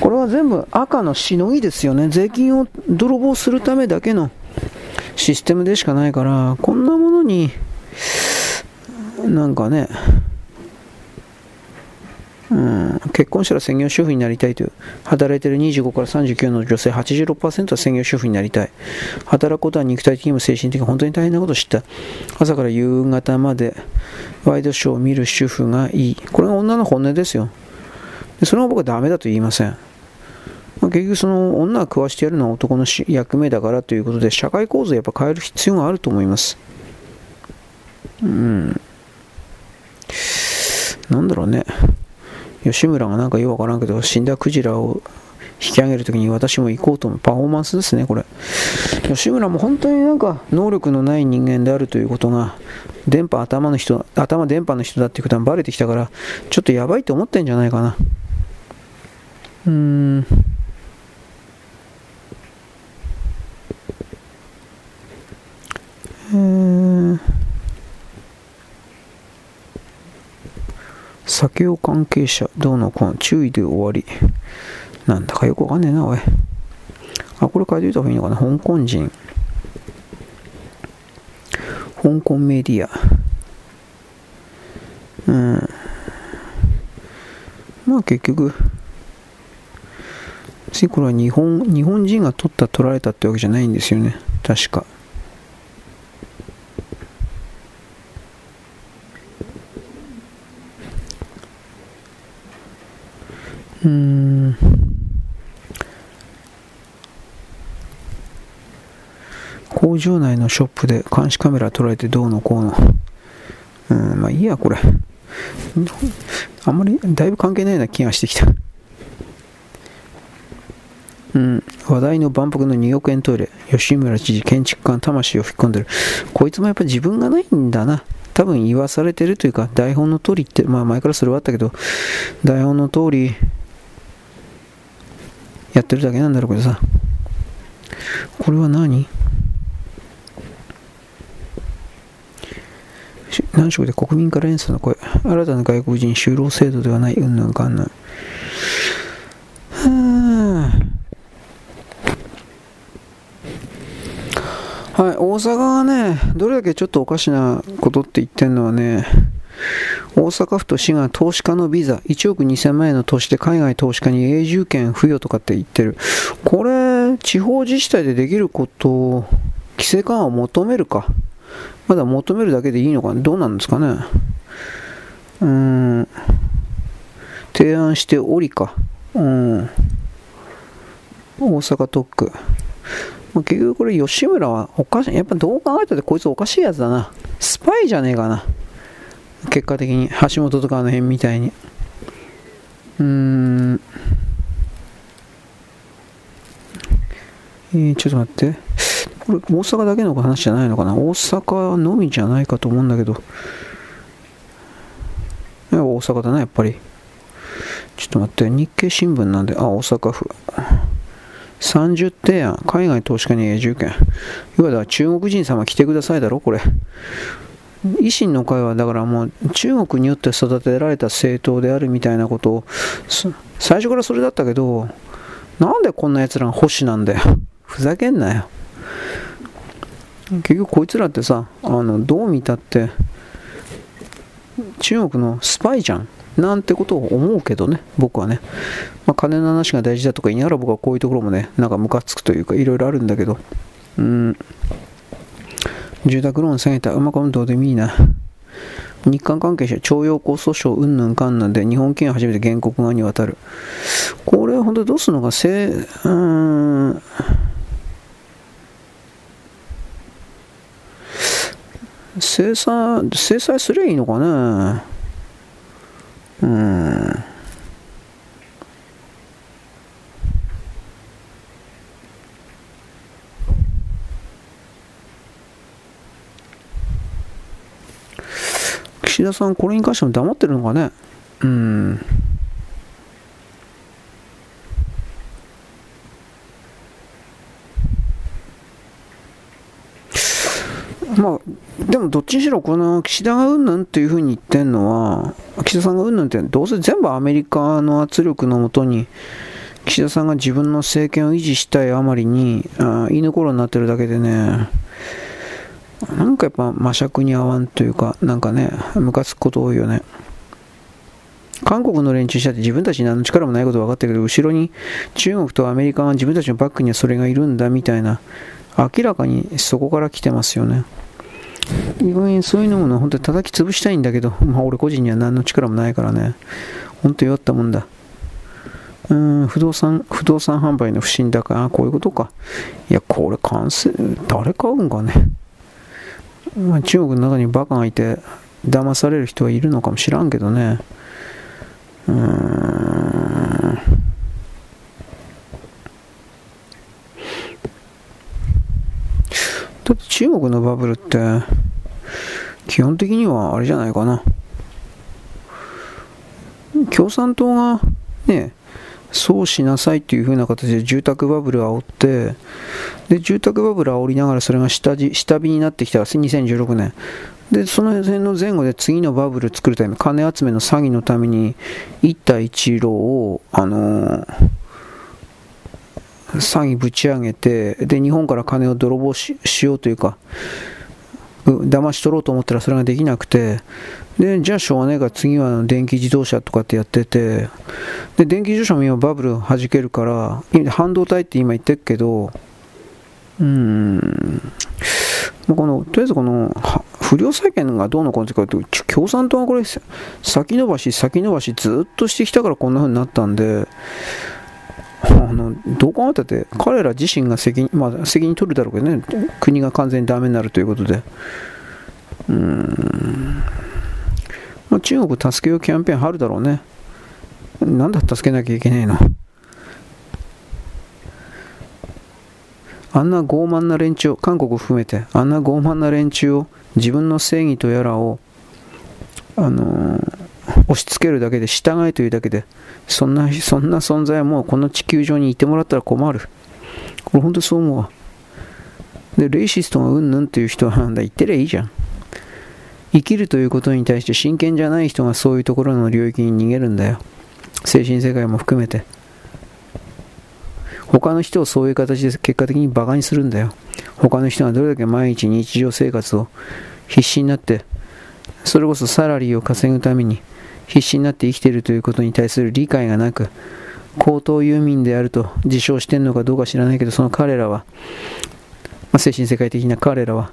これは全部赤のしのぎですよね。税金を泥棒するためだけのシステムでしかないから、こんなものに、なんかね、うん、結婚したら専業主婦になりたいという働いている25から39の女性86%は専業主婦になりたい。働くことは肉体的にも精神的にも本当に大変なことを知った。朝から夕方までワイドショーを見る主婦がいい。これが女の本音ですよ。でそれは僕はダメだと言いません、結局その女が食わしてやるのは男の役目だからということで社会構造をやっぱ変える必要があると思います。うん。なんだろうね。吉村がなんかよくわからんけど、死んだクジラを引き上げるときに私も行こうと思うパフォーマンスですね、これ。吉村も本当になんか能力のない人間であるということが、電波頭の人、頭電波の人だっていうことがバレてきたから、ちょっとやばいと思ってんじゃないかな。うーん。えー、酒を関係者、どうのこうの注意で終わり。なんだかよくわかんねえな、おい。あ、これ書いておいた方がいいのかな？香港人。香港メディア。うん。まあ結局、これは日本日本人が取った取られたってわけじゃないんですよね。確か。うん。工場内のショップで監視カメラ捉えてどうのこうの。うん、まあいいや、これ。あんまり、だいぶ関係ないような気がしてきた。うん、話題の万博の2億円トイレ、吉村知事、建築家の魂を吹き込んでる。こいつもやっぱ自分がないんだな。多分言わされてるというか、台本の通りって、まあ前からそれはあったけど、台本の通りやってるだけなんだろうけどさ。これは何？何色で国民から連鎖の声。新たな外国人就労制度ではない、うんぬんかんぬん。はい、大阪がね、どれだけちょっとおかしなことって言ってるのはね、大阪府と市が投資家のビザ1億2000万円の投資で海外投資家に永住権付与とかって言ってる。これ、地方自治体でできることを規制緩和を求めるか。まだ求めるだけでいいのかどうなんですかね。うん。提案しておりか。うん。大阪特区。結局これ吉村はおかしい。やっぱどう考えたってこいつおかしいやつだな。スパイじゃねえかな。結果的に橋本とかあの辺みたいに。うーん。えー、ちょっと待って。これ大阪だけの話じゃないのかな？大阪のみじゃないかと思うんだけど。大阪だなやっぱり。ちょっと待って。日経新聞なんで。あ大阪府。30提案海外投資家に永住権。要はだ中国人様来てくださいだろこれ。維新の会はだからもう中国によって育てられた政党であるみたいなことを最初からそれだったけどなんでこんな奴らが保守なんだよ。ふざけんなよ。結局こいつらってさあのどう見たって中国のスパイじゃん。なんてことを思うけどね僕はね、まあ、金の話が大事だとか言いながら僕はこういうところもねなんかムカつくというかいろいろあるんだけど。うん。住宅ローン下げた。うまくどうでもいいな。日韓関係者、徴用工訴訟、うんぬんかんなんで、日本権初めて原告側に渡る。これ、本当どうするのか、せ、うーん。制裁、制裁すりゃいいのかね。うん。岸田さん、これに関しても黙ってるのかね？うん。まあ、でもどっちにしろ、この岸田がうんぬんっていうふうに言ってるのは、岸田さんがうんぬんって、どうせ全部アメリカの圧力のもとに、岸田さんが自分の政権を維持したいあまりに、あ犬ころになってるだけでね、なんかやっぱ魔尺に合わんというか、なんかね、ムカつくこと多いよね。韓国の連中したって自分たちに何の力もないこと分かってるけど、後ろに中国とアメリカが自分たちのバックにはそれがいるんだみたいな、明らかにそこから来てますよね。意外にそういうのも本当に叩き潰したいんだけど、まあ俺個人には何の力もないからね、本当弱ったもんだ。うん、不動産、不動産販売の不審だから、こういうことか。いや、これ完成、誰買うんかね。まあ、中国の中にバカがいて騙される人はいるのかもしらんけどね。うーん。だって中国のバブルって基本的にはあれじゃないかな。共産党がねそうしなさいっていう風な形で住宅バブルを煽って、で、住宅バブルを煽りながらそれが下下火になってきた2016年。で、その辺の前後で次のバブルを作るため、金集めの詐欺のために、一帯一路を、あのー、詐欺ぶち上げて、で、日本から金を泥棒しようというか、騙し取ろうと思ったらそれができなくて、で、じゃあしょうがないから次は電気自動車とかってやってて、で、電気自動車も今バブル弾けるから、半導体って今言ってるけど、うん、この、とりあえずこの、不良債権がどうのこうのかというと、共産党はこれ、先延ばし、先延ばしずっとしてきたからこんな風になったんで、あのどう考えたって、彼ら自身が責任,、まあ、責任取るだろうけどね、国が完全にダメになるということで。うんまあ、中国助けようキャンペーンあるだろうね。なんだ助けなきゃいけないの？あんな傲慢な連中、韓国を含めて、あんな傲慢な連中を、自分の正義とやらを、あのー、押し付けるだけで、従いというだけで、そんな、そんな存在はもうこの地球上にいてもらったら困る。これ本当そう思うわ。で、レイシストがうんぬんっていう人は、なんだ、言ってりゃいいじゃん。生きるということに対して真剣じゃない人がそういうところの領域に逃げるんだよ。精神世界も含めて。他の人をそういう形で結果的に馬鹿にするんだよ。他の人がどれだけ毎日日常生活を必死になって、それこそサラリーを稼ぐために必死になって生きているということに対する理解がなく、高等遊民であると自称してんのかどうか知らないけど、その彼らは、まあ、精神世界的な彼らは、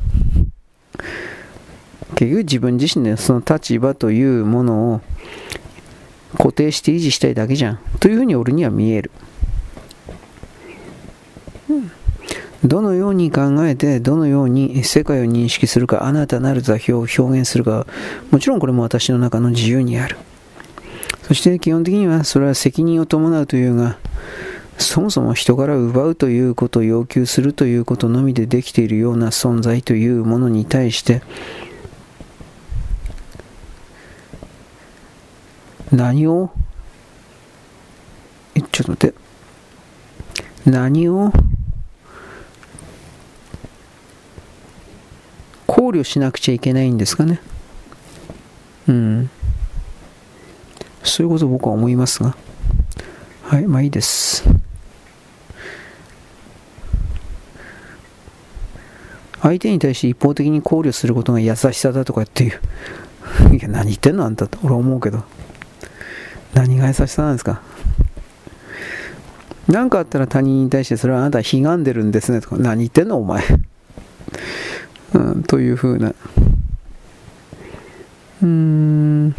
結局自分自身でその立場というものを固定して維持したいだけじゃん。というふうに俺には見える。うんどのように考えて、どのように世界を認識するか、あなたなる座標を表現するか、もちろんこれも私の中の自由にある。そして基本的にはそれは責任を伴うというが、そもそも人から奪うということを要求するということのみでできているような存在というものに対して、何を？え、ちょっと待って。何を？考慮しなくちゃいけないんですかね。うん。そういうこと僕は思いますが。はい、まあいいです。相手に対して一方的に考慮することが優しさだとかっていう。いや、何言ってんのあんたって俺は思うけど。何が優しさなんですか？何かあったら他人に対してそれはあなた悲願でるんですねとか。何言ってんのお前、うん、というふうな。うん。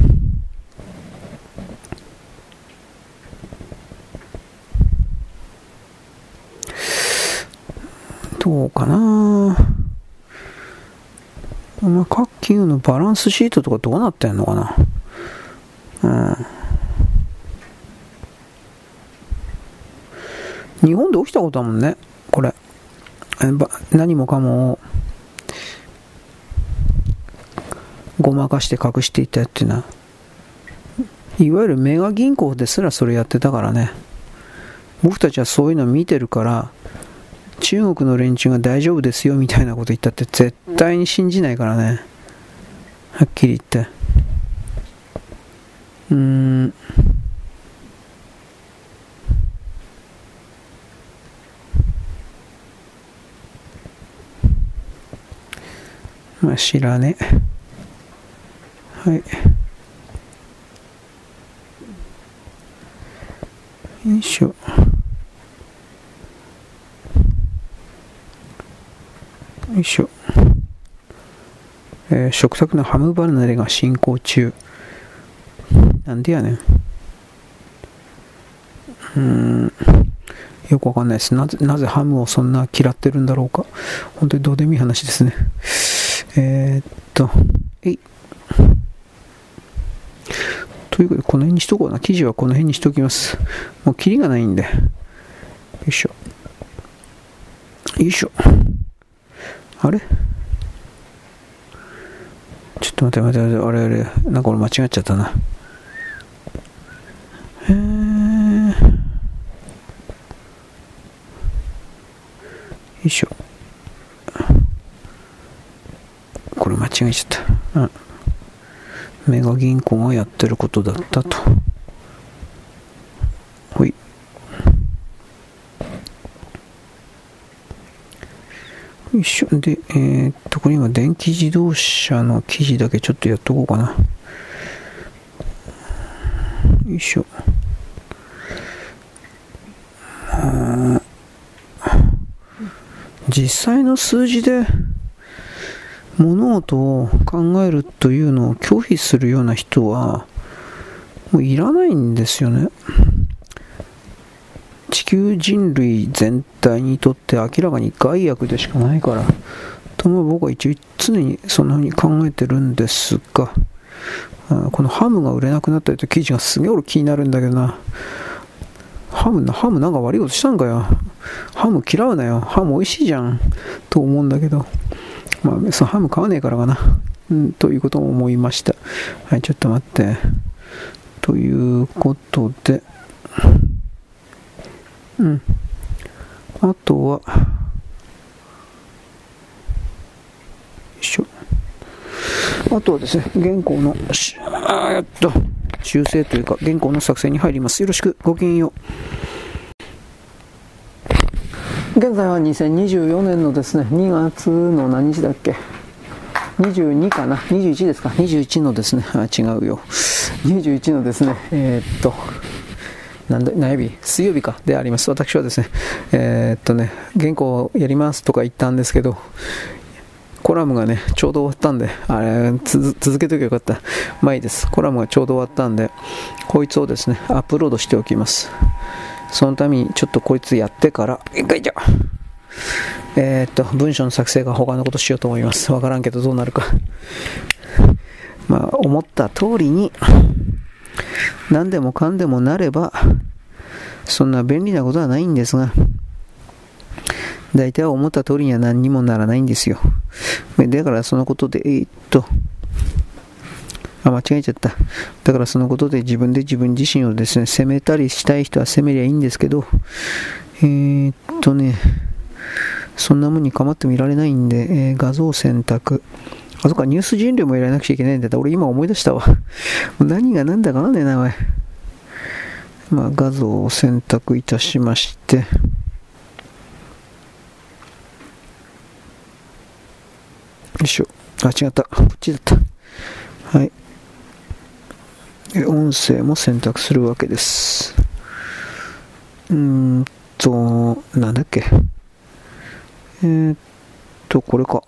どうかな。まあ、各企業のバランスシートとかどうなってんのかな。うん。日本で起きたことだもんね、これ。何もかもごまかして隠していったっていうのは、いわゆるメガ銀行ですらそれやってたからね。僕たちはそういうの見てるから、中国の連中が大丈夫ですよみたいなこと言ったって絶対に信じないからね。はっきり言って。うーん。まあ、知らねはい。よいしょ。よいしょ。えー、食卓のハム離れが進行中。なんでやねん。うん。よくわかんないです。なぜ、なぜハムをそんな嫌ってるんだろうか。本当にどうでもいい話ですね。えー、っと、えい。ということで、この辺にしとこうな。記事はこの辺にしときます。もう、キリがないんで。よいしょ。よいしょ。あれ？ちょっと待って待って待って、あれあれ、なんか俺間違っちゃったな。えー、よいしょ。これ間違えちゃった。うん。メガ銀行がやってることだったと。ほい。よいしょ。で、えー、っと、これ今、電気自動車の記事だけちょっとやっとこうかな。よいしょ。実際の数字で物事を考えるというのを拒否するような人はもういらないんですよね。地球人類全体にとって明らかに害悪でしかないから、とも僕は一応常にそんな風に考えてるんですが、このハムが売れなくなったりと記事がすげえ俺気になるんだけどな。ハムな、ハムなんか悪いことしたんかよ。ハム嫌うなよ。ハム美味しいじゃん。と思うんだけど。まあ、そのハム買わねえからかな。うん、ということも思いました。はい、ちょっと待って。ということで、うん。あとは、よいしょ。あとはですね、原稿の、あっと、修正というか、原稿の作成に入ります。よろしく、ごきげんよう。現在は2024年のですね、2月の何日だっけ？22かな ?21 ですか ?21 のですね、あ、違うよ。21のですね、えー、っと、なんだ、何曜日？水曜日かであります。私はですね、えー、っとね、原稿やりますとか言ったんですけど、コラムがね、ちょうど終わったんで、あれ、続けときゃよかった。まあいいです。コラムがちょうど終わったんで、こいつをですね、アップロードしておきます。そのために、ちょっとこいつやってから、一回じゃえー、っと、文章の作成が他のことしようと思います。わからんけどどうなるか。まあ、思った通りに、何でもかんでもなれば、そんな便利なことはないんですが、大体は思った通りには何にもならないんですよ。だからそのことで、えー、っと、あ、間違えちゃった。だからそのことで自分で自分自身をですね、責めたりしたい人は責めりゃいいんですけど、えー、っとね、そんなもんに構ってもいられないんで、えー、画像選択。あ、そっか、ニュース人類もやらなくちゃいけないんだった。俺今思い出したわ。何が何だかわかんねえな、おい。まあ、画像を選択いたしまして、よいしょ。あ、違った。こっちだった。はい。音声も選択するわけです。うーんと、なんだっけ。えー、っと、これか。よ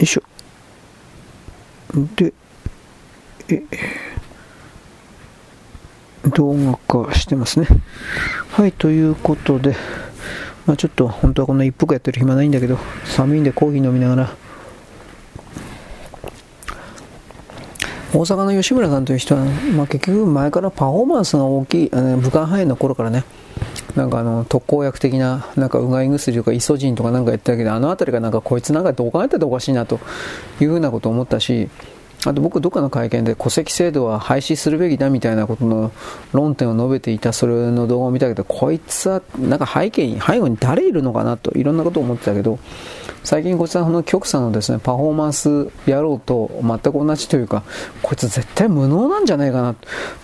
いしょ。で、え、動画化してますね。はい、ということで、まあ、ちょっと本当はこんな一服やってる暇ないんだけど、寒いんでコーヒー飲みながら、大阪の吉村さんという人は、まあ、結局前からパフォーマンスが大きい、あの武漢肺炎の頃からね、なんかあの特効薬的ななんかうがい薬とかイソジンとかなんか言ってたけどあの辺りがなんかこいつなんかどう考えたっておかしいなというふうなことを思ったしあと僕どっかの会見で戸籍制度は廃止するべきだみたいなことの論点を述べていたそれの動画を見たけどこいつはなんか背景に背後に誰いるのかなといろんなことを思ってたけど最近こいつはこの極左のですねパフォーマンスやろうと全く同じというかこいつ絶対無能なんじゃないかな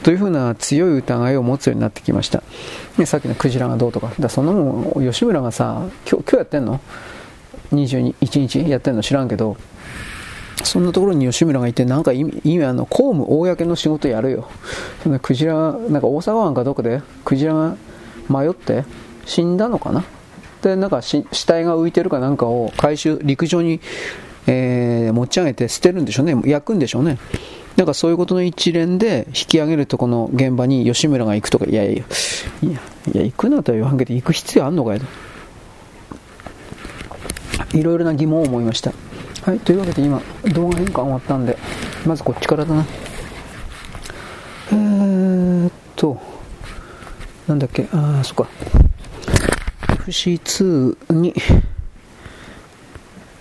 というふうな強い疑いを持つようになってきました、ね、さっきのクジラがどうとか。だそんなもん吉村がさ今日今日やってんの？21日やってんの知らんけど。そんなところに吉村がいて、なんか意味、あの、公務、公の仕事やるよ。そのクジラが、なんか大阪湾かどこで、クジラが迷って死んだのかな？で、なんか死体が浮いてるかなんかを回収、陸上に、えー、持ち上げて捨てるんでしょうね。焼くんでしょうね。なんかそういうことの一連で引き上げるとこの現場に吉村が行くとか、いやいや、いや、いや行くなとは言わんけど、行く必要あんのかよと。いろいろな疑問を思いました。はい、というわけで今、動画変換終わったんで、まずこっちからだな。えーっと、なんだっけ、あー、そっか。FC2 に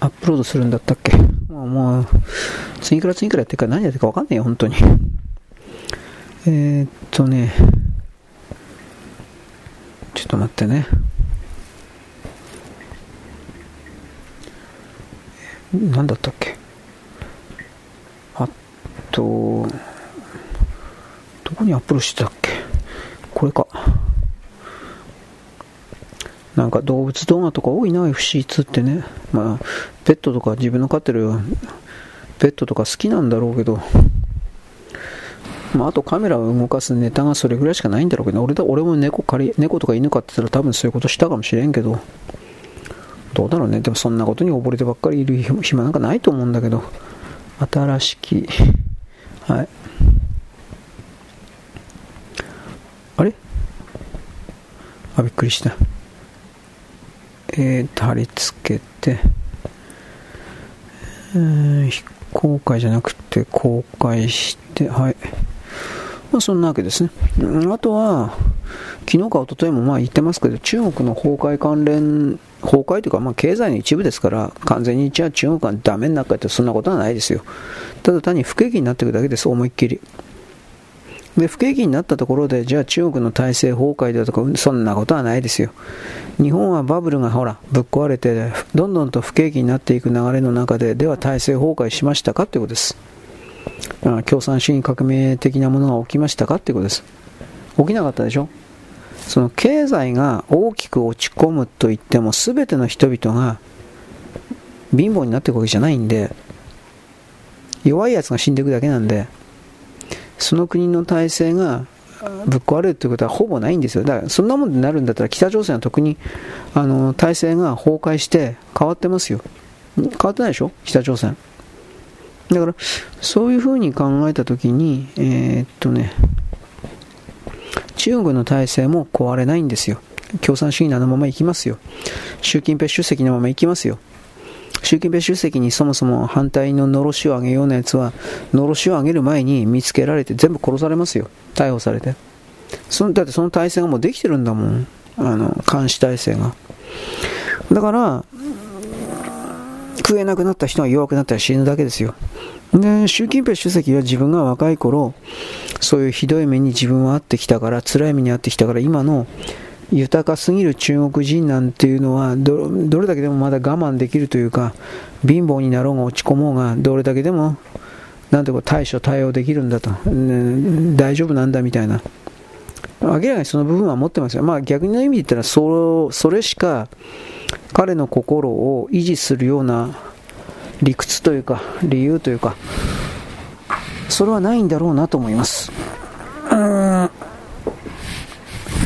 アップロードするんだったっけもう、もう、次から次からやってるから何やってるかわかんねえよ、本当に。えー、っとね、ちょっと待ってね。なんだったっけ？あと、どこにアップロしてたっけ？これか。なんか動物動画とか多いな、FC2 ってね。まあ、ペットとか自分の飼ってるペットとか好きなんだろうけど、まあ、あとカメラを動かすネタがそれぐらいしかないんだろうけど、俺だ俺も猫借り猫とか犬飼ってたら多分そういうことしたかもしれんけど、どうだろうね。でもそんなことに溺れてばっかりいる暇なんかないと思うんだけど、新しき、はい。あれ？あ、びっくりした。えー、貼り付けて、えー、非公開じゃなくて公開して、はい。まあ、そんなわけですね。あとは、昨日か一昨日もまあ言ってますけど、中国の崩壊関連、崩壊というか、まあ経済の一部ですから、完全にじゃあ中国がダメになったってそんなことはないですよ。ただ単に不景気になっていくだけです、思いっきり。で、不景気になったところで、じゃあ中国の体制崩壊だとか、そんなことはないですよ。日本はバブルがほら、ぶっ壊れて、どんどんと不景気になっていく流れの中で、では体制崩壊しましたかということです。共産主義革命的なものが起きましたかということです。起きなかったでしょ？その経済が大きく落ち込むといっても、全ての人々が貧乏になっていくわけじゃないんで、弱いやつが死んでいくだけなんで、その国の体制がぶっ壊れるということはほぼないんですよ。だからそんなもんになるんだったら北朝鮮は特にあの体制が崩壊して変わってますよ。変わってないでしょ？北朝鮮。だからそういうふうに考えたときに、えー、っとね、中国の体制も壊れないんですよ。共産主義のあのまま行きますよ。習近平主席のまま行きますよ。習近平主席にそもそも反対ののろしを上げようなやつは、のろしを上げる前に見つけられて全部殺されますよ。逮捕されて。そのだってその体制がもうできてるんだもん。あの、監視体制が。だから、食えなくなった人が弱くなったら死ぬだけですよ。で、習近平主席は自分が若い頃、そういうひどい目に自分は遭ってきたから、辛い目に遭ってきたから、今の豊かすぎる中国人なんていうのはどれだけでもまだ我慢できるというか貧乏になろうが落ち込もうがどれだけでもなんてこう対処対応できるんだと、ね、大丈夫なんだみたいな。明らかにその部分は持ってますよ、まあ、逆の意味で言ったらそそれしか彼の心を維持するような理屈というか理由というかそれはないんだろうなと思います。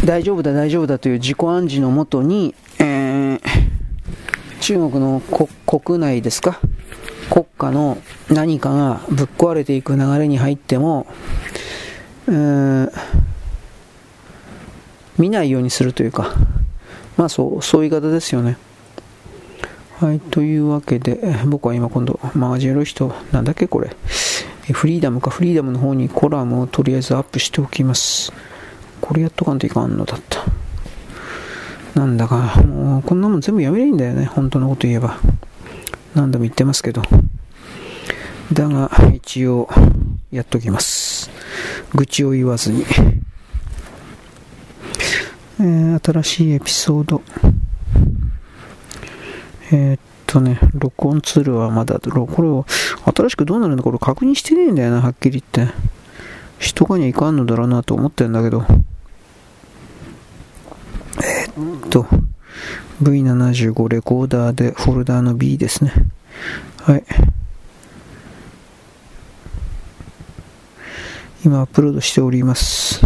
大丈夫だ大丈夫だという自己暗示のもとに、えー、中国の国内ですか？国家の何かがぶっ壊れていく流れに入っても、えー、見ないようにするというか、まあそう、そういう言い方ですよね。はい、というわけで、僕は今今度、マガジンやる人、なんだっけこれ。フリーダムか、フリーダムの方にコラムをとりあえずアップしておきます。これやっとかんといかんのだった。なんだか、もうこんなもん全部やめりゃいいんだよね。本当のこと言えば。何度も言ってますけど。だが、一応、やっときます。愚痴を言わずに。えー、新しいエピソード。えー、っとね、録音ツールはまだ、これを、新しくどうなるんだこれ確認してねえんだよな、はっきり言って。しとかにはいかんのだろうなと思ってんだけど。えー、っと、V75 レコーダーでフォルダーの B ですね。はい。今アップロードしております。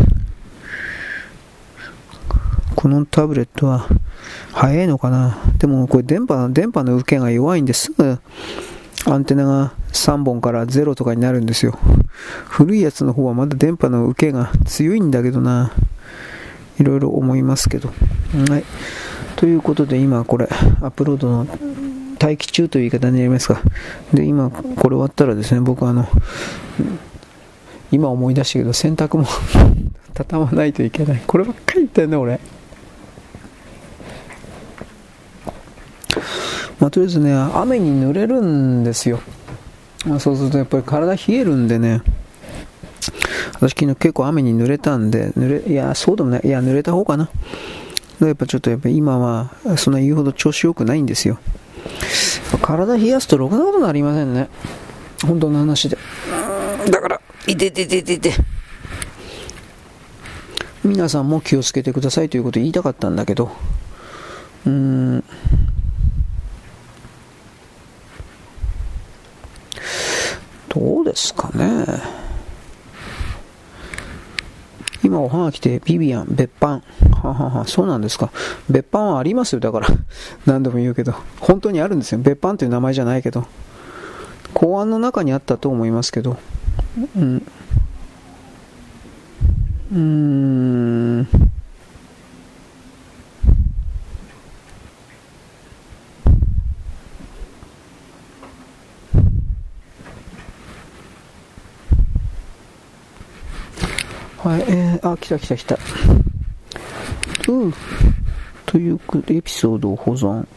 このタブレットは早いのかな？でもこれ電波電波の受けが弱いんですぐアンテナが3本から0とかになるんですよ。古いやつの方はまだ電波の受けが強いんだけどな。いろいろ思いますけど。はい。ということで今これアップロードの待機中という言い方になりますか。で、今これ終わったらですね、僕あの、今思い出したけど洗濯も 畳まないといけない。こればっかり言ってんね、俺。まあ、とりあえずね、雨に濡れるんですよ。まあ、そうするとやっぱり体冷えるんでね、私昨日結構雨に濡れたんで、濡れ、いや、そうでもない、いや、濡れた方かな。やっぱちょっとやっぱ今はそんな言うほど調子良くないんですよ。体冷やすとろくなことになりませんね。本当の話で。だから、いててててて。皆さんも気をつけてくださいということを言いたかったんだけど、うーん。どうですかね。今おはがきでビビアン、別班。ははは、そうなんですか。別班はありますよ、だから。何度も言うけど。本当にあるんですよ。別班という名前じゃないけど。公安の中にあったと思いますけど。うん。うーん。はい、えー、あ、来た来た来た。うん。というエピソードを保存。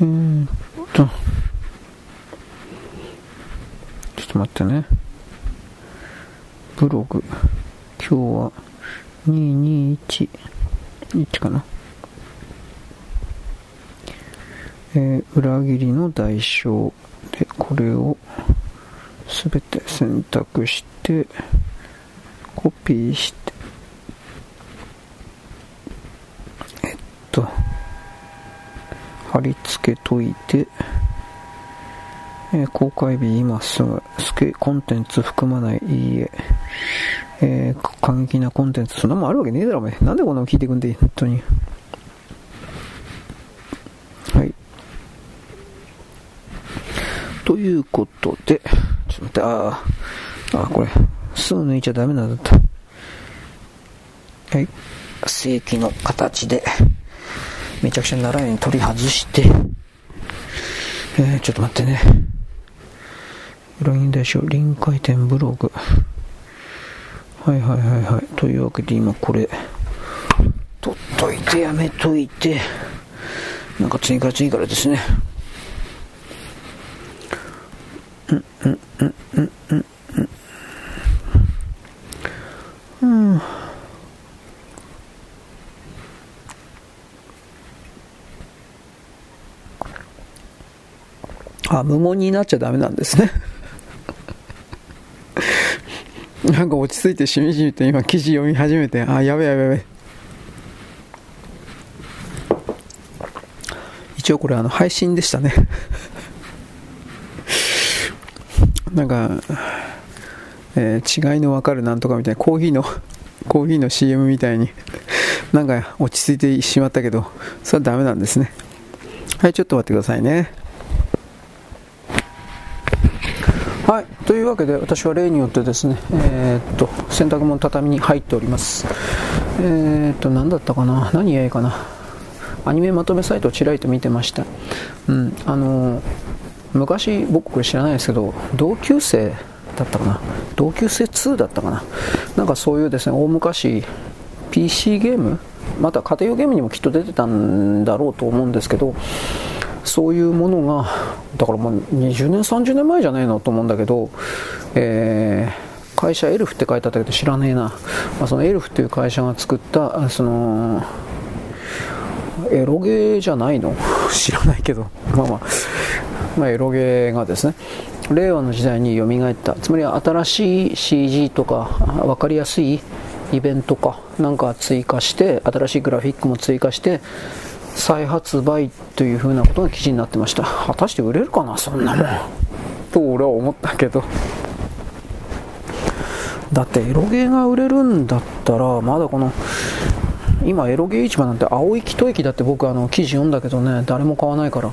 えー、っと。ちょっと待ってね。ブログ。今日は221。1かな。えー、裏切りの代償で、これをすべて選択して、コピーして、えっと、貼り付けといて、えー、公開日今すぐ、スケ、コンテンツ含まない、いいえ、えー、過激なコンテンツ、そんなもんあるわけねえだろ、お前。なんでこんなの聞いてくんで、本当に。はい。ということで、ちょっと待って、ああ、あ、これ、すぐ抜いちゃダメなんだった。はい。正規の形で、めちゃくちゃならないように取り外して、えー、ちょっと待ってね。ロインでしょ、臨回転ブログ。はいはいはいはい。というわけで今これ、取っといてやめといて、なんか次から次からですね。うんうんうんうんうんうん。うん。あ、無言になっちゃダメなんですね。なんか落ち着いてしみじみと今記事読み始めて、あ、やべやべやべ。一応これあの配信でしたねなんか、えー、違いのわかるなんとかみたいな、コーヒーの、コーヒーの CM みたいに なんか落ち着いてしまったけど、それはダメなんですね。はい、ちょっと待ってくださいね。はい、というわけで私は例によってですね、えー、っと洗濯物畳に入っております。えー、っと何だったかな、何がいいかな、アニメまとめサイトをちらりと見てました。うん、あの昔僕これ知らないですけど同級生だったかな、同級生2だったかな、なんかそういうですね大昔 PC ゲーム？また家庭用ゲームにもきっと出てたんだろうと思うんですけどそういうものがだからもう20年30年前じゃないのと思うんだけど、えー、会社エルフって書いてあったけど知らねえな、まあ、そのエルフっていう会社が作ったそのエロゲーじゃないの？知らないけど。まあまあ、まあ、エロゲーがですね。令和の時代に蘇った。つまり新しい CG とか分かりやすいイベントかなんか追加して新しいグラフィックも追加して再発売というふうなことが記事になってました。果たして売れるかなそんなもん。と俺は思ったけど。だってエロゲーが売れるんだったらまだこの今エロゲー市場なんて青い一駅だって僕あの記事読んだけどね誰も買わないから。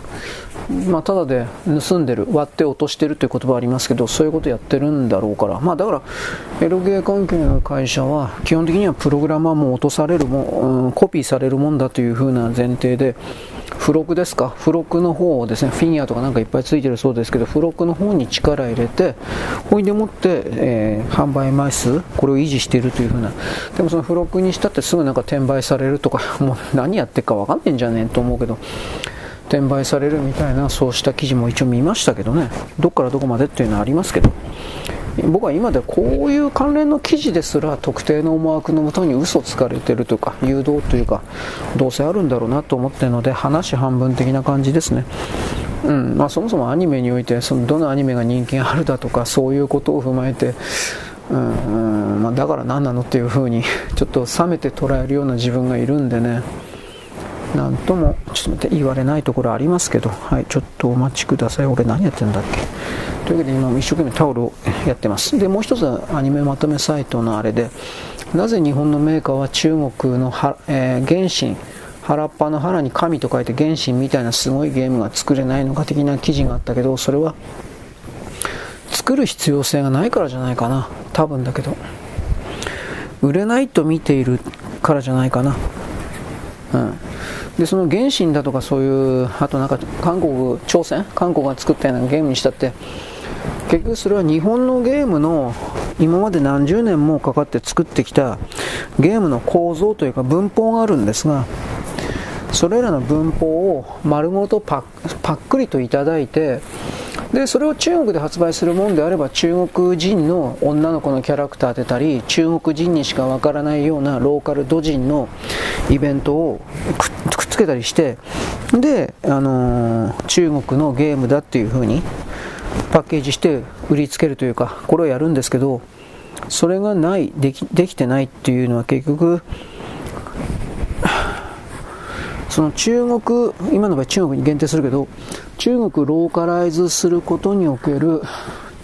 まあ、ただで盗んでる割って落としてるという言葉ありますけどそういうことやってるんだろうから。まあだからエロゲー関係の会社は基本的にはプログラマーも落とされるも、うん、コピーされるもんだというふうな前提で付録ですか？付録の方をですねフィギュアとかなんかいっぱいついてるそうですけど付録の方に力入れてほいでもって、えー、販売枚数これを維持しているというふうな。でもその付録にしたってすぐなんか転売されるとか もう何やってるか分かんないんじゃねえと思うけど転売されるみたいなそうした記事も一応見ましたけどね。どっからどこまでっていうのはありますけど。僕は今でこういう関連の記事ですら特定の思惑のもとに嘘つかれてるとか誘導というかどうせあるんだろうなと思ってるので話半分的な感じですね。うん。まあ、そもそもアニメにおいてそのどのアニメが人気があるだとかそういうことを踏まえて、うん。うん。まあ、だから何なのっていうふうにちょっと冷めて捉えるような自分がいるんでね。なんともちょっと待って言われないところありますけど、はい、ちょっとお待ちください。俺何やってんだっけ？というわけで今一生懸命タオルをやってます。でもう一つはアニメまとめサイトのあれでなぜ日本のメーカーは中国の、えー、原神原っぱの腹に神と書いて原神みたいなすごいゲームが作れないのか的な記事があったけどそれは作る必要性がないからじゃないかな。多分だけど。売れないと見ているからじゃないかな。うん。でその原神だとかそういうあとなんか韓国朝鮮？韓国が作ったようなゲームにしたって結局それは日本のゲームの今まで何十年もかかって作ってきたゲームの構造というか文法があるんですがそれらの文法を丸ごとパックリといただいてでそれを中国で発売するもんであれば中国人の女の子のキャラクター当てたり中国人にしかわからないようなローカルド人のイベントをつけたりしてで、あのー、中国のゲームだっていう風にパッケージして売りつけるというかこれをやるんですけどそれがないできできてないっていうのは結局その中国、今の場合中国に限定するけど、中国ローカライズすることにおける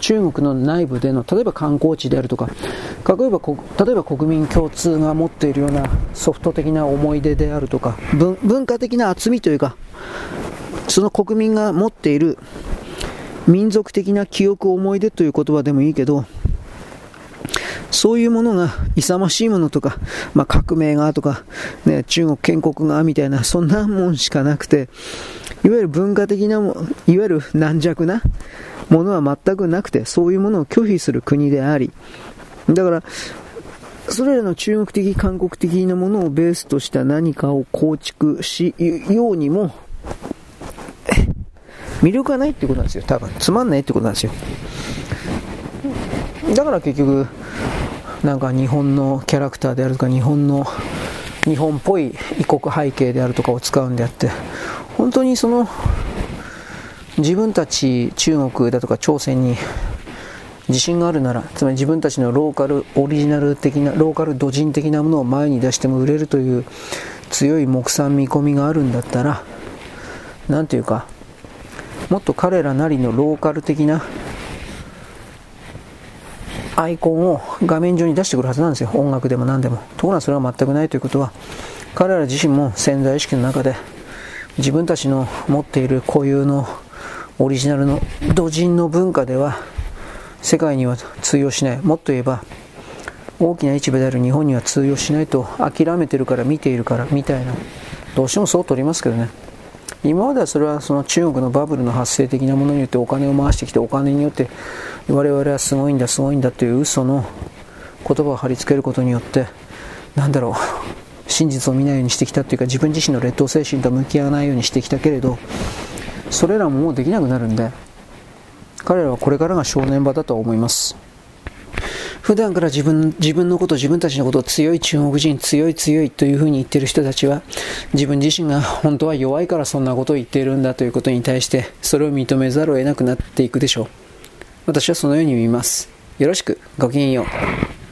中国の内部での、例えば観光地であるとか、例えば例えば国民共通が持っているようなソフト的な思い出であるとか、文化的な厚みというか、その国民が持っている民族的な記憶、思い出という言葉でもいいけど、そういうものが勇ましいものとか、まあ、革命がとか、ね、中国建国がみたいな、そんなもんしかなくて、いわゆる文化的なも、いわゆる軟弱なものは全くなくて、そういうものを拒否する国であり、だから、それらの中国的、韓国的なものをベースとした何かを構築しようにも、魅力がないってことなんですよ、多分。つまんないってことなんですよ。だから結局、なんか日本のキャラクターであるとか日本の日本っぽい異国背景であるとかを使うんであって本当にその自分たち中国だとか朝鮮に自信があるならつまり自分たちのローカルオリジナル的なローカル土人的なものを前に出しても売れるという強い目算見込みがあるんだったら何ていうかもっと彼らなりのローカル的なアイコンを画面上に出してくるはずなんですよ。音楽でも何でも。ところがそれは全くないということは彼ら自身も潜在意識の中で自分たちの持っている固有のオリジナルの土人の文化では世界には通用しない。もっと言えば大きな市場である日本には通用しないと諦めてるから見ているからみたいな。どうしてもそう取りますけどね。今まではそれはその中国のバブルの発生的なものによってお金を回してきてお金によって我々はすごいんだすごいんだという嘘の言葉を貼り付けることによってなんだろう。真実を見ないようにしてきたというか自分自身の劣等精神と向き合わないようにしてきたけれどそれらももうできなくなるんで彼らはこれからが正念場だと思います普段から自分自分のこと、自分たちのことを強い中国人、強い強いというふうに言ってる人たちは、自分自身が本当は弱いからそんなことを言っているんだということに対して、それを認めざるを得なくなっていくでしょう。私はそのように見ます。よろしく、ごきげんよう。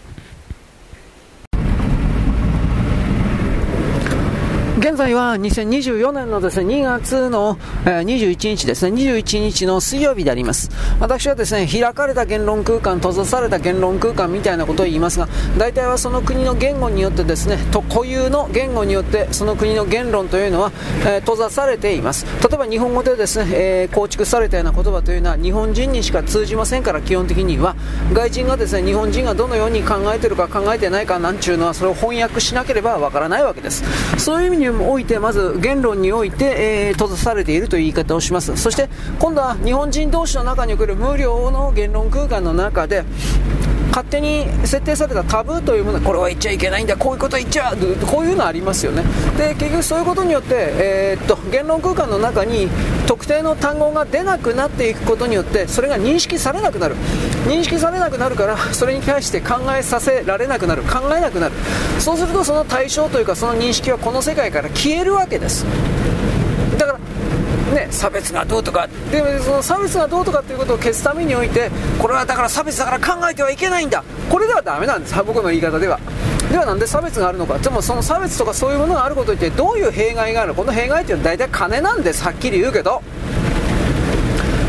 現在は2024年のですね、2月の、えー、21日ですね、21日の水曜日であります。私はですね、開かれた言論空間、閉ざされた言論空間みたいなことを言いますが、大体はその国の言語によってですね、と固有の言語によってその国の言論というのは、えー、閉ざされています。例えば日本語でですね、えー、構築されたような言葉というのは日本人にしか通じませんから基本的には、外人がですね、日本人がどのように考えているか考えてないかなんちゅうのはそれを翻訳しなければわからないわけです。そういう意味において、まず言論において、えー、閉ざされているという言い方をします。そして、今度は日本人同士の中における無料の言論空間の中で、勝手に設定されたタブーというものこれは言っちゃいけないんだこういうこと言っちゃうこういうのありますよね。で結局そういうことによって、えー、っと言論空間の中に特定の単語が出なくなっていくことによってそれが認識されなくなる。認識されなくなるからそれに対して考えさせられなくなる。考えなくなる。そうするとその対象というかその認識はこの世界から消えるわけです。ね、差別がどうとかでもその差別がどうとかっていうことを消すためにおいてこれはだから差別だから考えてはいけないんだ。これではダメなんです。僕の言い方では。ではなんで差別があるのか。でもその差別とかそういうものがあることによってどういう弊害があるのこの弊害っていうのは大体金なんですはっきり言うけど。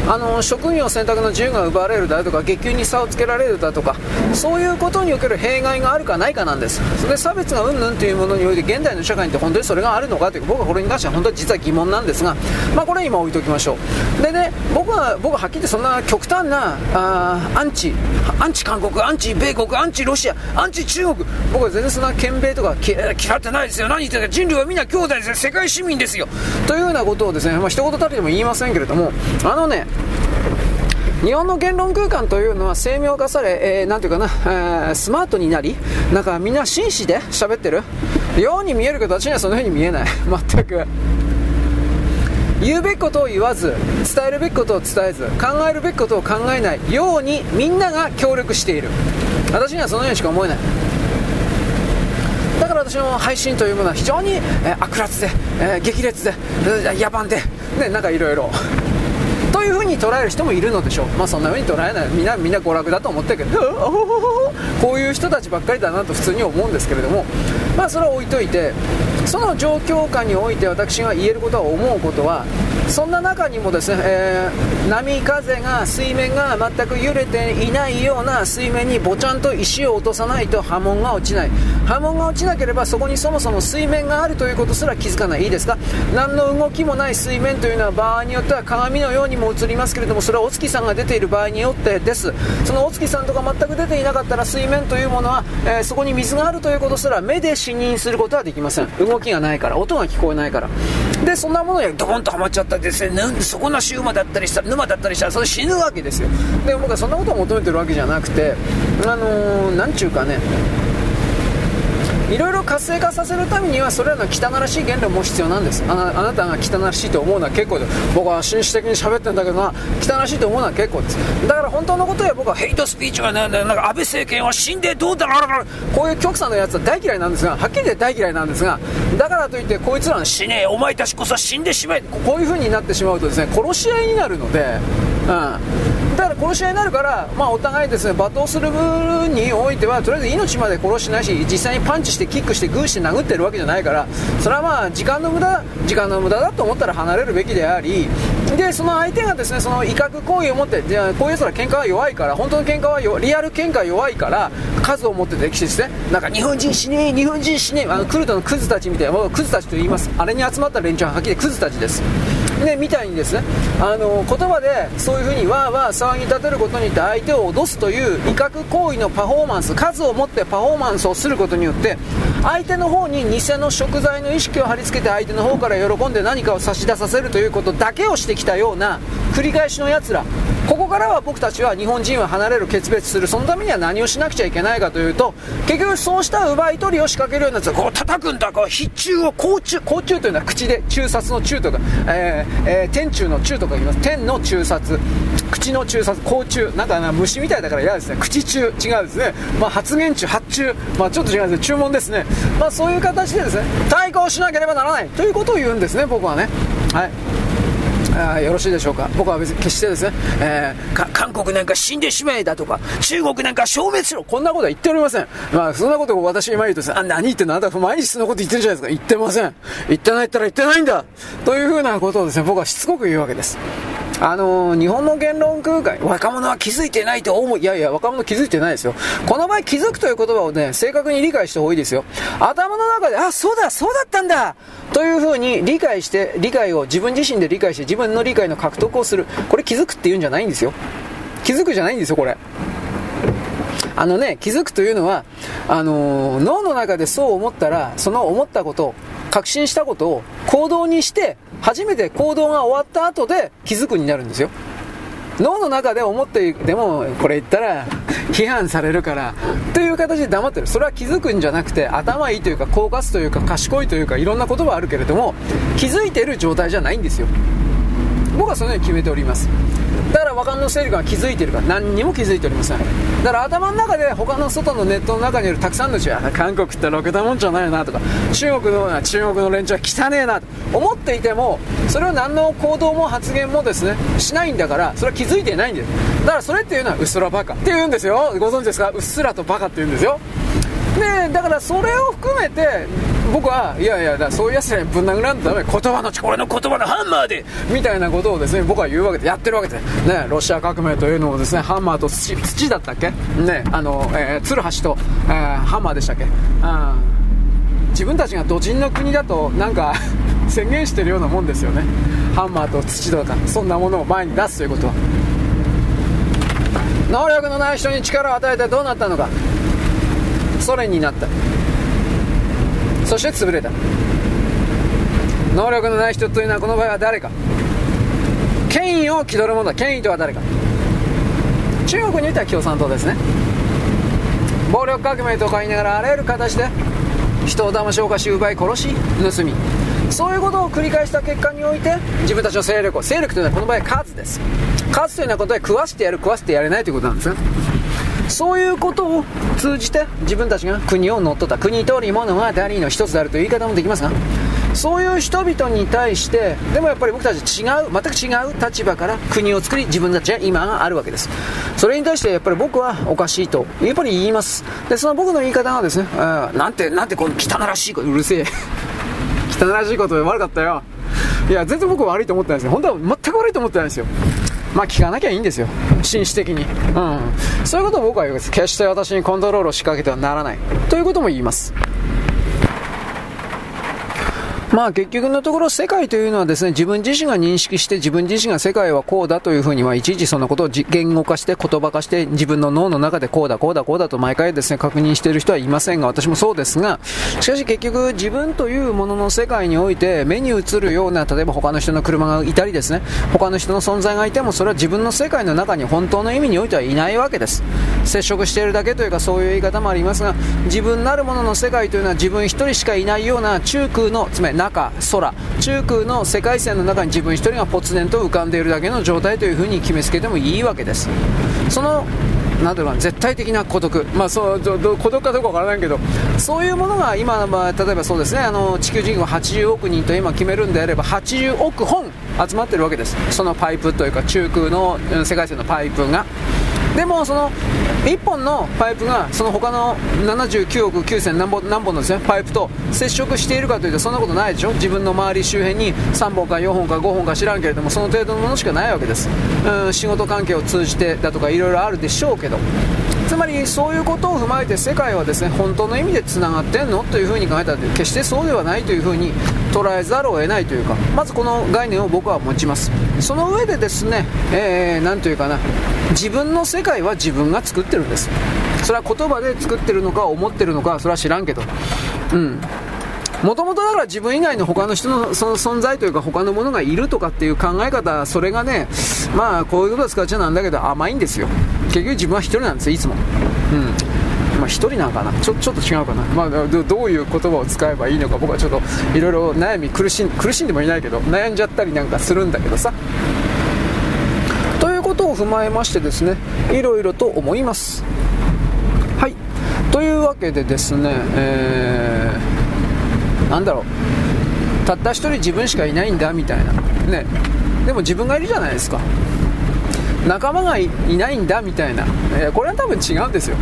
あの職業選択の自由が奪われるだとか月給に差をつけられるだとかそういうことにおける弊害があるかないかなんです。それで差別がうんぬんというものにおいて現代の社会にって本当にそれがあるのかという僕はこれに関しては本当に実は疑問なんですが、まあ、これ今置いときましょう。でね僕は僕ははっきり言ってそんな極端なあアンチアンチ韓国アンチ米国アンチロシアアンチ中国僕は全然そんな憲兵とか嫌ってないですよ。何言ってるか人類はみんな兄弟ですよ。世界市民ですよ。というようなことをですね、まあ、一言たりでも言いませんけれどもあのね日本の言論空間というのは精妙化され、えー、なんていうかな、えー、スマートになり、なんかみんな紳士で喋ってるように見えるけど、私にはそのように見えない。全く。言うべきことを言わず、伝えるべきことを伝えず、考えるべきことを考えないようにみんなが協力している。私にはそのようにしか思えない。だから私の配信というものは非常に、えー、悪辣で、えー、激烈で、野蛮で、ね、なんかいろいろ。というふうに捉える人もいるのでしょう、まあ、そんなふうに捉えない。みんなみんな娯楽だと思ってるけど。こういう人たちばっかりだなと普通に思うんですけれども、まあ、それは置いといてその状況下において私が言えることは思うことはそんな中にもですね、えー、波風が水面が全く揺れていないような水面にぼちゃんと石を落とさないと波紋が落ちない。波紋が落ちなければそこにそもそも水面があるということすら気づかない。いいですか？何の動きもない水面というのは場合によっては鏡のようにも映りますけれどもそれはお月さんが出ている場合によってです。そのお月さんとか全く出ていなかったら水面というものは、えー、そこに水があるということすら目で視認することはできません。動きがないから音が聞こえないから。でそんなものにドーンとはまっちゃった。ですね。そこなし馬だったりした沼だったりしたらそれ死ぬわけですよ。で僕はそんなことを求めてるわけじゃなくてあのー、なんちゅうかねいろいろ活性化させるためにはそれらの汚らしい言論も必要なんです。あなたが汚らしいと思うのは結構で僕は紳士的に喋ってるんだけどな汚らしいと思うのは結構です。だから本当のことや僕はヘイトスピーチがねなんか安倍政権は死んでどうだろうこういう極左のやつは大嫌いなんですがはっきり言って大嫌いなんですがだからといってこいつらの死ねえお前たちこそ死んでしまえこういう風になってしまうとですね殺し合いになるのでうん殺し合いになるから、まあ、お互いですね罵倒する分においてはとりあえず命まで殺してないし実際にパンチしてキックしてグーして殴ってるわけじゃないからそれはまあ時間の無駄時間の無駄だと思ったら離れるべきでありでその相手がですねその威嚇行為を持ってじゃこういうやつら喧嘩は弱いから本当の喧嘩はリアル喧嘩弱いから数を持って歴史ですねなんか日本人死ね日本人死ねあのクルトのクズたちみたいなクズたちと言います。あれに集まった連中ははっきりクズたちです。ね、みたいにですね。あの言葉でそういうふうにわーわー騒ぎ立てることによって相手を脅すという威嚇行為のパフォーマンス数を持ってパフォーマンスをすることによって相手の方に偽の食材の意識を貼り付けて相手の方から喜んで何かを差し出させるということだけをしてきたような繰り返しのやつら。ここからは僕たちは日本人は離れる決別する。そのためには何をしなくちゃいけないかというと結局そうした奪い取りを仕掛けるようなやつはこう叩くんだ。こう必中を甲虫甲虫というのは口で中殺の中とか、えーえー、天中の中とか言います。天の中殺口の中殺口中。なんか虫みたいだから嫌ですね。口中。違うですね、まあ、発言中発注。まあちょっと違うんですね。注文ですね。まあそういう形でですね対抗しなければならないということを言うんですね僕はね。はい。あよろしいでしょうか。僕は別に決してですね、えー、韓国なんか死んでしまえだとか中国なんか消滅しろこんなことは言っておりません。まあそんなことを私今言うとですねあ何言ってんの？あなた毎日そんなこと言ってるじゃないですか。言ってません。言ってないったら言ってないんだ。というふうなことをですね僕はしつこく言うわけです。あのー、日本の言論空間、若者は気づいてないと思う。いやいや、若者気づいてないですよ。この場合気づくという言葉をね、正確に理解した方がいいですよ。頭の中で、あ、そうだ、そうだったんだというふうに理解して、理解を自分自身で理解して自分の理解の獲得をする。これ気づくって言うんじゃないんですよ。気づくじゃないんですよ、これ。あのね、気づくというのは、あのー、脳の中でそう思ったら、その思ったこと、確信したことを行動にして、初めて行動が終わった後で気づくになるんですよ。脳の中で思って、でも、これ言ったら、批判されるからという形で黙ってる。それは気づくんじゃなくて頭いいというか狡猾というか賢いというかいろんな言葉あるけれども気づいてる状態じゃないんですよ。僕はそのように決めております。だから若者勢力が気づいてるから何にも気づいておりません。だから頭の中で他の外のネットの中にいるたくさんの人は韓国ってろくなもんじゃないなとか中国の中国の連中は汚ねえなと思っていてもそれを何の行動も発言もですねしないんだからそれは気づいていないんです。だからそれっていうのはうっすらバカって言うんですよ。ご存知ですか？うっすらとバカって言うんですよ。でだからそれを含めて僕はいやいやだそういうやつらにぶん殴らんとダメ言葉の力の言葉のハンマーでみたいなことをですね僕は言うわけでやってるわけでねロシア革命というのをですねハンマーと土土だったっけ？ねあの、えー、鶴橋と、えー、ハンマーでしたっけ？あ自分たちが土人の国だとなんか 宣言してるようなもんですよね。ハンマーと土とかそんなものを前に出すということは。能力のない人に力を与えてどうなったのか。ソ連になった。そして潰れた。能力のない人というのはこの場合は誰か。権威を気取る者だ。権威とは誰か。中国においては共産党ですね。暴力革命とか言いながらあらゆる形で人を騙し犯し奪い殺し盗み。そういうことを繰り返した結果において自分たちの勢力を勢力というのはこの場合数です。数というようなことで食わしてやる食わせてやれないということなんですね。そういうことを通じて自分たちが国を乗っ取った。国とり物はダリーの一つであるという言い方もできますがそういう人々に対してでもやっぱり僕たち違う全く違う立場から国を作り自分たちは今があるわけです。それに対してやっぱり僕はおかしいとやっぱり言います。でその僕の言い方がですねなんてなんてこの汚らしいことうるせえ。汚らしいこと悪かったよ。いや全然僕は悪いと思ってないですよ本当は全く悪いと思ってないですよ。まあ聞かなきゃいいんですよ。紳士的に。うん。そういうことを僕は言うんです。決して私にコントロールを仕掛けてはならない。ということも言います。まあ結局のところ世界というのはですね、自分自身が認識して自分自身が世界はこうだというふうに、はいちいちそのことを言語化して言葉化して自分の脳の中でこうだこうだこうだと毎回ですね、確認している人はいませんが、私もそうですが、しかし結局自分というものの世界において目に映るような、例えば他の人の車がいたりですね、他の人の存在がいてもそれは自分の世界の中に本当の意味においてはいないわけです。接触しているだけというかそういう言い方もありますが、自分なるものの世界というのは自分一人しかいないような中空の、つまり中、空、中空の世界線の中に自分一人がぽつ然と浮かんでいるだけの状態というふうに決めつけてもいいわけです。そのなんていうか絶対的な孤独、まあ、そう孤独かどうかわからないけど、そういうものが今、まあ、例えばそうですねあの地球人口80億人と今決めるんであれば、80億本集まってるわけです、そのパイプというか、中空の世界線のパイプが。でもその1本のパイプがその他の79億9000何本何本のです、ね、パイプと接触しているかというとそんなことないでしょ。自分の周り周辺に3本か4本か5本か知らんけれどもその程度のものしかないわけです。うん仕事関係を通じてだとかいろいろあるでしょうけど。つまりそういうことを踏まえて世界はですね本当の意味でつながってんの？というふうに考えたら決してそうではないというふうに捉えざるを得ないというかまずこの概念を僕は持ちます。その上でですね、えー、というかな。自分の世界は自分が作ってるんです。それは言葉で作ってるのか思ってるのかそれは知らんけど。うん。もともとだから自分以外の他の人のその存在というか他のものがいるとかっていう考え方それがねまあこういうこと使っちゃなんだけど甘いんですよ。結局自分は1人なんですよいつも。うん。まあ、1人なんかな。ちょちょっと違うかな、まあ、どういう言葉を使えばいいのか僕はちょっといろいろ悩み苦しん苦しんでもいないけど悩んじゃったりなんかするんだけどさ。ということを踏まえましてですねいろいろと思います。はい。というわけでですねえー、なんだろう。たった1人自分しかいないんだみたいな。ね。でも自分がいるじゃないですか。仲間がいないんだみたいな、えー、これは多分違うんですよ。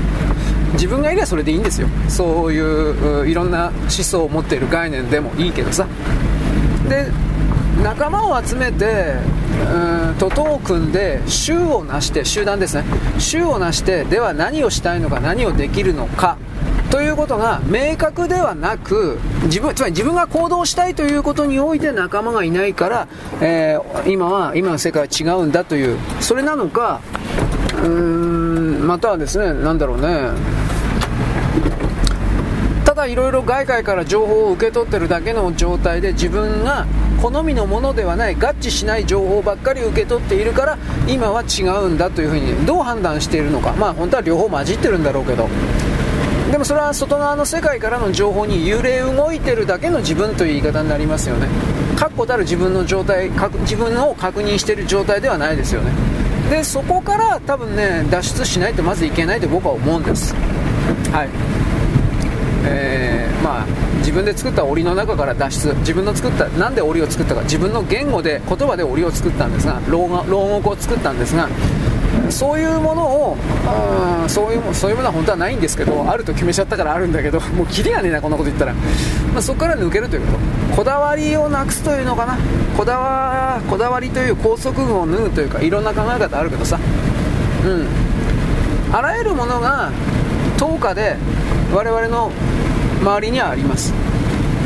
自分がいればそれでいいんですよ。そういういろんな思想を持っている概念でもいいけどさ。で仲間を集めてうん徒党を組んで衆をなして集団ですね。衆をなしてでは何をしたいのか何をできるのか。ということが明確ではなく自分つまり自分が行動したいということにおいて仲間がいないから、えー、今は今の世界は違うんだというそれなのかうーんまたはですね何だろうね。ただいろいろ外界から情報を受け取ってるだけの状態で自分が好みのものではない合致しない情報ばっかり受け取っているから今は違うんだというふうにどう判断しているのか。まあ本当は両方混じってるんだろうけど。でもそれは外側の世界からの情報に揺れ動いてるだけの自分という言い方になりますよね。確固たる自分の状態自分を確認している状態ではないですよね。でそこから多分ね脱出しないとまずいけないと僕は思うんです。はい。えー、まあ自分で作った檻の中から脱出。自分の作ったなんで檻を作ったか。自分の言語で言葉で檻を作ったんですが牢獄を作ったんですがそういうものをあそういうそういうものは本当はないんですけどあると決めちゃったからあるんだけどもうキリがねえなこんなこと言ったら、まあ、そこから抜けるということ。こだわりをなくすというのかな。こだわこだわりという高速具を縫うというかいろんな考え方あるけどさ。うん。あらゆるものが10日で我々の周りにはあります。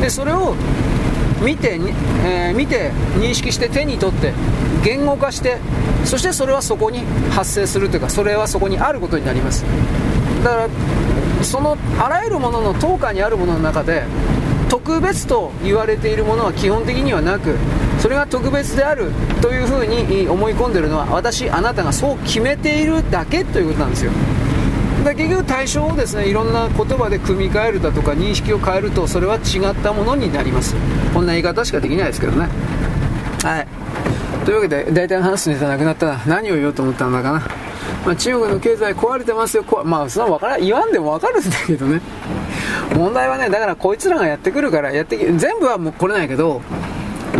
でそれを見て,、えー、見て認識して手に取って言語化してそしてそれはそこに発生するというかそれはそこにあることになります。だからそのあらゆるものの等価にあるものの中で特別と言われているものは基本的にはなくそれが特別であるというふうに思い込んでいるのは私あなたがそう決めているだけということなんですよ。だ結局対象をですねいろんな言葉で組み替えるだとか認識を変えるとそれは違ったものになります。こんな言い方しかできないですけどね。はい。というわけで大体の話すネタなくなったら何を言おうと思ったんだかな、まあ、中国の経済壊れてますよ。まあそんな分から言わんでも分かるんだけどね。問題はねだからこいつらがやってくるからやって全部はもう来れないけど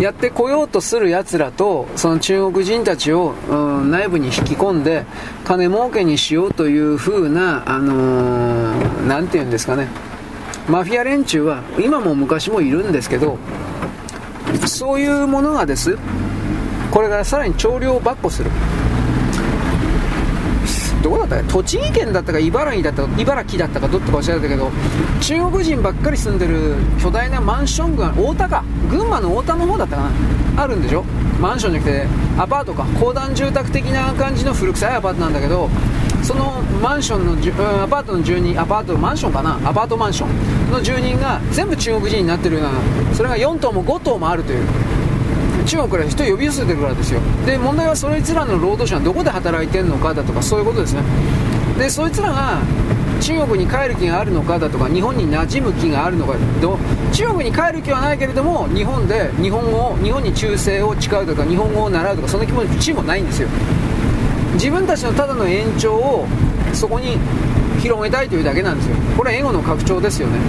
やってこようとする奴らとその中国人たちを、うん、内部に引き込んで金儲けにしようという風なあのー、て言うんですかね。マフィア連中は今も昔もいるんですけどそういうものがです。これからさらに調量を跋扈する。どこだった？栃木県だったか茨城だったか茨城だったかどっとかおっしゃったけど中国人ばっかり住んでる巨大なマンション群太田か群馬の太田の方だったかな？あるんでしょ？マンションじゃなくてアパートか。公団住宅的な感じの古臭いアパートなんだけどそのマンションの、うん、アパートの住人アパートマンションかな？アパートマンションの住人が全部中国人になってるようなそれが4棟も5棟もあるという。中国から人を呼び寄せてるからですよ。で問題はそいつらの労働者はどこで働いてるのかだとかそういうことですね。でそいつらが中国に帰る気があるのかだとか日本に馴染む気があるのか。ど中国に帰る気はないけれども日本で日本語を日本に忠誠を誓うとか日本語を習うとかそんな気持ちもないんですよ。自分たちのただの延長をそこに広げたいというだけなんですよ。これはエゴの拡張ですよね。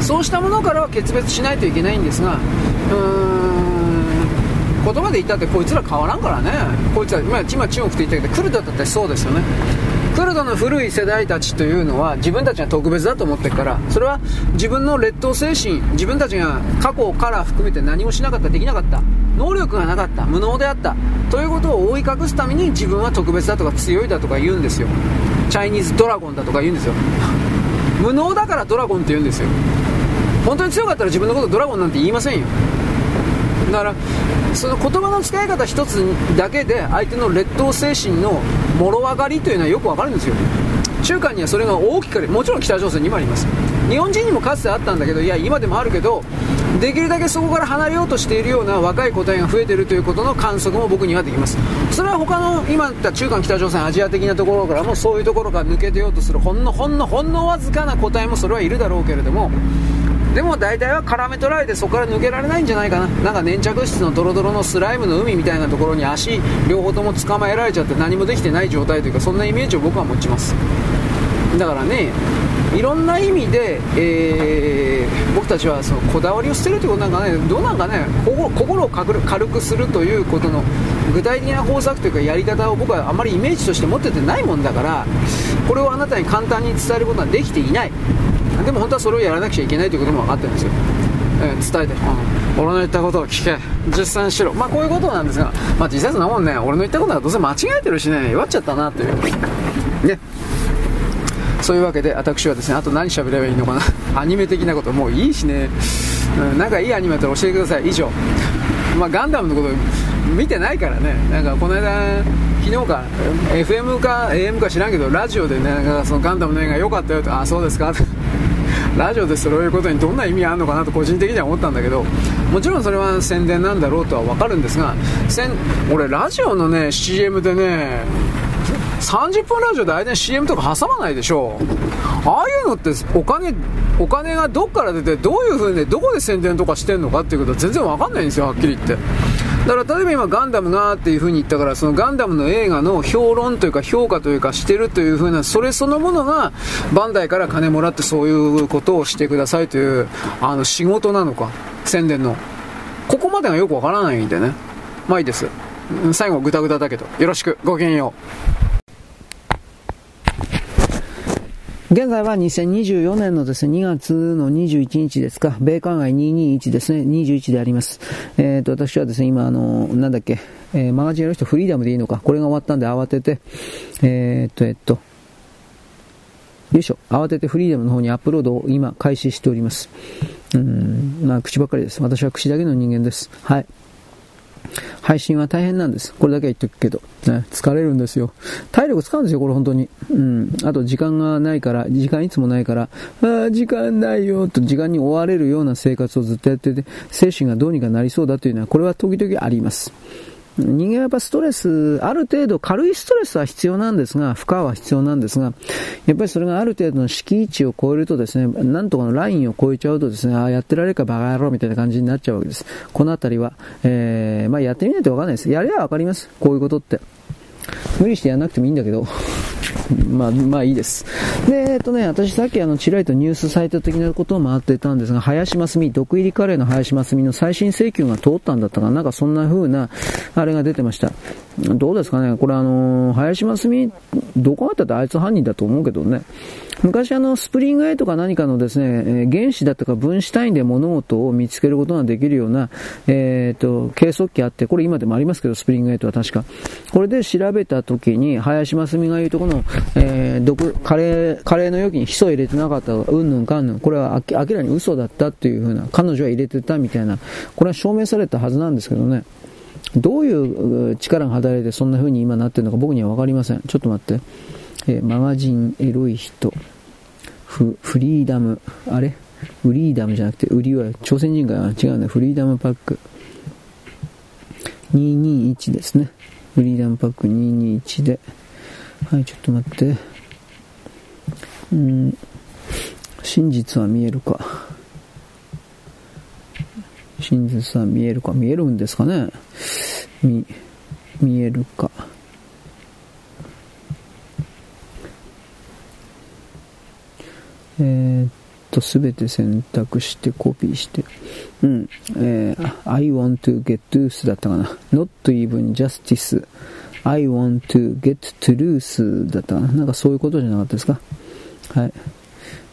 そうしたものからは決別しないといけないんですがうん。言葉で言ったってこいつら変わらんからね。こいつら今今中国って言ったけどクルドだってそうですよね。クルドの古い世代たちというのは自分たちが特別だと思ってるからそれは自分の劣等精神自分たちが過去から含めて何もしなかったできなかった能力がなかった無能であったということを覆い隠すために自分は特別だとか強いだとか言うんですよ。チャイニーズドラゴンだとか言うんですよ。無能だからドラゴンって言うんですよ。本当に強かったら自分のことドラゴンなんて言いませんよ。だからその言葉の使い方一つだけで相手の劣等精神のもろ上がりというのはよくわかるんですよ。中間にはそれが大きくもちろん北朝鮮にもあります。日本人にもかつてあったんだけどいや今でもあるけどできるだけそこから離れようとしているような若い個体が増えているということの観測も僕にはできます。それは他の今言った中間北朝鮮アジア的なところからもそういうところから抜け出ようとするほんのほんのほんのわずかな個体もそれはいるだろうけれどもでも大体は絡め取られてそこから抜けられないんじゃないかな。なんか粘着質のドロドロのスライムの海みたいなところに足両方とも捕まえられちゃって何もできてない状態というかそんなイメージを僕は持ちます。だからねいろんな意味で、えー、僕たちはそのこだわりを捨てるということなんかねどうなんかね心を軽くするということの具体的な方策というかやり方を僕はあまりイメージとして持っててないもんだからこれをあなたに簡単に伝えることはできていないでも本当はそれをやらなくちゃいけないということも分かってるんですよ、えー、伝えて、うん、俺の言ったことを聞け。実践しろ。まあこういうことなんですが、まあ、実際そんなもんね。俺の言ったことはどうせ間違えてるしね。弱っちゃったなという。ね。そういうわけで私はですねあと何喋ればいいのかな。アニメ的なこともういいしね、うん、なんかいいアニメだったら教えてください。以上。まあガンダムのこと見てないからね。なんかこの間昨日か FM か AM か知らんけどラジオでねなんかそのガンダムの映画良かったよとあそうですか。ラジオでそういうことにどんな意味があるのかなと個人的には思ったんだけどもちろんそれは宣伝なんだろうとは分かるんですが俺ラジオのね CM でね30分ラジオで間に CM とか挟まないでしょああいうのってお金お金がどっから出てどういう風にどこで宣伝とかしてんのかっていうことは全然わかんないんですよはっきり言って。だから例えば今ガンダムがっていう風に言ったからそのガンダムの映画の評論というか評価というかしてるという風なそれそのものがバンダイから金もらってそういうことをしてくださいというあの仕事なのか宣伝の。ここまでがよくわからないんでね。まあいいです。最後グダグダだけど。よろしく。ごきげんよう。現在は2024年のですね、2月の21日ですか、米韓外221ですね、21であります。えっ、ー、と、私はですね、今あの、なんだっけ、えー、マガジンやる人フリーダムでいいのか、これが終わったんで慌てて、えっ、ー、と、えっと、よいしょ、慌ててフリーダムの方にアップロードを今開始しております。うん、まあ口ばっかりです。私は口だけの人間です。はい。配信は大変なんです。これだけは言っとくけど。ね、疲れるんですよ。体力使うんですよ、これ本当に。うん。あと時間がないから、時間いつもないから、ああ、時間ないよ、と時間に追われるような生活をずっとやってて、精神がどうにかなりそうだというのは、これは時々あります。人間はやっぱストレス、ある程度軽いストレスは必要なんですが、負荷は必要なんですが、やっぱりそれがある程度の敷地を超えるとですね、なんとかのラインを超えちゃうとですね、ああ、やってられるかバカ野郎みたいな感じになっちゃうわけです。このあたりは、えー、まあやってみないとわかんないです。やりゃわかります。こういうことって。無理してやらなくてもいいんだけど。まあ、まあいいです。で、えっとね、私さっきあの、ちらりとニュースサイト的なことを回ってたんですが、林真澄、毒入りカレーの林真澄の最新請求が通ったんだったかな、なんかそんな風な、あれが出てました。どうですかね、これあの、林真澄、どこあったってあいつ犯人だと思うけどね。昔あの、スプリング A とか何かのですね、原子だとか分子単位で物事を見つけることができるような、えっ、ー、と、計測器あって、これ今でもありますけど、スプリング A とは確か。これで調べた時に、林真澄が言うとこの、えー、毒、カレー、カレーの容器にヒ素入れてなかったうんぬんかんぬん、これは明らかに嘘だったっていうふうな、彼女は入れてたみたいな、これは証明されたはずなんですけどね。どういう力が働いてそんな風に今なってるのか僕には分かりません。ちょっと待って。えー、マガジンエロい人。フ、フリーダム、あれ？フリーダムじゃなくて、売りは朝鮮人が違うね。フリーダムパック。221ですね。フリーダムパック221で。はい、ちょっと待って。うん、真実は見えるか。真実は見えるか。見えるんですかね見、見えるか。えー、っと、すべて選択してコピーして。うん。えー、I want to get truth だったかな。not even justice. I want to get truth だったかな。なんかそういうことじゃなかったですか？はい。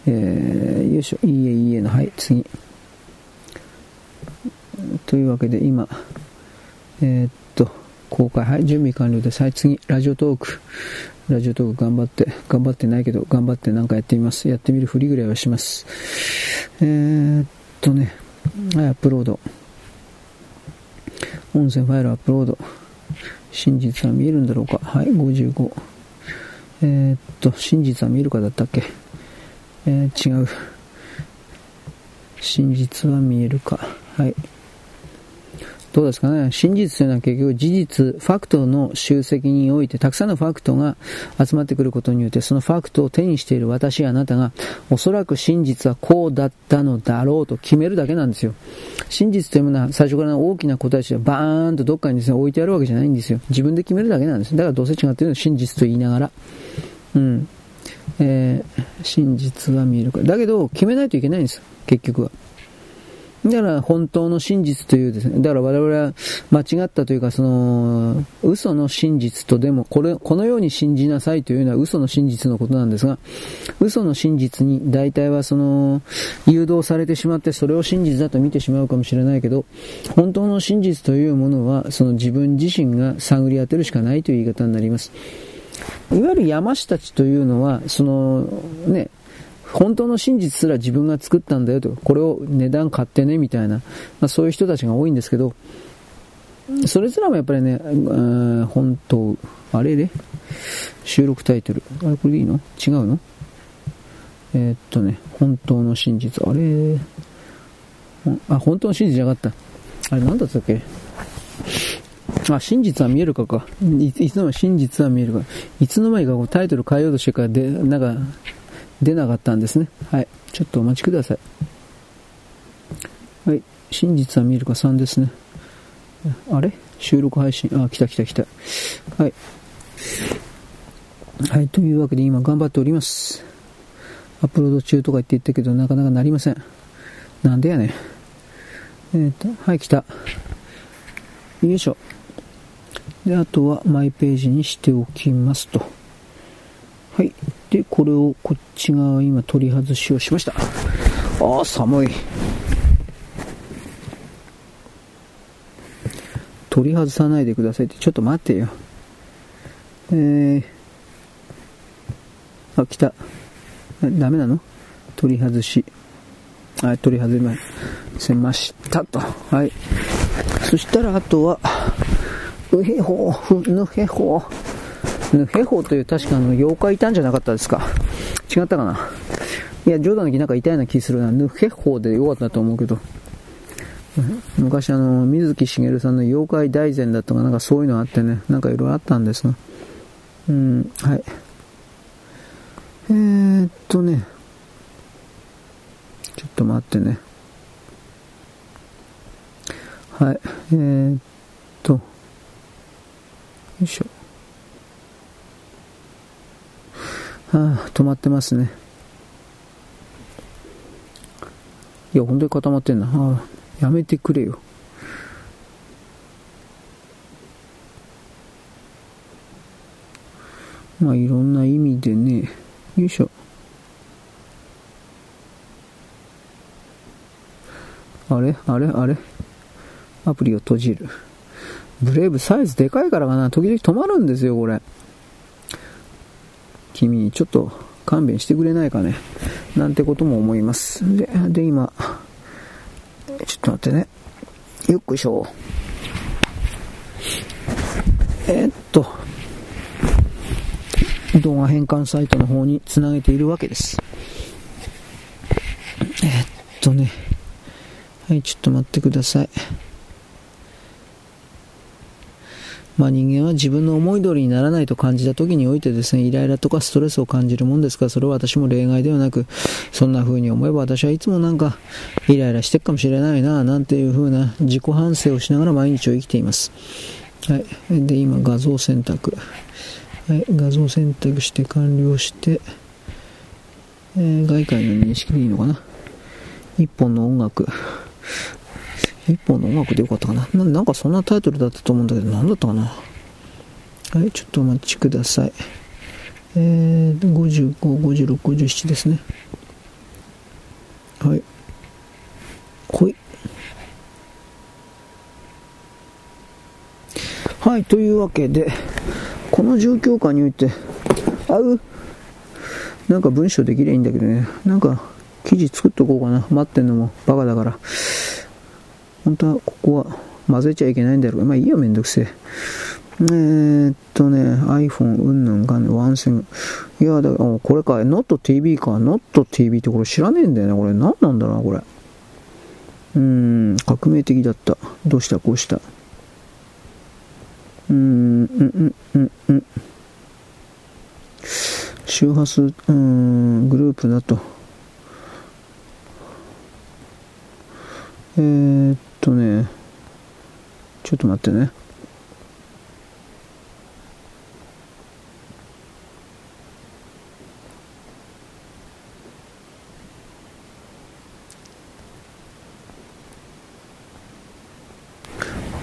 えー、よいしょ。いいえ、いいえの。はい、次。というわけで今、えー、っと、公開、はい、準備完了です。はい、次、ラジオトーク。ラジオトーク頑張って、頑張ってないけど、頑張ってなんかやってみます。やってみるふりぐらいはします。えー、っとね、はい、アップロード。音声ファイルアップロード。真実は見えるんだろうか。はい、55。えー、っと、真実は見えるかだったっけ？えー、違う。真実は見えるか。はい。どうですかね、真実というのは結局事実、ファクトの集積において、たくさんのファクトが集まってくることによって、そのファクトを手にしている私やあなたが、おそらく真実はこうだったのだろうと決めるだけなんですよ。真実というものは最初から大きな答えとしてバーンとどっかにですね、置いてあるわけじゃないんですよ。自分で決めるだけなんです。だからどうせ違っているのは真実と言いながら。うん。えー、真実は見えるか。だけど、決めないといけないんですよ。結局は。だから本当の真実というですね、だから我々は間違ったというか、その、嘘の真実とでも、これ、このように信じなさいというのは嘘の真実のことなんですが、嘘の真実に大体はその、誘導されてしまってそれを真実だと見てしまうかもしれないけど、本当の真実というものは、その自分自身が探り当てるしかないという言い方になります。いわゆる山師たちというのは、その、ね、本当の真実すら自分が作ったんだよと、これを値段買ってねみたいな、まあ、そういう人たちが多いんですけど、それすらもやっぱりね、本当、あれで、収録タイトル。あれこれでいいの？違うの？えー、っとね、本当の真実。あれ、あ、本当の真実じゃなかった。あれ、なんだったっけ？あ、真実は見えるかか。いつの間に真実は見えるか。いつの間にかこうタイトル変えようとしてからで、なんか、出なかったんですね。はい。ちょっとお待ちください。はい。真実は見るか3ですね。あれ？収録配信？あ、来た来た来た。はい。はい。というわけで今頑張っております。アップロード中とか言って言ったけど、なかなかなりません。なんでやねん。えっ、ー、と、はい、来た。よいしょ。で、あとはマイページにしておきますと。はい。で、これをこっち側今取り外しをしました。ああ、寒い。取り外さないでくださいって、ちょっと待ってよ。えー、あ、来た。ダメなの？取り外し。はい、取り外せましたと。はい。そしたら、あとは、うへほう、ぬへほう。ぬへほうという確かあの妖怪いたんじゃなかったですか？違ったかな？いや、冗談の時なんかいたような気するな。ぬへほうでよかったと思うけど。昔あの、水木しげるさんの妖怪大全だとかなんかそういうのあってね、なんかいろいろあったんですが。うん、はい。えー、っとね、ちょっと待ってね。はい、えー、っと、よいしょ。はあ、止まってますね。いや、本当に固まってんな。ああ、やめてくれよ。まあ、いろんな意味でね、よいしょ。あれ？あれ？あれ？アプリを閉じる。ブレイブサイズでかいからかな。時々止まるんですよ、これ。君、ちょっと勘弁してくれないかね？なんてことも思います。で、で、今、ちょっと待ってね。よっこいしょ。えー、っと、動画変換サイトの方につなげているわけです。えー、っとね。はい、ちょっと待ってください。まあ、人間は自分の思い通りにならないと感じた時においてですね、イライラとかストレスを感じるもんですから、それは私も例外ではなく、そんな風に思えば私はいつもなんか、イライラしてるかもしれないな、なんていう風な自己反省をしながら毎日を生きています。はい。で、今、画像選択。はい。画像選択して完了して、えー、外界の認識でいいのかな？一本の音楽。一本の音楽でよかったかなな。んかそんなタイトルだったと思うんだけど、なんだったかな。はい、ちょっとお待ちください。えー、55、56、57ですね。はい。ほい。はい、というわけで、この状況下において、あうなんか文章できりゃいいんだけどね。なんか、記事作っとこうかな。待ってんのもバカだから。本当はここは混ぜちゃいけないんだろうまあいいよ、めんどくせえ。えー、っとね、iPhone うんぬんかね、ワンセグ。いや、だから、これか、NotTV か。NotTV ってこれ知らねえんだよな、これ。何なんだろうな、これ。うーん、革命的だった。どうした、こうした？うーん、うん、うん、うん。周波数、うーん、グループだと。えー、っとね、ちょっと待ってね。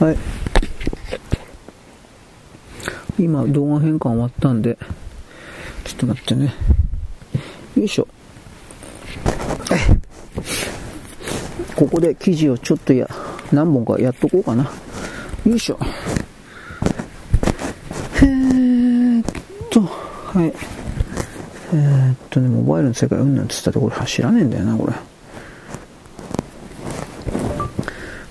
はい。今、動画変換終わったんで、ちょっと待ってね。よいしょ。ここで記事をちょっとや、何本かやっとこうかな。よいしょ。えーっと、はい。えー、っとね、モバイルの世界うんなんつったところ走らねえんだよな、これ。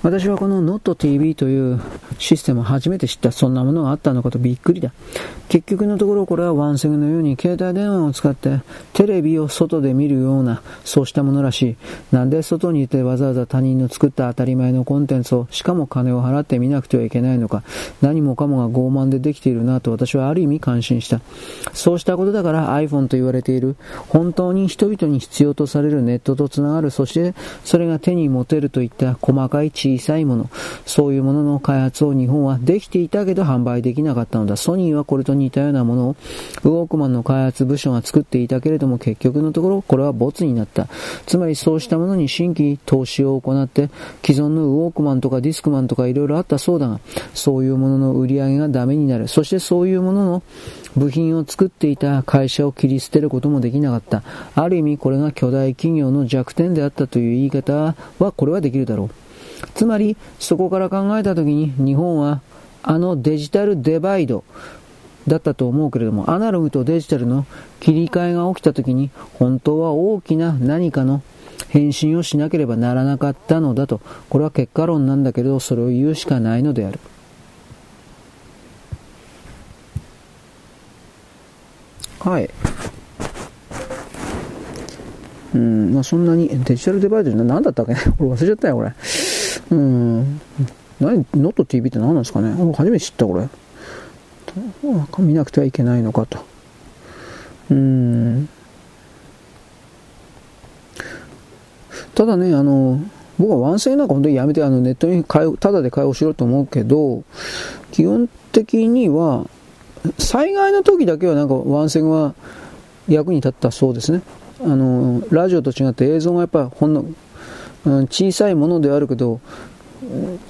私はこの NotTV というシステムを初めて知った。そんなものがあったのかとびっくりだ。結局のところこれはワンセグのように携帯電話を使ってテレビを外で見るような、そうしたものらしい。なんで外にいてわざわざ他人の作った当たり前のコンテンツを、しかも金を払って見なくてはいけないのか。何もかもが傲慢でできているなと私はある意味感心した。そうしたことだから iPhone と言われている、本当に人々に必要とされるネットとつながる、そしてそれが手に持てるといった細かい小さいもの、そういうものの開発を日本はできていたけど販売できなかったのだ。ソニーはこれと似たようなものをウォークマンの開発部署が作っていたけれども結局のところこれはボツになった。つまりそうしたものに新規投資を行って既存のウォークマンとかディスクマンとかいろいろあったそうだがそういうものの売り上げがダメになる。そしてそういうものの部品を作っていた会社を切り捨てることもできなかった。ある意味これが巨大企業の弱点であったという言い方はこれはできるだろう。つまりそこから考えた時に日本はあのデジタルデバイドだったと思うけれども、アナログとデジタルの切り替えが起きた時に、本当は大きな何かの返信をしなければならなかったのだと。これは結果論なんだけど、それを言うしかないのである。はい。うん、まあそんなに、デジタルデバイドな何だったっけ？これ忘れちゃったよ、これ。うん。何、ノット TV って何なんですかね初めて知った、これ。見なくてはいけないのかと。うん。ただね、あの、僕はワンセンなんか本当にやめて、あの、ネットにただで会話しろと思うけど、基本的には、災害の時だけはなんかワンセグは役に立ったそうですね。あの、ラジオと違って映像がやっぱほんの、うん、小さいものであるけど、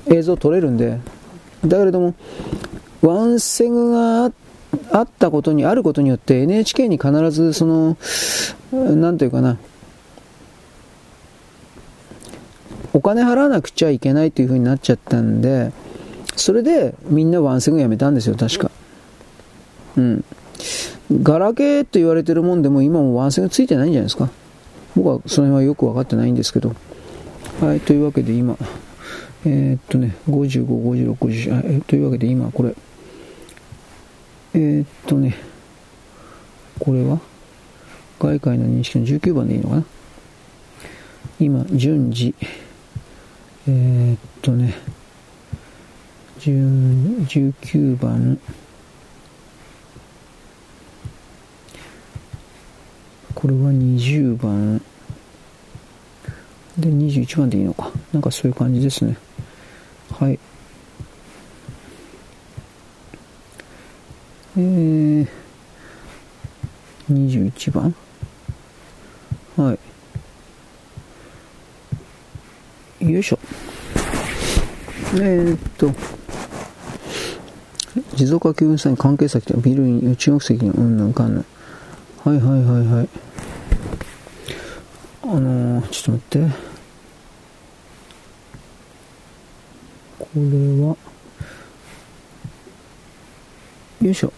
映像撮れるんで、だけれども、ワンセグがあったことに、あることによって NHK に必ずその、なんていうかな、お金払わなくちゃいけないという風になっちゃったんで、それでみんなワンセグやめたんですよ、確か。うん。ガラケーと言われてるもんでも今もワンセグついてないんじゃないですか。僕はその辺はよく分かってないんですけど。はい、というわけで今、えー、っとね、55、56、50、えー、というわけで今これ、えー、っとね、これは？外界の認識の19番でいいのかな？今、順次、えー、っとね、19番、これは20番。で21番でいいのか。なんかそういう感じですね。はい。えー、21番。はい。よいしょ。えー、っと持続化給付債関係先とビルに中国籍のうんぬんかんぬん。はいはいはいはい。あのー、ちょっと待って。これはよいしょ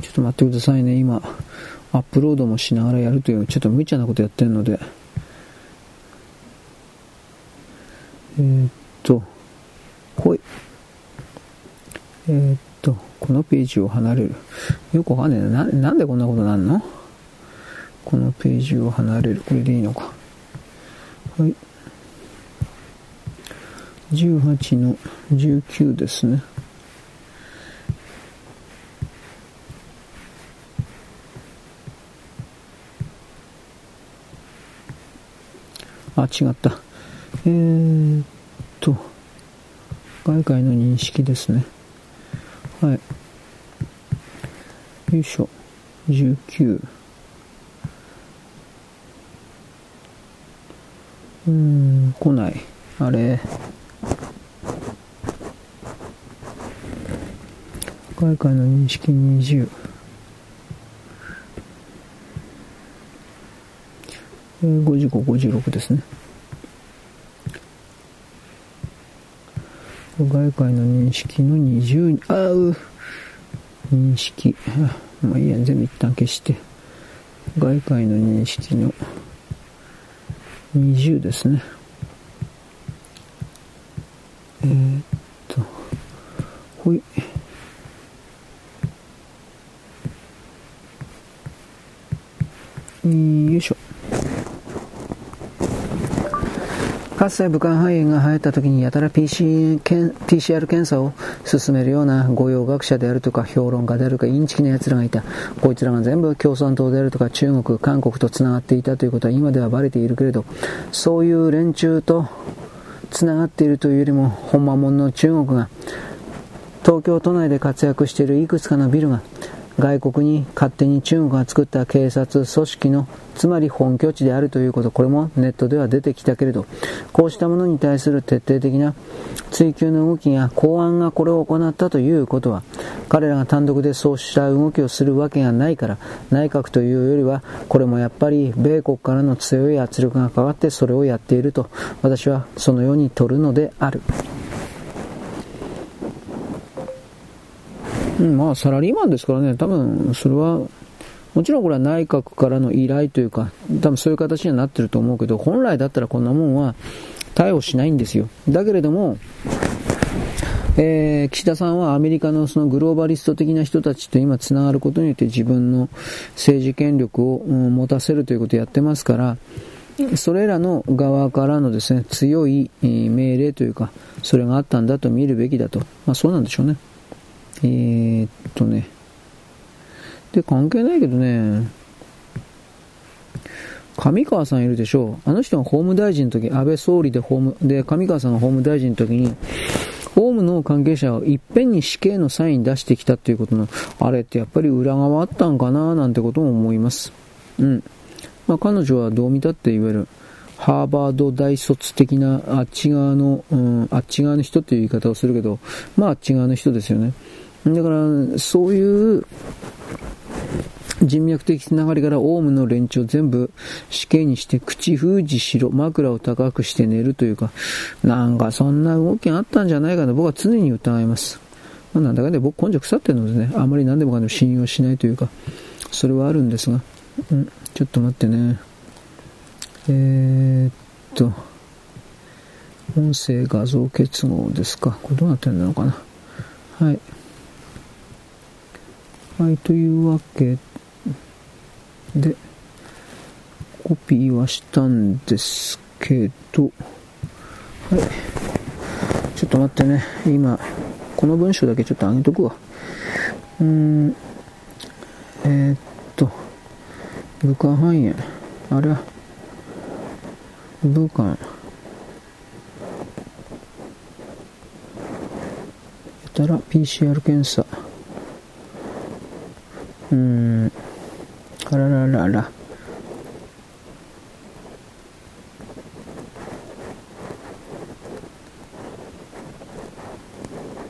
ちょっと待ってくださいね今アップロードもしながらやるというちょっと無茶なことやってるのでえー、っとほい。えー、っと、このページを離れる。よくわかんないな。なんでこんなことなんの？このページを離れる。これでいいのか。はい。18の19ですね。あ、違った。えー、っと、外界の認識ですね。はい。よいしょ。19。うん、来ない。あれ。外界の認識20。55、56ですね。外界の認識の20に、あう、認識。まあいいや、全部一旦消して。外界の認識の20 20ですね。えー、っと、ほい。よいしょ。かつて武漢肺炎が流行った時にやたら PC PCR 検査を進めるような御用学者であるとか評論家であるとかインチキな奴らがいた。こいつらが全部共産党であるとか中国、韓国と繋がっていたということは今ではバレているけれど、そういう連中と繋がっているというよりも、ほんまもんの中国が東京都内で活躍しているいくつかのビルが外国に勝手に中国が作った警察組織のつまり本拠地であるということこれもネットでは出てきたけれどこうしたものに対する徹底的な追及の動きや公安がこれを行ったということは彼らが単独でそうした動きをするわけがないから内閣というよりはこれもやっぱり米国からの強い圧力がかかってそれをやっていると私はそのように取るのである。うん、まあ、サラリーマンですからね、多分、それは、もちろんこれは内閣からの依頼というか、多分そういう形にはなってると思うけど、本来だったらこんなもんは逮捕しないんですよ。だけれども、えー、岸田さんはアメリカのそのグローバリスト的な人たちと今つながることによって自分の政治権力を、持たせるということをやってますから、それらの側からのですね、強い命令というか、それがあったんだと見るべきだと。まあそうなんでしょうね。えー、っとね。で、関係ないけどね、上川さんいるでしょう。あの人が法務大臣の時、安倍総理で法務、で、上川さんが法務大臣の時に、法務の関係者をいっぺんに死刑のサイン出してきたっていうことの、あれってやっぱり裏側あったんかななんてことも思います。うん。まあ彼女はどう見たっていわゆる、ハーバード大卒的なあっち側の、うん、あっち側の人っていう言い方をするけど、まああっち側の人ですよね。だから、そういう人脈的つながりからオウムの連中を全部死刑にして口封じしろ、枕を高くして寝るというか、なんかそんな動きがあったんじゃないかと僕は常に疑います。まあ、なんだかんだ僕根性腐ってるのでね、あまり何でもかんでも信用しないというか、それはあるんですが、うん、ちょっと待ってね。えー、っと、音声画像結合ですか。これどうなってんのかな。はい。はい、というわけで、コピーはしたんですけど、はい。ちょっと待ってね。今、この文章だけちょっと上げとくわ。うーん、えー、っと、武漢肺炎。あれは、武漢。やたら PCR 検査。うん。あらららら。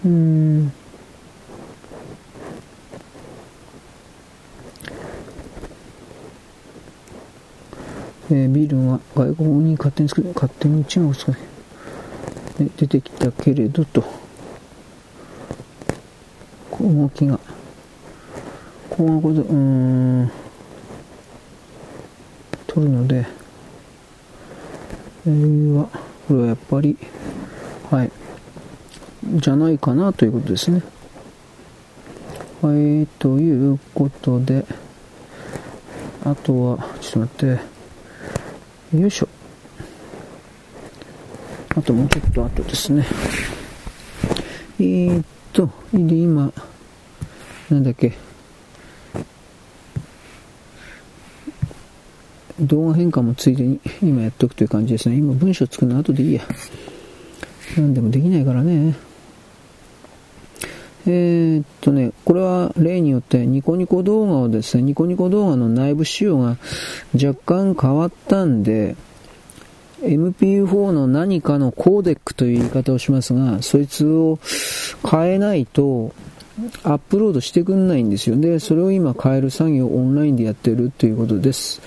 うん。えー、ビルは外国に勝手に作る、勝手に違う作る。出てきたけれどと、こう動きが。こういうこと、うん、取るので、えー、は、これはやっぱり、はい、じゃないかなということですね。はい、ということで、あとは、ちょっと待って、よいしょ。あともうちょっと後ですね。えー、っと、で、今、なんだっけ、動画変換もついでに今やっとくという感じですね。今文章作るの後でいいや。何でもできないからね。えー、っとね、これは例によってニコニコ動画をですね、ニコニコ動画の内部仕様が若干変わったんで、MP4 の何かのコーデックという言い方をしますが、そいつを変えないと、アップロードしてくんないんですよ。で、それを今変える作業をオンラインでやってるということです。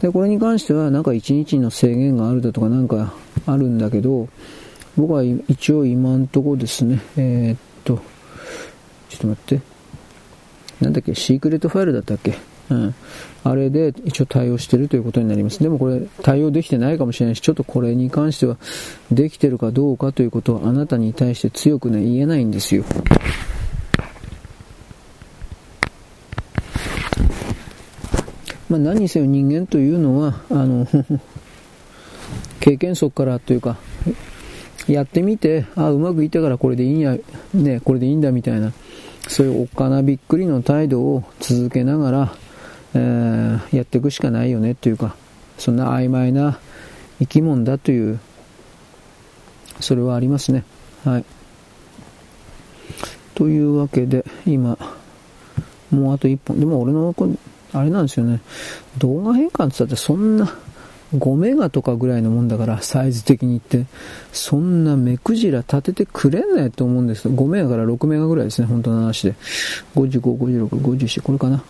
で、これに関してはなんか1日の制限があるだとかなんかあるんだけど、僕は一応今んとこですね、えー、っと、ちょっと待って。なんだっけ、シークレットファイルだったっけ？うん。あれで一応対応してるということになります。でもこれ対応できてないかもしれないし、ちょっとこれに関してはできてるかどうかということをあなたに対して強くね、言えないんですよ。まあ、何にせよ人間というのは、あの 経験則からというか、やってみて、あ、うまくいったからこれでいいんや、ね、これでいいんだみたいな、そういうおっかなびっくりの態度を続けながら、えー、やっていくしかないよねというか、そんな曖昧な生き物だという、それはありますね。はい。というわけで、今、もうあと1本。でも俺の、あれなんですよね。動画変換って言ったってそんな、5メガとかぐらいのもんだから、サイズ的に言って、そんな目くじら立ててくれないと思うんですよ。5メガから6メガぐらいですね、本当の話で。55、56、54、これかな。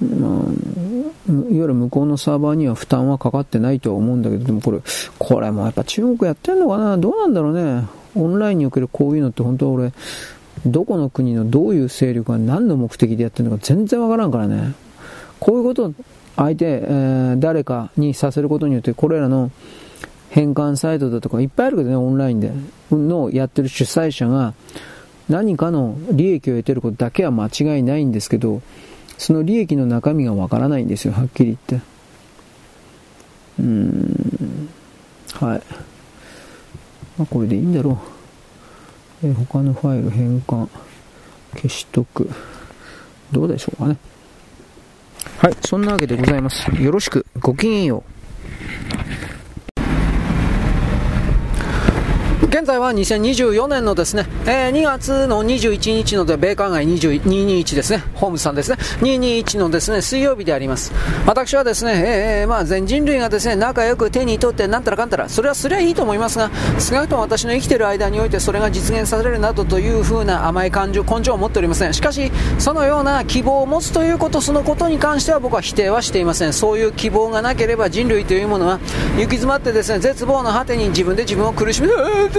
まあ、いわゆる向こうのサーバーには負担はかかってないとは思うんだけど、でもこれ、これもやっぱ中国やってんのかなどうなんだろうね。オンラインにおけるこういうのって本当は俺、どこの国のどういう勢力が何の目的でやってるのか全然わからんからね。こういうことを相手、えー、誰かにさせることによって、これらの変換サイトだとかいっぱいあるけどね、オンラインで、のやってる主催者が何かの利益を得てることだけは間違いないんですけど、その利益の中身がわからないんですよ、はっきり言って。うーん、はい。まあ、これでいいんだろう。え他のファイル変換、消しとく。どうでしょうかね。はい、そんなわけでございます。よろしく、ごきげんよう。現在は2024年のですね、えー、2月の21日ので、米韓外221ですね、ホームズさんですね、221のですね、水曜日であります。私はですね、えー、まあ、全人類がですね、仲良く手に取ってなんたらかんたら、それはすりゃいいと思いますが、少なくとも私の生きている間においてそれが実現されるなどという風な甘い感情、根性を持っておりません。しかし、そのような希望を持つということ、そのことに関しては僕は否定はしていません。そういう希望がなければ人類というものは行き詰まってですね、絶望の果てに自分で自分を苦しめる、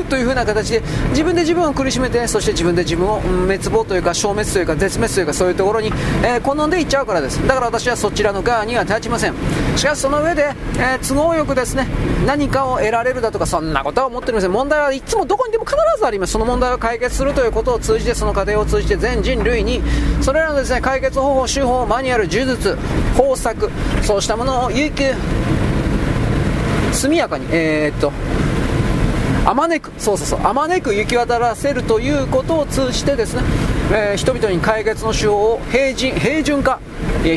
というふうな形で自分で自分を苦しめてそして自分で自分を滅亡というか消滅というか絶滅というかそういうところに、えー、好んでいっちゃうからです。だから私はそちらの側には立ちません。しかしその上で、えー、都合よくですね何かを得られるだとかそんなことは思っておりません問題はいつもどこにでも必ずあります。その問題を解決するということを通じてその過程を通じて全人類にそれらのですね解決方法手法マニュアル呪術方策そうしたものを有給速やかにえー、っとあまねくそうそうそうあまねく行き渡らせるということを通じてですね、えー、人々に解決の手法を平準平準化、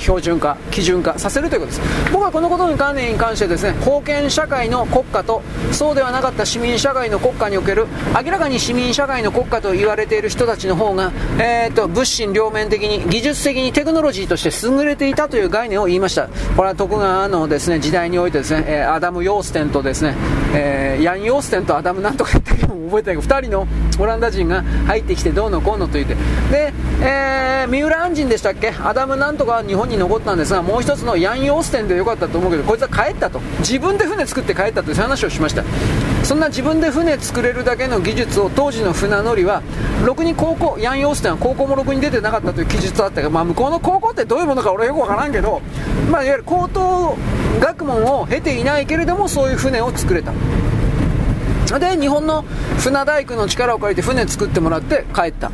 標準化基準化させるということです。僕はこのことに関連に関してですね封建社会の国家とそうではなかった市民社会の国家における明らかに市民社会の国家と言われている人たちの方が、えーと、物心両面的に技術的にテクノロジーとして優れていたという概念を言いました。これは徳川のですね時代においてですね、えー、アダム・ヨーステンとですね、えー、ヤン・ヨーステンとアダムなんとか言ったけども覚えてないけど2人のオランダ人が入ってきてどうのこうのと言って。で、えー、三浦安人でしたっけ？アダムなんとか日本に残ったんですがもう一つのヤン・ヨーステンでよかったと思うけどこいつは帰ったと。自分で船作って帰ったという話をしました。そんな自分で船作れるだけの技術を当時の船乗りはろくに高校ヤン・ヨーステンは高校もろくに出てなかったという記述だったけど、まあ、向こうの高校ってどういうものか俺よくわからんけど、まあ、いわゆる高等学問を経ていないけれどもそういう船を作れた。で日本の船大工の力を借りて船作ってもらって帰った。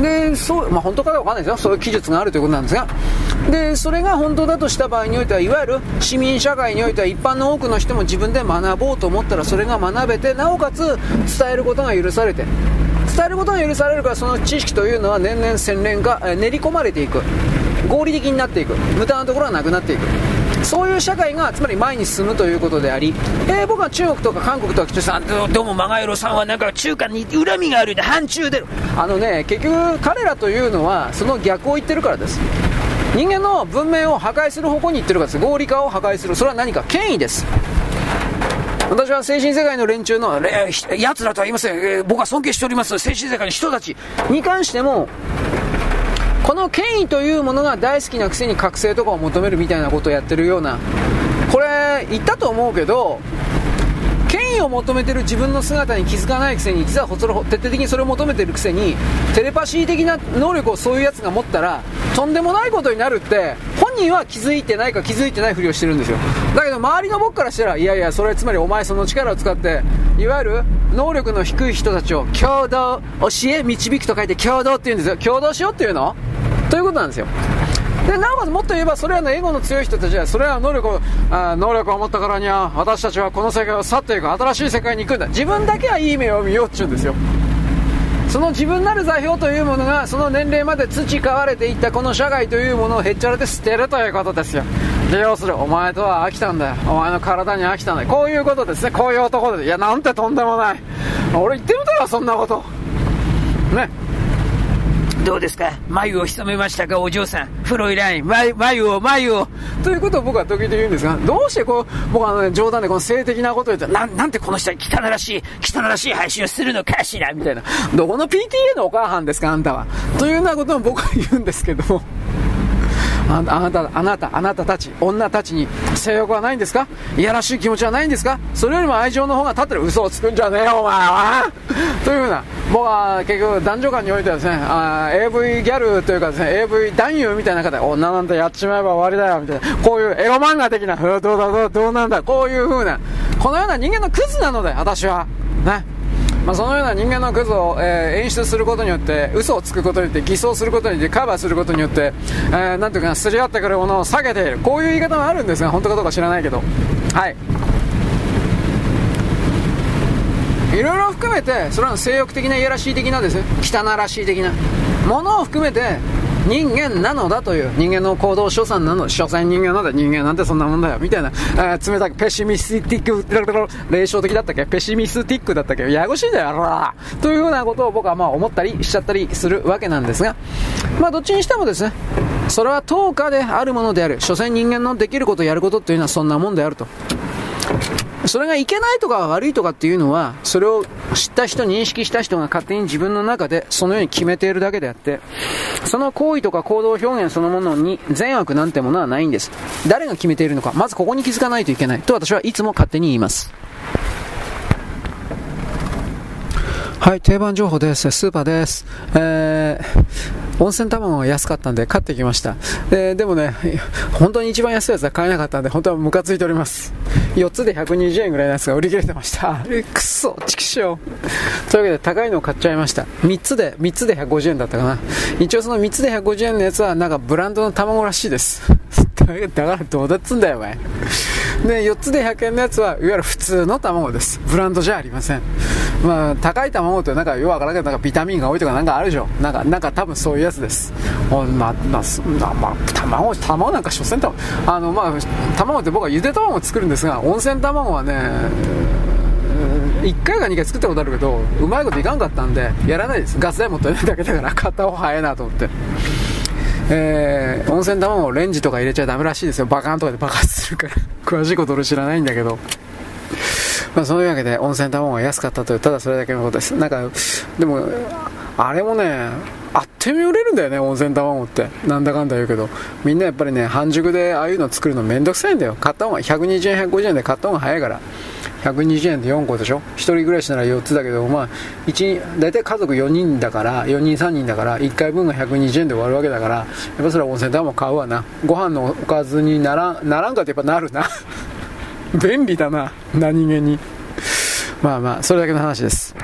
でそう、まあ、本当かどうかわかんないですよ。そういう記述があるということなんですが。でそれが本当だとした場合においてはいわゆる市民社会においては一般の多くの人も自分で学ぼうと思ったらそれが学べてなおかつ伝えることが許されて伝えることが許されるからその知識というのは年々洗練化練り込まれていく。合理的になっていく。無駄なところがなくなっていく。そういう社会がつまり前に進むということであり、えー、僕は中国とか韓国とか来てさどうもマガエロさんはなんか中華に恨みがあるで反中であのね結局彼らというのはその逆を言ってるからです。人間の文明を破壊する方向に行ってるからです。合理化を破壊する。それは何か権威です。私は精神世界の連中の、えー、奴らとは言いません、えー、僕は尊敬しております。精神世界の人たちに関してもこの権威というものが大好きなくせに覚醒とかを求めるみたいなことをやってるようなこれ言ったと思うけど権威を求めてる自分の姿に気づかないくせに実は徹底的にそれを求めてるくせにテレパシー的な能力をそういうやつが持ったらとんでもないことになるって本人は気づいてないか気づいてないふりをしてるんですよ。だけど周りの僕からしたらいやいやそれつまりお前その力を使っていわゆる能力の低い人たちを共同教え導くと書いて共同って言うんですよ。共同しようっていうの？ということなんですよ。でなおかつもっと言えばそれらのエゴの強い人たちはそれらの能力をあ能力を持ったからには私たちはこの世界を去っていく新しい世界に行くんだ。自分だけはいい目を見ようって言うんですよ。その自分なる座標というものがその年齢まで培われていったこの社会というものをへっちゃらで捨てるということですよ。利用するお前とは飽きたんだよ。お前の体に飽きたんだよ。こういうことですね。こういう男でいやなんてとんでもない。俺言ってみたよそんなこと。ね。どうですか？眉を潜めましたか？お嬢さん。フロイライン。眉、眉を、眉を。ということを僕は時々言うんですが、どうしてこう、僕はあの、ね、冗談でこの性的なことを言ったら、なんてこの人は汚らしい、汚らしい配信をするのかしら？みたいな。どこの PTA のお母さんですか？あんたは。というようなことも僕は言うんですけども。あなた、あなた、あなたたち、女たちに性欲はないんですか？いやらしい気持ちはないんですか？それよりも愛情の方が立ってる嘘をつくんじゃねえよ、お前はというふうな、僕は結局男女間においてはですね、あ AV ギャルというかですね、AV 男優みたいな方、女なんてやっちまえば終わりだよ、みたいな、こういうエロ漫画的な、どうだどうどうなんだ、こういうふうな、このような人間のクズなので、私は。ね。まあ、そのような人間のクズを、えー、演出することによって嘘をつくことによって偽装することによってカバーすることによって、えー、なんていうかすり合ってくるものを下げている。こういう言い方もあるんですが本当かどうか知らないけど。はい。いろいろ含めてそれは性欲的ないやらしい的なですね。汚らしい的な。ものを含めて人間なのだという。人間の行動所産なの所詮人間なんだ。人間なんてそんなもんだよ。みたいな、えー、冷たくペシミスティック霊障的だったっけ？ペシミスティックだったっけ？ややこしいんだよ。らというふうなことを僕はまあ思ったりしちゃったりするわけなんですが。まあどっちにしてもですね。それは10日であるものである。所詮人間のできることやることっていうのはそんなもんであると。それがいけないとか悪いとかっていうのは、それを知った人、認識した人が勝手に自分の中でそのように決めているだけであって、その行為とか行動表現そのものに善悪なんてものはないんです。誰が決めているのか、まずここに気づかないといけないと私はいつも勝手に言います。はい、定番情報です。スーパーです。えー、温泉卵が安かったんで買ってきました。えー、でもね、本当に一番安いやつは買えなかったんで、本当はムカついております。4つで120円ぐらいのやつが売り切れてました。くそ、畜生。というわけで高いのを買っちゃいました。3つで、3つで150円だったかな。一応その3つで150円のやつはなんかブランドの卵らしいです。だからどうだっつんだよ、お前。で、4つで100円のやつは、いわゆる普通の卵です。ブランドじゃありません。まあ、高い卵ってなんかよくわからんけど、なんかビタミンが多いとかなんかあるでしょ。なんか、なんか多分そういうやつです。まあ、まあ、まあ、卵、卵なんか所詮卵、あの、まあ、卵って僕はゆで卵を作るんですが、温泉卵はね、1回か2回作ったことあるけど、うまいこといかんかったんで、やらないです。ガス代持ってないだけだから、片方早いなと思って。えー、温泉卵をレンジとか入れちゃダメらしいですよ。バカンとかで爆発するから。詳しいこと俺知らないんだけど。まあ、そういうわけで温泉卵が安かったという、ただそれだけのことです。なんか、でも、あれもね、あっという間売れるんだよね、温泉卵って。なんだかんだ言うけど。みんなやっぱりね、半熟でああいうの作るのめんどくさいんだよ。買った方が、120円、150円で買った方が早いから。120円で4個でしょ？1人暮らしなら4つだけど、まあ、1大体家族4人だから4人3人だから1回分が120円で終わるわけだからやっぱそれは温泉卵買うわなご飯のおかずにならならんかってやっぱなるな 便利だな何気にまあまあそれだけの話です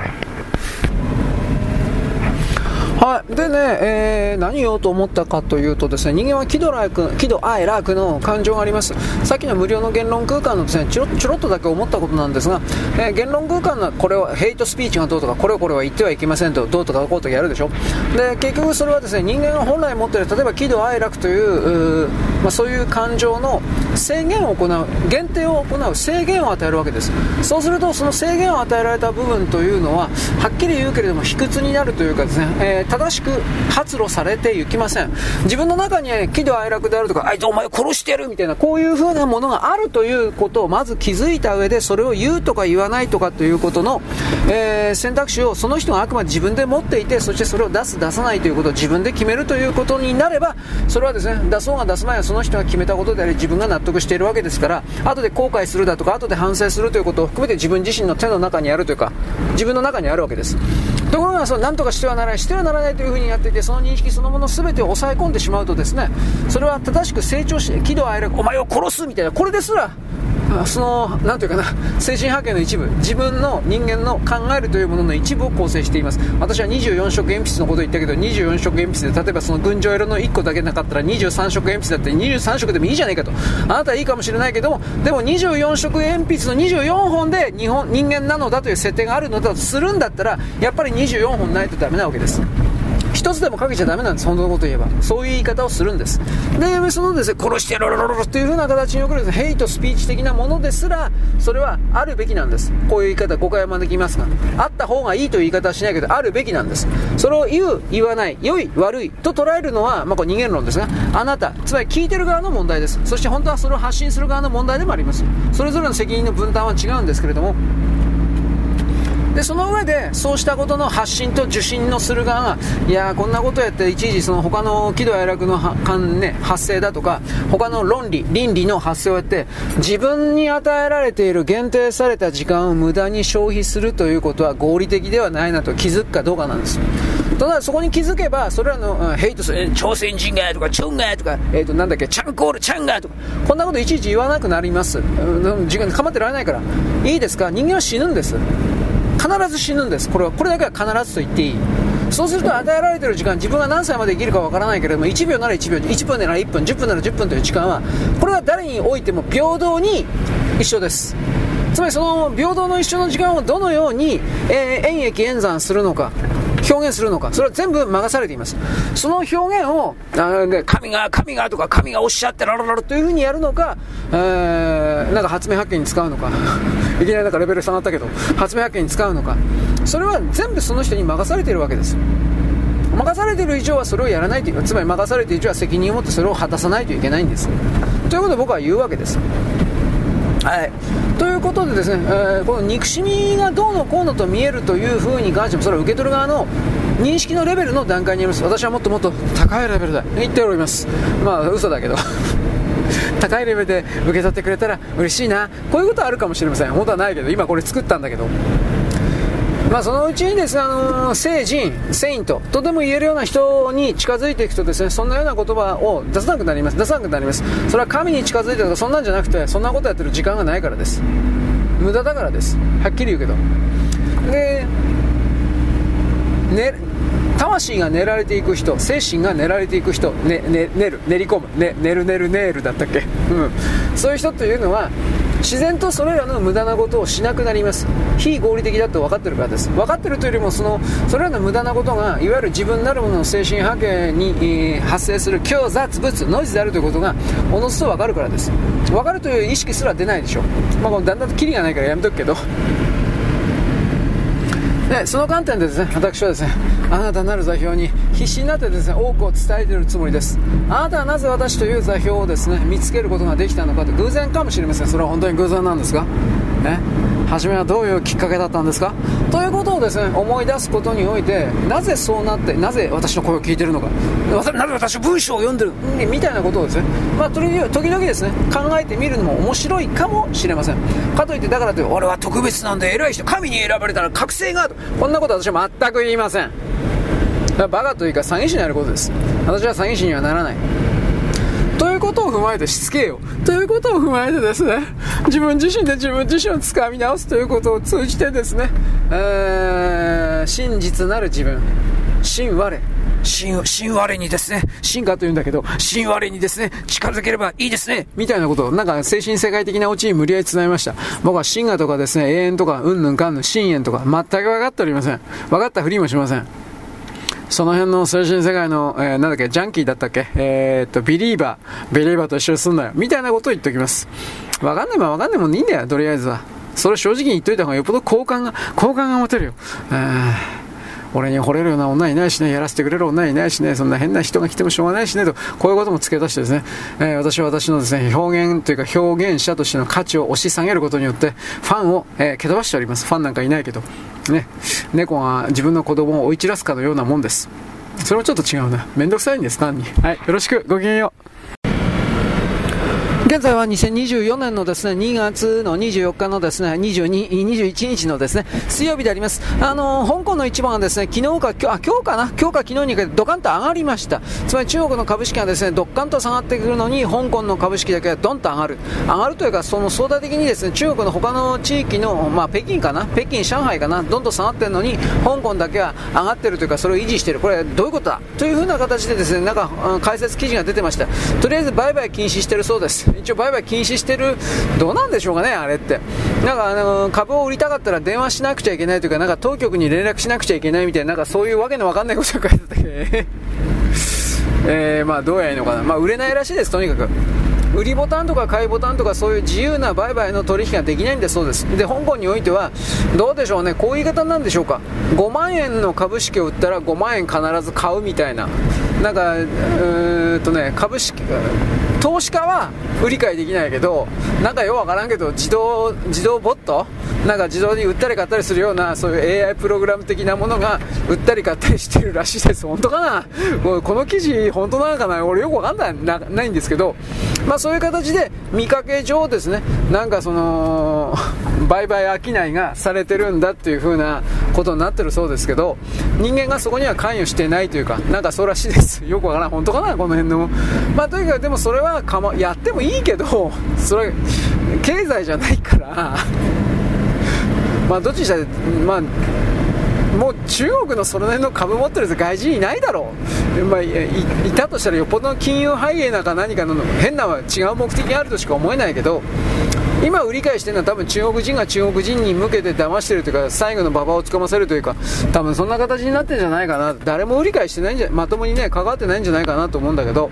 はい。でね、えー、何言おうと思ったかというとですね、人間は喜怒哀楽、喜怒哀楽の感情があります。さっきの無料の言論空間のですね、ちょちょろっとだけ思ったことなんですが、えー、言論空間のこれはヘイトスピーチがどうとか、これをこれは言ってはいけませんと、どうとかこうとかやるでしょ。で、結局それはですね、人間が本来持っている、例えば喜怒哀楽という、まあ、そういう感情の制限を行う、限定を行う、制限を与えるわけです。そうすると、その制限を与えられた部分というのは、はっきり言うけれども、卑屈になるというかですね、えー正しく発露されていきません。自分の中に喜怒哀楽であるとかあいつお前殺してるみたいなこういう風なものがあるということをまず気づいた上でそれを言うとか言わないとかということの、えー、選択肢をその人があくまで自分で持っていてそしてそれを出す出さないということを自分で決めるということになればそれはですね出そうが出すまいがその人が決めたことであり自分が納得しているわけですから後で後悔するだとか後で反省するということを含めて自分自身の手の中にあるというか自分の中にあるわけです。ところがその何とかしてはならないしてはならないというふうにやっていてその認識そのもの全てを抑え込んでしまうとですねそれは正しく成長して喜怒哀楽お前を殺すみたいなこれですらその、なんていうかな、精神波形の一部、自分の人間の考えるというものの一部を構成しています。私は24色鉛筆のこと言ったけど、24色鉛筆で、例えばその群青色の1個だけなかったら23色鉛筆だって23色でもいいじゃないかと。あなたはいいかもしれないけども、でも24色鉛筆の24本で日本人間なのだという設定があるのだとするんだったら、やっぱり24本ないとダメなわけです。一つでもかけちゃダメなんです、本当のこと言えば。そういう言い方をするんです。で、そのですね、殺してやろろろろという風な形に送るヘイトスピーチ的なものですら、それはあるべきなんです。こういう言い方、誤解を招きますが、あった方がいいという言い方はしないけど、あるべきなんです。それを言う、言わない、良い、悪いと捉えるのは、まあ、これ人間論ですが、あなた、つまり聞いてる側の問題です。そして本当はそれを発信する側の問題でもあります。それぞれの責任の分担は違うんですけれども、でその上でそうしたことの発信と受信のする側がいやこんなことやって一時その他の喜怒哀楽のね、発生だとか他の論理倫理の発生をやって自分に与えられている限定された時間を無駄に消費するということは合理的ではないなと気づくかどうかなんですただそこに気づけばそれらの、うん、ヘイトする朝鮮人がとかチョンがとか、えー、となんだっけチャンコールチャンがとかこんなこといちいち言わなくなります、うん、時間かまってられないからいいですか？人間は死ぬんです。必ず死ぬんです。これはこれだけは必ずと言っていい。そうすると与えられてる時間自分が何歳まで生きるかわからないけれども1秒なら1秒1分なら1分10分なら10分という時間はこれは誰においても平等に一緒です。つまりその平等の一緒の時間をどのように、えー、演疫演算するのか。表現するのか、それは全部任されています。その表現を、神が、神がとか、神がおっしゃってららららというふうにやるのか、えー、なんか発明発見に使うのか、いきなりなんかレベル下がったけど、発明発見に使うのか、それは全部その人に任されているわけです。任されている以上はそれをやらないというか、つまり任されている以上は責任を持ってそれを果たさないといけないんです。ということを僕は言うわけです。はい、ということでですね、えー、この憎しみがどうのこうのと見えるというふうに関してもそれは受け取る側の認識のレベルの段階にあります。私はもっともっと高いレベルだ言っております。まあ嘘だけど。高いレベルで受け取ってくれたら嬉しいな。こういうことはあるかもしれません。本当はないけど今これ作ったんだけど。まあ、そのうちにですね、あの、聖人、セイントとでも言えるような人に近づいていくとですね、そんなような言葉を出さなくなります。出さなくなります。それは神に近づいてるとかそんなんじゃなくて、そんなことやってる時間がないからです。無駄だからです。はっきり言うけど。で、ね、魂が練られていく人、精神が練られていく人、ね、ね、練る、練り込む、ね、練る練るネールだったっけ？うん。そういう人というのは、自然とそれらの無駄なことをしなくなります。非合理的だと分かってるからです。分かってるというよりもそのそれらの無駄なことがいわゆる自分なるものの精神波形に、えー、発生する強雑物ノイズであるということがおのずと分かるからです。分かるという意識すら出ないでしょ。う、まあ、だんだんとキリがないからやめとくけど。でその観点でですね私はですねあなたなる座標に必死になってですね多くを伝えているつもりです。あなたはなぜ私という座標をですね見つけることができたのかと偶然かもしれません。それは本当に偶然なんですが。ね。初めはどういうきっかけだったんですか？ということをですね思い出すことにおいてなぜそうなってなぜ私の声を聞いてるのか。なぜ私文章を読んでる？みたいなことをですね、まあ、時々ですね考えてみるのも面白いかもしれません。かといってだからという俺は特別なんで偉い人神に選ばれたら覚醒がある。こんなことは私は全く言いません。バカというか詐欺師になることです。私は詐欺師にはならない。ことを踏まえてしつけよということを踏まえてですね自分自身で自分自身をつかみ直すということを通じてですね、えー、真実なる自分真我新、新我にですね、進化というんだけど、新我にですね、近づければいいですね、みたいなことを、なんか精神世界的なオチに無理やり伝えました。僕は進化とかですね、永遠とか、うんぬんかんぬん、深淵とか、全く分かっておりません。分かったふりもしません。その辺の精神世界の、えー、なんだっけ、ジャンキーだったっけ？えー、っと、ビリーバー、ビリーバーと一緒にすんなよ。みたいなことを言っておきます。わかんないもんわかんないもんいいんだよ、とりあえずは。それ正直に言っといた方がよっぽど好感が、好感が持てるよ。俺に惚れるような女いないしね、やらせてくれる女いないしね、そんな変な人が来てもしょうがないしね、と、こういうことも付け足してですね、えー、私は私のですね、表現というか表現者としての価値を押し下げることによって、ファンを、えー、蹴飛ばしております。ファンなんかいないけど。ね、猫が自分の子供を追い散らすかのようなもんです。それもちょっと違うな。めんどくさいんです、単に。はい、よろしく、ごきげんよう。現在は2024年のですね、2月の24日のですね、22、21日のですね、水曜日であります。あの香港の一番はですね、昨日か、今日、あ、今日かな？今日か昨日にかけてドカンと上がりました。つまり中国の株式がですね、ドカンと下がってくるのに、香港の株式だけはドンと上がる。上がるというか、その相対的にですね、中国の他の地域の、まあ、北京かな？北京、上海かな？どんどん下がってるのに、香港だけは上がってるというか、それを維持している。これどういうことだ？というふうな形でですね、なんか、解説記事が出てました。とりあえず売買禁止してるそうです。一応売買禁止してる、どうなんでしょうかね、あれって。なんかあの株を売りたかったら電話しなくちゃいけないというか、なんか当局に連絡しなくちゃいけないみたいな、なんかそういうわけのわかんないことが書いてたっけ えー、まあどうやらいいのかな。まあ売れないらしいです、とにかく。売りボタンとか買いボタンとかそういう自由な売買の取引ができないんだそうですで香港においてはどうでしょうねこういう言い方なんでしょうか5万円の株式を売ったら5万円必ず買うみたいななんかうーんとね株式投資家は売り買いできないけどなんかようわからんけど自動自動ボット？なんか自動に売ったり買ったりするようなそういう AI プログラム的なものが売ったり買ったりしてるらしいです。本当かな？この記事本当なのかな？俺よくわかんないなないんですけど。まあそういう形で見かけ上ですね。なんかその売買商いがされてるんだっていう風なことになってるそうですけど人間がそこには関与してないというかなんかそうらしいです。よくわからん。本当かな？この辺のまあとにかくでもそれははか、ま、やってもいいけど それ経済じゃないからまあどっちにしたらまあもう中国のその辺の株持ってるやつ外人いないだろう、まあ、いたとしたらよっぽどの金融ハイエナか何かの変な違う目的があるとしか思えないけど今売り買いしてるのは多分中国人が中国人に向けて騙してるというか最後の馬場をつかませるというか多分そんな形になってるんじゃないかな。誰も売り買いしてないんじゃまともにね関わってないんじゃないかなと思うんだけど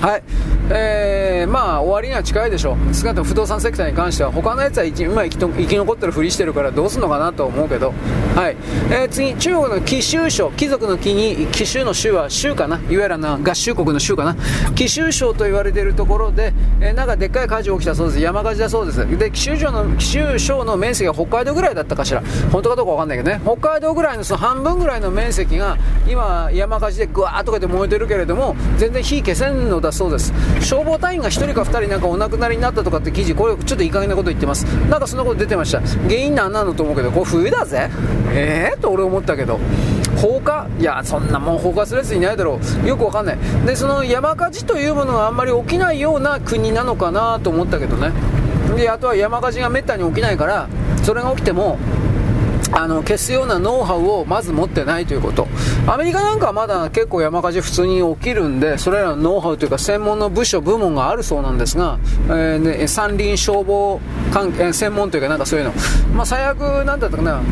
はい、えー、まあ終わりには近いでしょう、少なくとも不動産セクターに関しては、他のやつは今生き生き残ってるふりしてるからどうすんのかなと思うけど、はい。えー、次、中国の貴州省、貴族の貴に貴州の州は州かな、いわゆるな合衆国の州かな、貴州省と言われているところで、えー、なんかでっかい火事起きたそうです、山火事だそうです、で貴州省の貴州省の面積が北海道ぐらいだったかしら、本当かどうか分かんないけどね、北海道ぐらいのその半分ぐらいの面積が今、山火事でぐわーっとかで燃えてるけれども、全然火消せんのだだそうです。消防隊員が1人か2人なんかお亡くなりになったとかって記事、これちょっといい加減なこと言ってます。なんかそんなこと出てました。原因なんなのと思うけど、これ冬だぜ。ええー、と俺思ったけど。放火？いや、そんなもん放火するやついないだろう。よくわかんない。で、その山火事というものがあんまり起きないような国なのかなと思ったけどね。で、あとは山火事がめったに起きないから、それが起きても、あの消すようなノウハウをまず持ってないということ。アメリカなんかはまだ結構山火事普通に起きるんでそれらのノウハウというか専門の部署部門があるそうなんですが、えーね、山林消防関係専門というかなんかそういうの、まあ、最悪なんだったかな。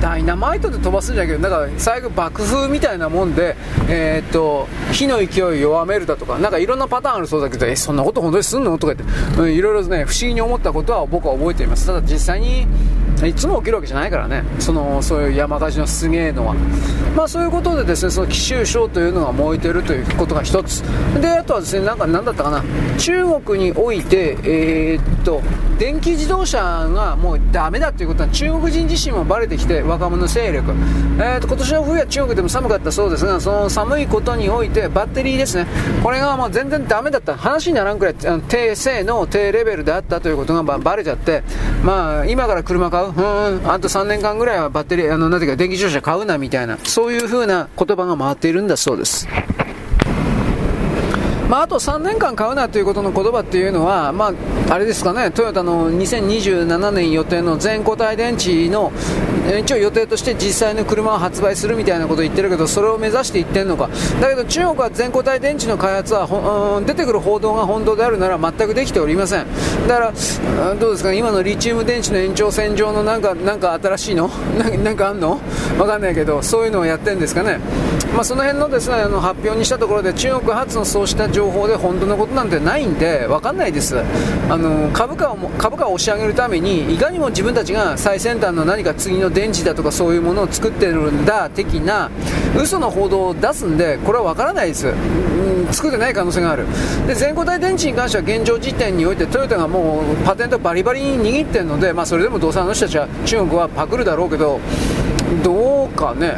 ダイナマイトで飛ばすんじゃけどなんか最後爆風みたいなもんで、えー、っと火の勢いを弱めるだとかなんかいろんなパターンあるそうだけどえそんなこと本当にすんの？とか言って、うん、いろいろね不思議に思ったことは僕は覚えています。ただ実際にいつも起きるわけじゃないからね。そのそういう山火事のすげえのは。まあそういうことでですねその奇襲症というのが燃えてるということが一つ。であとはですねなんか何だったかな。中国においてえー、っと電気自動車がもうダメだということは中国人自身もバレてきて若者勢力、えー、と今年の冬は中国でも寒かったそうですがその寒いことにおいてバッテリーですね。これがもう全然ダメだった話にならんくらい低性能低レベルであったということがバレちゃって。まあ今から車買ううん。あと3年間ぐらいはバッテリーあのなんていうか電気自動車買うなみたいなそういう風な言葉が回っているんだそうです。まあ、あと3年間買うなということの言葉っていうのは、まあ、あれですかね、トヨタの2027年予定の全固体電池の一応予定として実際の車を発売するみたいなことを言ってるけど、それを目指していってるのか、だけど中国は全固体電池の開発は、うん、出てくる報道が本当であるなら全くできておりません。だから、どうですか、今のリチウム電池の延長線上のなんかなんか新しいの？なんかあんの？わかんないけど、そういうのをやってるんですかね。まあ、その辺のですねあの発表にしたところで中国発のそうした情情報で本当のことなんてないんで分かんないです。あの株価を株価を押し上げるためにいかにも自分たちが最先端の何か次の電池だとかそういうものを作ってるんだ的な嘘の報道を出すんでこれは分からないです、うん、作ってない可能性がある。で全固体電池に関しては現状時点においてトヨタがもうパテントバリバリに握ってるので、まあ、それでもどうせあの人たちは中国はパクるだろうけどどうかね、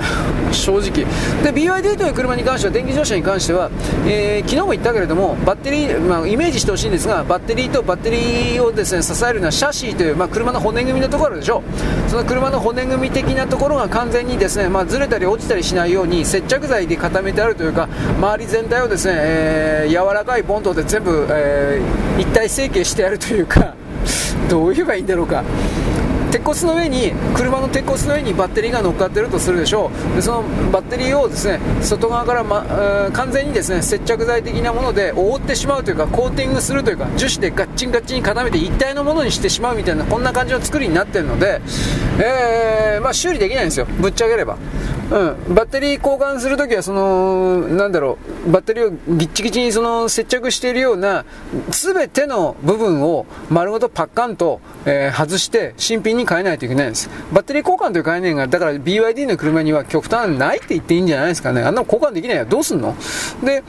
正直。で、BYD という車に関しては、電気自動車に関しては、えー、昨日も言ったけれども、バッテリー、まあ、イメージしてほしいんですが、バッテリーとバッテリーをですね、支えるのはシャシーという、まあ、車の骨組みのところでしょう。その車の骨組み的なところが完全にですね、まあ、ずれたり落ちたりしないように、接着剤で固めてあるというか、周り全体をですね、えー、柔らかいボンドで全部、えー、一体成形してやるというか、どう言えばいいんだろうか。鉄骨の上に車の鉄骨の上にバッテリーが乗っかってるとするでしょう。でそのバッテリーをですね外側から、ま、完全にですね接着剤的なもので覆ってしまうというかコーティングするというか樹脂でガッチンガッチンに固めて一体のものにしてしまうみたいなこんな感じの作りになってるので、えー、まあ、修理できないんですよ。ぶっちゃければ。うん、バッテリー交換するときは、その、なんだろう、バッテリーをぎっちぎちにその接着しているような、すべての部分を丸ごとパッカンと、えー、外して新品に変えないといけないんです。バッテリー交換という概念が、だから BYD の車には極端ないって言っていいんじゃないですかね。あんなの交換できないよ。どうすんの？で、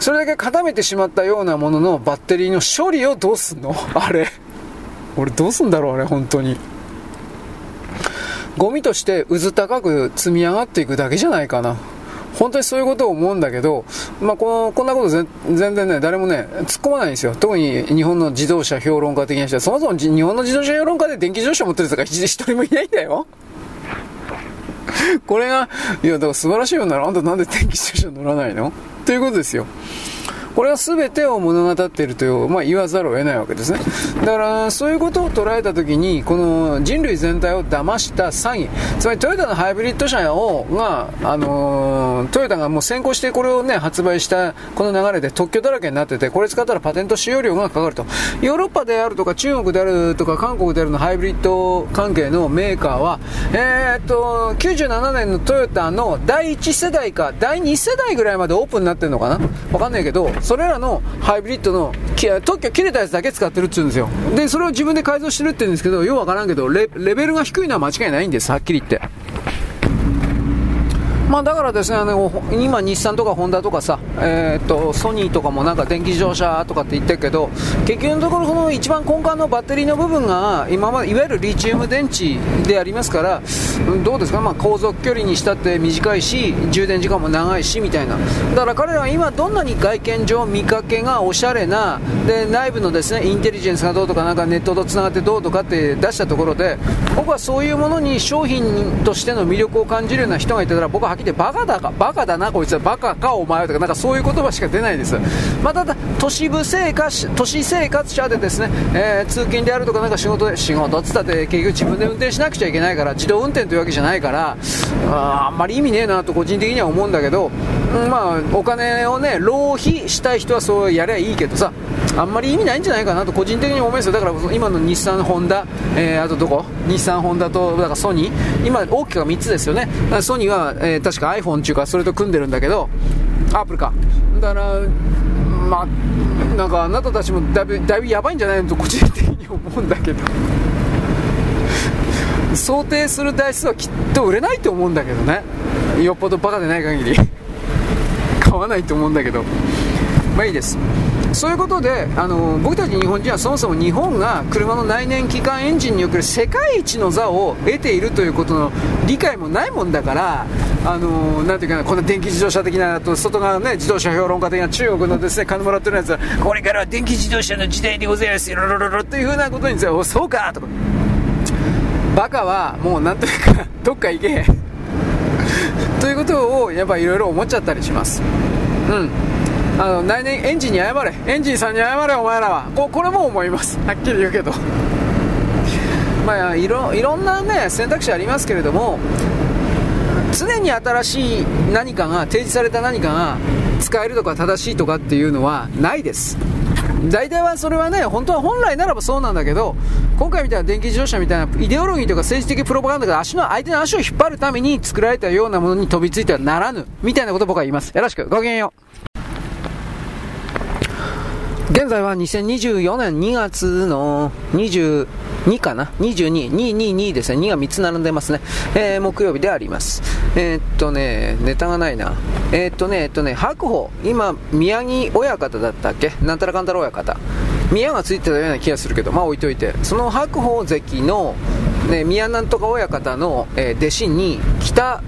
それだけ固めてしまったようなもののバッテリーの処理をどうすんの？あれ。俺どうすんだろうあれ、本当に。ゴミとして渦高く積み上がっていくだけじゃないかな。本当にそういうことを思うんだけど、まあ、このこんなこと全然ね、誰もね、突っ込まないんですよ。特に日本の自動車評論家的な人は、そもそも日本の自動車評論家で電気自動車持ってる人が一人もいないんだよ。これが、いや、だから素晴らしいようなら、あんたなんで電気自動車乗らないの？ということですよ。これは全てを物語っているという、まあ、言わざるを得ないわけですね。だから、そういうことを捉えたときに、この人類全体を騙した詐欺、つまりトヨタのハイブリッド車を、が、あの、トヨタがもう先行してこれをね、発売したこの流れで特許だらけになってて、これ使ったらパテント使用料がかかると。ヨーロッパであるとか、中国であるとか、韓国であるのハイブリッド関係のメーカーは、えー、っと、97年のトヨタの第1世代か、第2世代ぐらいまでオープンになってるのかな？わかんないけど、それらのハイブリッドの特許切れたやつだけ使ってるって言うんですよ。で、それを自分で改造してるって言うんですけど、ようわからんけどレ、レベルが低いのは間違いないんです、はっきり言って。まあ、だからですね、あの今、日産とかホンダとかさ、えー、っとソニーとかもなんか電気自動車とかって言ってるけど、結局のところ、その一番根幹のバッテリーの部分が今までいわゆるリチウム電池でありますから、どうですか、まあ、航続距離にしたって短いし、充電時間も長いしみたいな、だから彼らは今、どんなに外見上、見かけがおしゃれな、で内部のですねインテリジェンスがどうとか、なんかネットとつながってどうとかって出したところで、僕はそういうものに商品としての魅力を感じるような人がいたら、僕はきりバカだか、バカだな、こいつは、バカか、お前はとか、なんかそういう言葉しか出ないです。まあ、ただ、都市部生活、都市生活者でですね、えー、通勤であるとか、なんか仕事で、仕事っつったって結局自分で運転しなくちゃいけないから、自動運転というわけじゃないから、ああんまり意味ねえなと個人的には思うんだけど、うん、まあ、お金をね、浪費したい人はそうやりゃいいけどさ、あんまり意味ないんじゃないかなと個人的に思いますよ。だから今の日産、ホンダ、えー、あとどこ？日産、ホンダと、だからソニー、今大きくは3つですよね。ソニーは、えー、確か iPhone っていうか、それと組んでるんだけど、アップルか。だから、まあ、なんかあなたたちもだいぶ、だいぶやばいんじゃないのと個人的に思うんだけど。想定する台数はきっと売れないと思うんだけどね。よっぽどバカでない限り。買わないと思うんだけど。まあいいです。そういうことであの僕たち日本人はそもそも日本が車の内燃機関エンジンにおける世界一の座を得ているということの理解もないもんだからあのなんていうかなこんな電気自動車的なと外側の、ね、自動車評論家的な中国のですね金もらってるやつはこれからは電気自動車の時代でございますよろろろというふうなことにそうかとか。バカはもうなんというか どっか行けということをやっぱいろいろ思っちゃったりします。うん。あの来年エンジンに謝れ。エンジンさんに謝れお前らは。ここれも思います。はっきり言うけど。まあいろいろんなね選択肢ありますけれども常に新しい何かが提示された何かが使えるとか正しいとかっていうのはないです。大体はそれはね本当は本来ならばそうなんだけど今回みたいな電気自動車みたいなイデオロギーとか政治的プロパガンダが足の相手の足を引っ張るために作られたようなものに飛びついてはならぬみたいなことを僕は言います。よろしく。ごきげんよう。現在は2024年2月の22かな ?22、222ですね。2が3つ並んでますね。えー、木曜日であります。えー、っとね、ネタがないな。えー、っとね、えっとね、白鵬、今、宮城親方だったっけ？なんたらかんたら親方。宮がついてたような気がするけど、まあ置いといて。その白鵬関の、ね、宮なんとか親方の、えー、弟子に、北、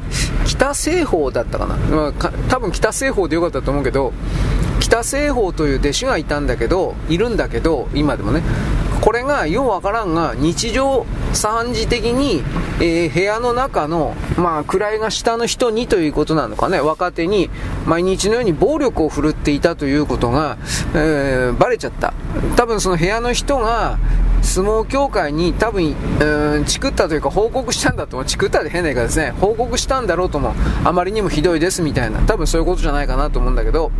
北西方だったかな。まあ、多分北西方でよかったと思うけど、北西方という弟子がいたんだけど、いるんだけど、今でもね。これがようわからんが、日常三次的に、えー、部屋の中の、まあ、位が下の人にということなのかね、若手に毎日のように暴力を振るっていたということが、えー、バレちゃった。多分その部屋の人が、相撲協会に多分、うん、チクったというか報告したんだと思う、チクったで変な言い方ですね、報告したんだろうとも、あまりにもひどいですみたいな、多分そういうことじゃないかなと思うんだけど、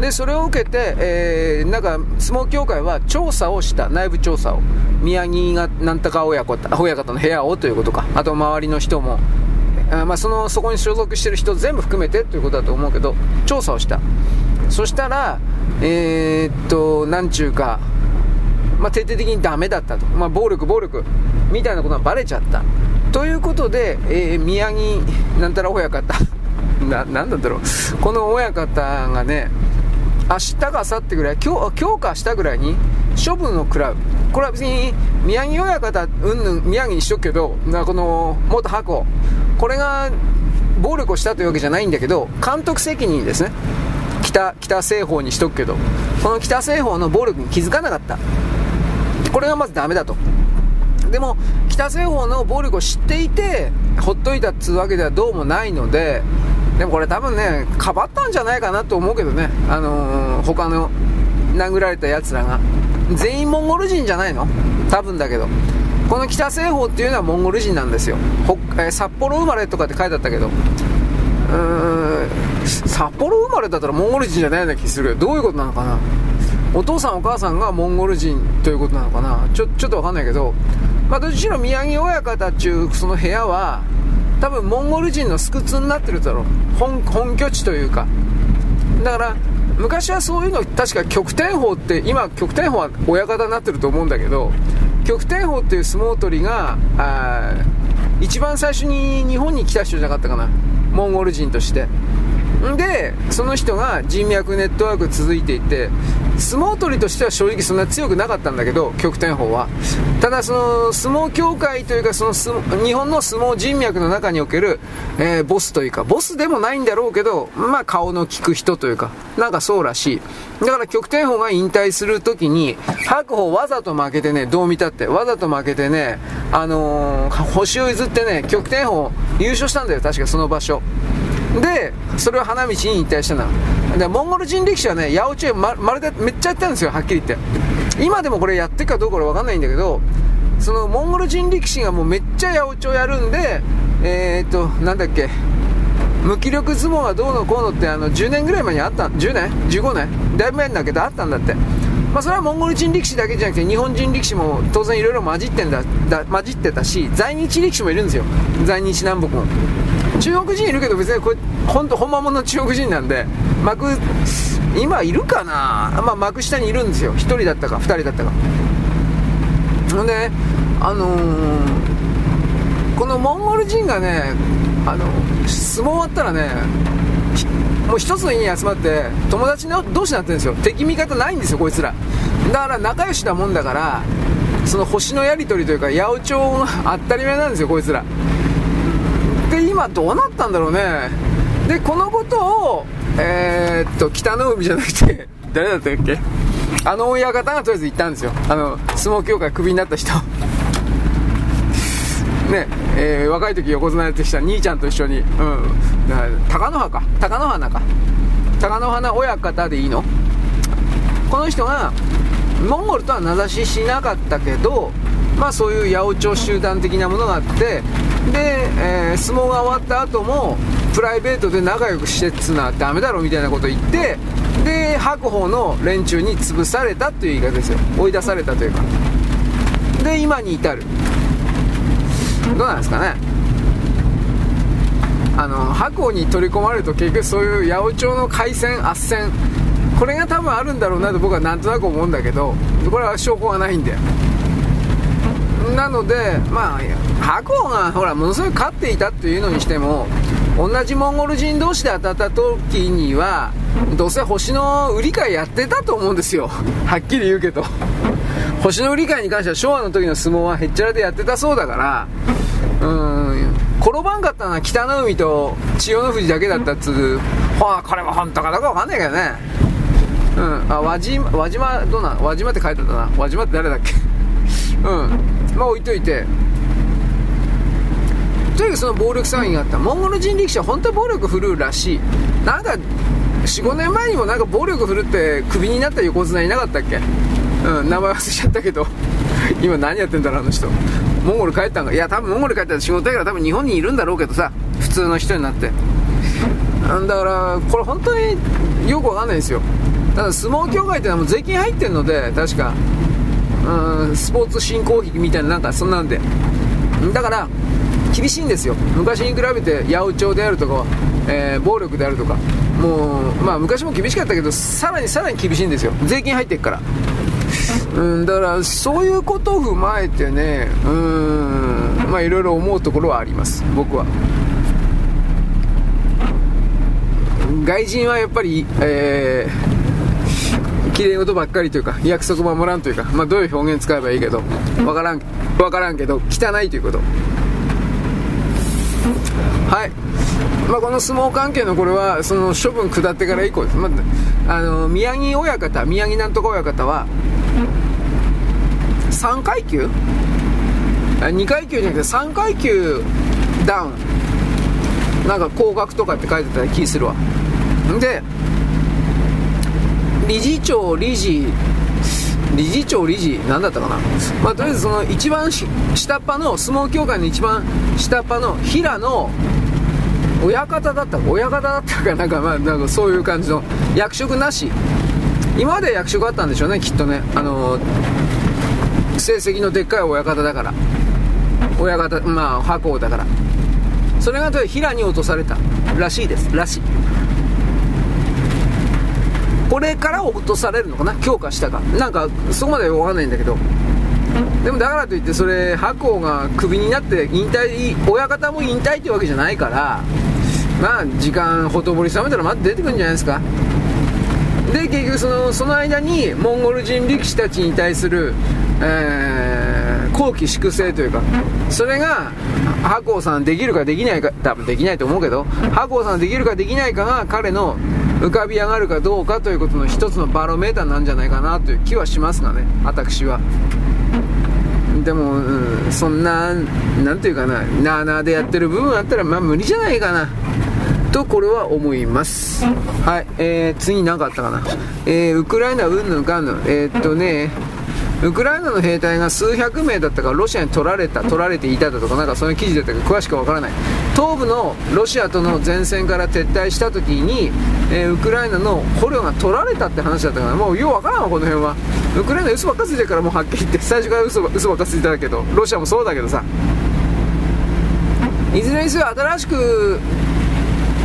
で、それを受けて、えー、なんか、相撲協会は調査をした、内部調査を。宮城がなんとか親方、親方の部屋をということか、あと周りの人も、あまあ、その、そこに所属してる人全部含めてということだと思うけど、調査をした。そしたら、えー、っと、なんちゅうか、まあ、徹底的にダメだったと。まあ、暴力、暴力、みたいなことがバレちゃった。ということで、えー、宮城なんたら親方、な、なんだろう。この親方がね、明日か明後日ぐらい、今日、今日か明日ぐらいに処分を食らう。これは別に宮城親方、うんぬん宮城にしとくけど、なこの元箱、これが暴力をしたというわけじゃないんだけど、監督責任ですね。北、北西方にしとくけど、この北西方の暴力に気づかなかった。これがまずダメだと。でも、北西方の暴力を知っていて、ほっといたっつうわけではどうもないので、でもこれ多分ね、かばったんじゃないかなと思うけどね、あのー、他の殴られた奴らが。全員モンゴル人じゃないの？多分だけど。この北西方っていうのはモンゴル人なんですよ。え、札幌生まれとかって書いてあったけど、うーん、札幌生まれだったらモンゴル人じゃないような気するけどどういうことなのかな？お父さんお母さんがモンゴル人ということなのかな？ちょちょっとわかんないけど、まあ、どっちの宮城親方っちゅうその部屋は多分モンゴル人のスクツになってるだろう。本拠地というか。だから昔はそういうの確か極天法って今極天法は親方になってると思うんだけど極天法っていう相撲取りがあ一番最初に日本に来た人じゃなかったかな。モンゴル人として。で、その人が人脈ネットワーク続いていて、相撲取りとしては正直そんな強くなかったんだけど、極天法は。ただその相撲協会というかその日本の相撲人脈の中における、えー、ボスというか、ボスでもないんだろうけど、まあ顔の利く人というか、なんかそうらしい。だから極天法が引退するときに、白鵬わざと負けてね、どう見たって、わざと負けてね、あのー、星を譲ってね、極天法優勝したんだよ、確かその場所。で、それを花道に引退したの。で、モンゴル人力士はね、八百長ままるでめっちゃやってるんですよ、はっきり言って。今でもこれやってるかどうかわかんないんだけど、そのモンゴル人力士がもうめっちゃ八百長やるんで、えー、っと、なんだっけ、無気力相撲がどうのこうのってあの10年ぐらい前にあった、10年 ?15 年？だいぶ前だけどあったんだって。まあ、それはモンゴル人力士だけじゃなくて日本人力士も当然いろいろ混じってんだ混じってたし在日力士もいるんですよ。在日南北も。中国人いるけど別にこれ本当本物の中国人なんで幕今いるかな？まあ幕下にいるんですよ。1人だったか2人だったか。ほんであのー、このモンゴル人がねあの相撲終わったらねもう一つの家に集まって友達の同士になってるんですよ。敵味方ないんですよこいつら。だから仲良しなもんだからその星のやり取りというか八百長が当たり前なんですよこいつら。で今どうなったんだろうね。でこのことをえー、っと北の海じゃなくて誰だったっけ？あの親方がとりあえず行ったんですよ。あの相撲協会クビになった人。ねえー、若い時横綱やってきた兄ちゃんと一緒に、うん、高野花か。高野花か。高野花親方でいいの？この人がモンゴルとは名指ししなかったけどまあそういう八百長集団的なものがあってで、えー、相撲が終わった後もプライベートで仲良くしてっつうのはダメだろみたいなこと言ってで白鵬の連中に潰されたという言い方ですよ。追い出されたというか。で今に至る。どうなんですかね。あの白に取り込まれると結局そういう八百長の海戦斡旋これが多分あるんだろうなと僕はなんとなく思うんだけどこれは証拠がないんで。なので、まあ、白鵬がほらものすごい勝っていたっていうのにしても、同じモンゴル人同士で当たった時には、どうせ星の売り買いやってたと思うんですよ、はっきり言うけど。星の売り買いに関しては昭和の時の相撲はへっちゃらでやってたそうだから、うん、転ばんかったのは北の海と千代の富士だけだったっつう、はあ、これも本当かどうかわかんないけどね。うん、あ、輪島、輪島、どうなん輪島って書いてあったな。輪島って誰だっけ？うん。まあ置いといて。とにかくその暴力騒ぎがあった。モンゴル人力士は本当に暴力振るうらしい。なんか、4、5年前にもなんか暴力振るってクビになった横綱いなかったっけ？うん、名前忘れちゃったけど。今何やってんだろう、あの人。モンゴル帰ったんか？いや、多分モンゴル帰ったら仕事だから多分日本にいるんだろうけどさ。普通の人になって。だから、これ本当によくわかんないですよ。ただ相撲協会ってのはもう税金入ってるので、確か。うん、スポーツ振興費みたいな、なんかそんなんで。だから、厳しいんですよ。昔に比べて八百長であるとか、えー、暴力であるとか。もう、まあ昔も厳しかったけど、さらにさらに厳しいんですよ。税金入ってっから。うん、だからそういうことを踏まえてね、うん、まあいろいろ思うところはあります、僕は。外人はやっぱり、えー、綺麗事ばっかりというか、約束守らんというか、まあどういう表現使えばいいけど、わからん、わからんけど、汚いということ。はい。まあ、この相撲関係のこれは、その処分下ってから以降です。まあ、あの、宮城親方、宮城なんとか親方は、3階級 ?2 階級じゃなくて3階級ダウン。なんか高額とかって書いてた気するわ。で、理事長、理事、理事長、理事、何だったかな。まあ、とりあえずその一番下っ端の、相撲協会の一番下っ端の平野親方だった親方だったかなんかまあなんかそういう感じの役職なし。今まで役職あったんでしょうねきっとね。あの成績のでっかい親方だから。親方まあ白鵬だから。それが平に落とされたらしいです。らしい。これから落とされるのかな？強化したか。なんかそこまで分かんないんだけど。でもだからといってそれ白鵬がクビになって引退親方も引退ってわけじゃないから。まあ時間ほとぼり冷めたらまた出てくるんじゃないですか。で結局そのその間にモンゴル人力士たちに対する、えー、後期粛清というかそれが白鵬さんできるかできないか多分できないと思うけど白鵬さんできるかできないかが彼の浮かび上がるかどうかということの一つのバロメーターなんじゃないかなという気はしますがね私は。でも、うん、そんななんていうかななあなあでやってる部分あったらまあ無理じゃないかな。とこれは思います。はい、えー、次何かあったかな。えー、ウクライナうんぬんかんぬんえー、っとねウクライナの兵隊が数百名だったからロシアに取られた取られていただとかなんかそういう記事だったけど詳しくわからない。東部のロシアとの前線から撤退した時に、えー、ウクライナの捕虜が取られたって話だったからもうようわからんわこの辺は。ウクライナ嘘ばっかついてるからもうはっきり言って。最初から嘘嘘ばっかついてたけどロシアもそうだけどさ。いずれにせよ新しく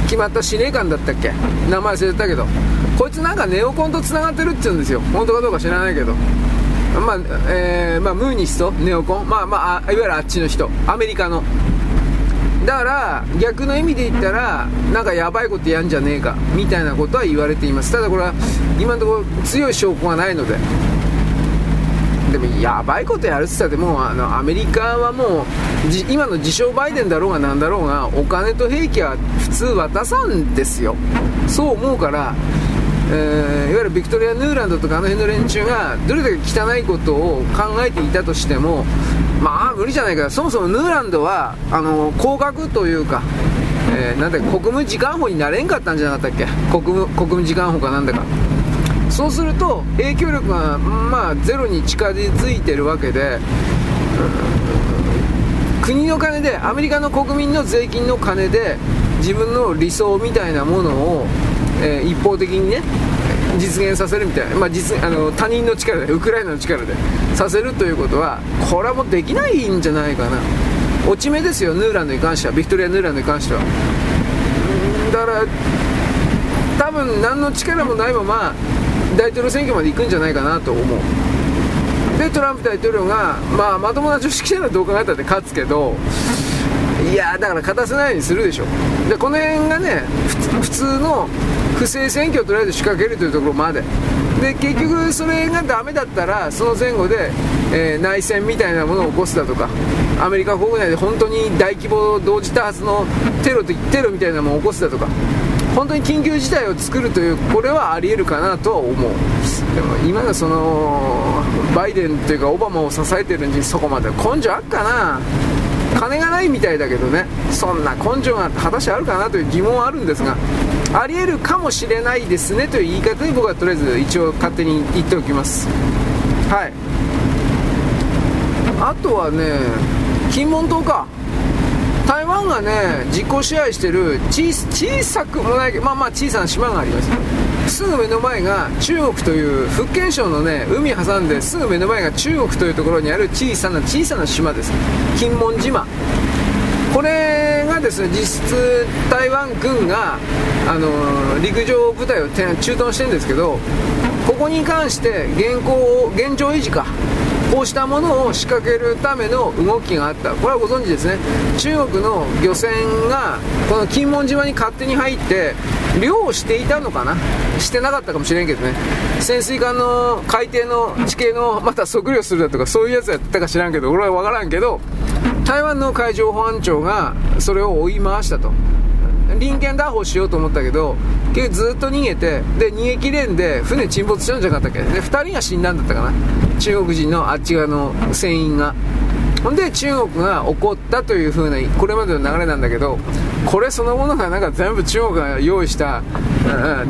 決まった司令官だったっけ？名前忘れたけど。こいつなんかネオコンと繋がってるって言うんですよ。本当かどうか知らないけど。まあ、えー、まあ、ムーニスト？ネオコン？まあまあいわゆるあっちの人。アメリカの。だから逆の意味で言ったらなんかやばいことやんじゃねえか。みたいなことは言われています。ただこれは今のところ強い証拠がないので。でもやばいことやるって言ったってもうあのアメリカはもう今の自称バイデンだろうがなんだろうがお金と兵器は普通渡さんですよ。そう思うからえー、いわゆるビクトリア・ヌーランドとかあの辺の連中がどれだけ汚いことを考えていたとしてもまあ無理じゃないかそもそもヌーランドはあの高額というか、えー、なんだ国務次官補になれんかったんじゃなかったっけ？国務国務次官補かなんだか。そうすると影響力がまあゼロに近づいてるわけで、国の金でアメリカの国民の税金の金で自分の理想みたいなものを、えー、一方的にね実現させるみたいな、まあ、実あの他人の力でウクライナの力でさせるということはこれはもうできないんじゃないかな。落ち目ですよヌーランドに関しては。ビクトリア・ヌーランドに関しては。だから多分何の力もないまま大統領選挙まで行くんじゃないかなと思う。でトランプ大統領が、まあ、まともな常識者のどう考えたって勝つけどいやだから勝たせないようにするでしょ。でこの辺がね普通の不正選挙をとりあえず仕掛けるというところまで。で結局それがダメだったらその前後で、えー、内戦みたいなものを起こすだとかアメリカ国内で本当に大規模同時多発のテロテロみたいなものを起こすだとか本当に緊急事態を作るというこれはありえるかなとは思う。でも今のそのバイデンというかオバマを支えてるにそこまで根性あっかな。金がないみたいだけどね。そんな根性が果たしてあるかなという疑問はあるんですがありえるかもしれないですねという言い方で僕はとりあえず一応勝手に言っておきます。はい。あとはね金門島か。台湾がね実効支配してる小さくもないけどまあまあ小さな島があります。すぐ目の前が中国という福建省のね海挟んですぐ目の前が中国というところにある小さな小さな島です。金門島。これがですね実質台湾軍が、あの、陸上部隊を駐屯してるんですけどここに関して現行現状維持か。こうしたものを仕掛けるための動きがあった。これはご存知ですね。中国の漁船がこの金門島に勝手に入って漁をしていたのかな？してなかったかもしれんけどね。潜水艦の海底の地形のまた測量するだとかそういうやつやったか知らんけど俺は分からんけど台湾の海上保安庁がそれを追い回したと。臨検打法しようと思ったけど結局ずっと逃げてで逃げきれんで船沈没したんじゃなかったっけ？で2人が死んだんだったかな？中国人のあっち側の船員が。ほんで中国が怒ったという風なこれまでの流れなんだけどこれそのものがなんか全部中国が用意した、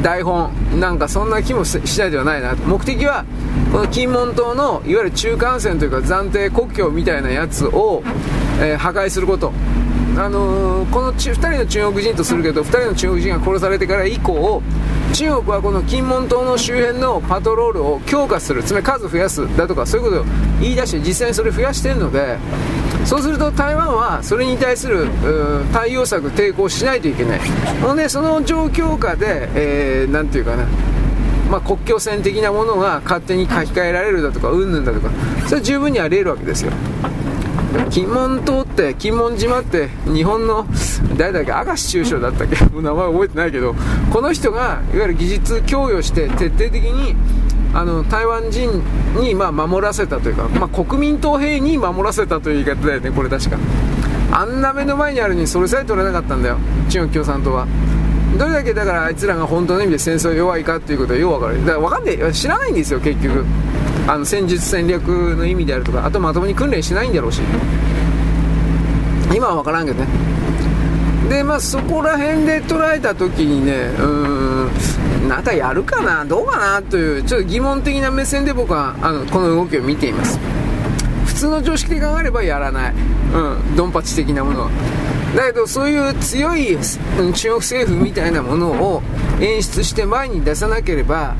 台本なんかそんな気もしないではないな。目的はこの金門島のいわゆる中間線というか暫定国境みたいなやつを、えー、破壊すること。あのー、この2人の中国人とするけど2人の中国人が殺されてから以降中国はこの金門島の周辺のパトロールを強化するつまり数増やすだとかそういうことを言い出して実際にそれ増やしてるのでそうすると台湾はそれに対する対応策抵抗しないといけない。ほんでその状況下で、えー、ていうかな。まあ、国境線的なものが勝手に書き換えられるだとかうんぬんだとかそれは十分にあり得るわけですよ。金門島って金門島って日本の誰だっけ明石中将だったっけ 名前覚えてないけどこの人がいわゆる技術供与して徹底的にあの台湾人にま守らせたというか、まあ、国民党兵に守らせたという言い方だよねこれ確か。あんな目の前にあるのにそれさえ取れなかったんだよ中国共産党は。どれだけだからあいつらが本当の意味で戦争弱いかっていうことはよう分かる。だから分かんない知らないんですよ結局。あの戦術戦略の意味であるとか。あとまともに訓練しないんだろうし。今は分からんけどね。でまあそこら辺で捉えた時にねうんなんかやるかなどうかなというちょっと疑問的な目線で僕はあのこの動きを見ています。普通の常識で考えればやらない。うんドンパチ的なものは。だけどそういう強い中国政府みたいなものを演出して前に出さなければ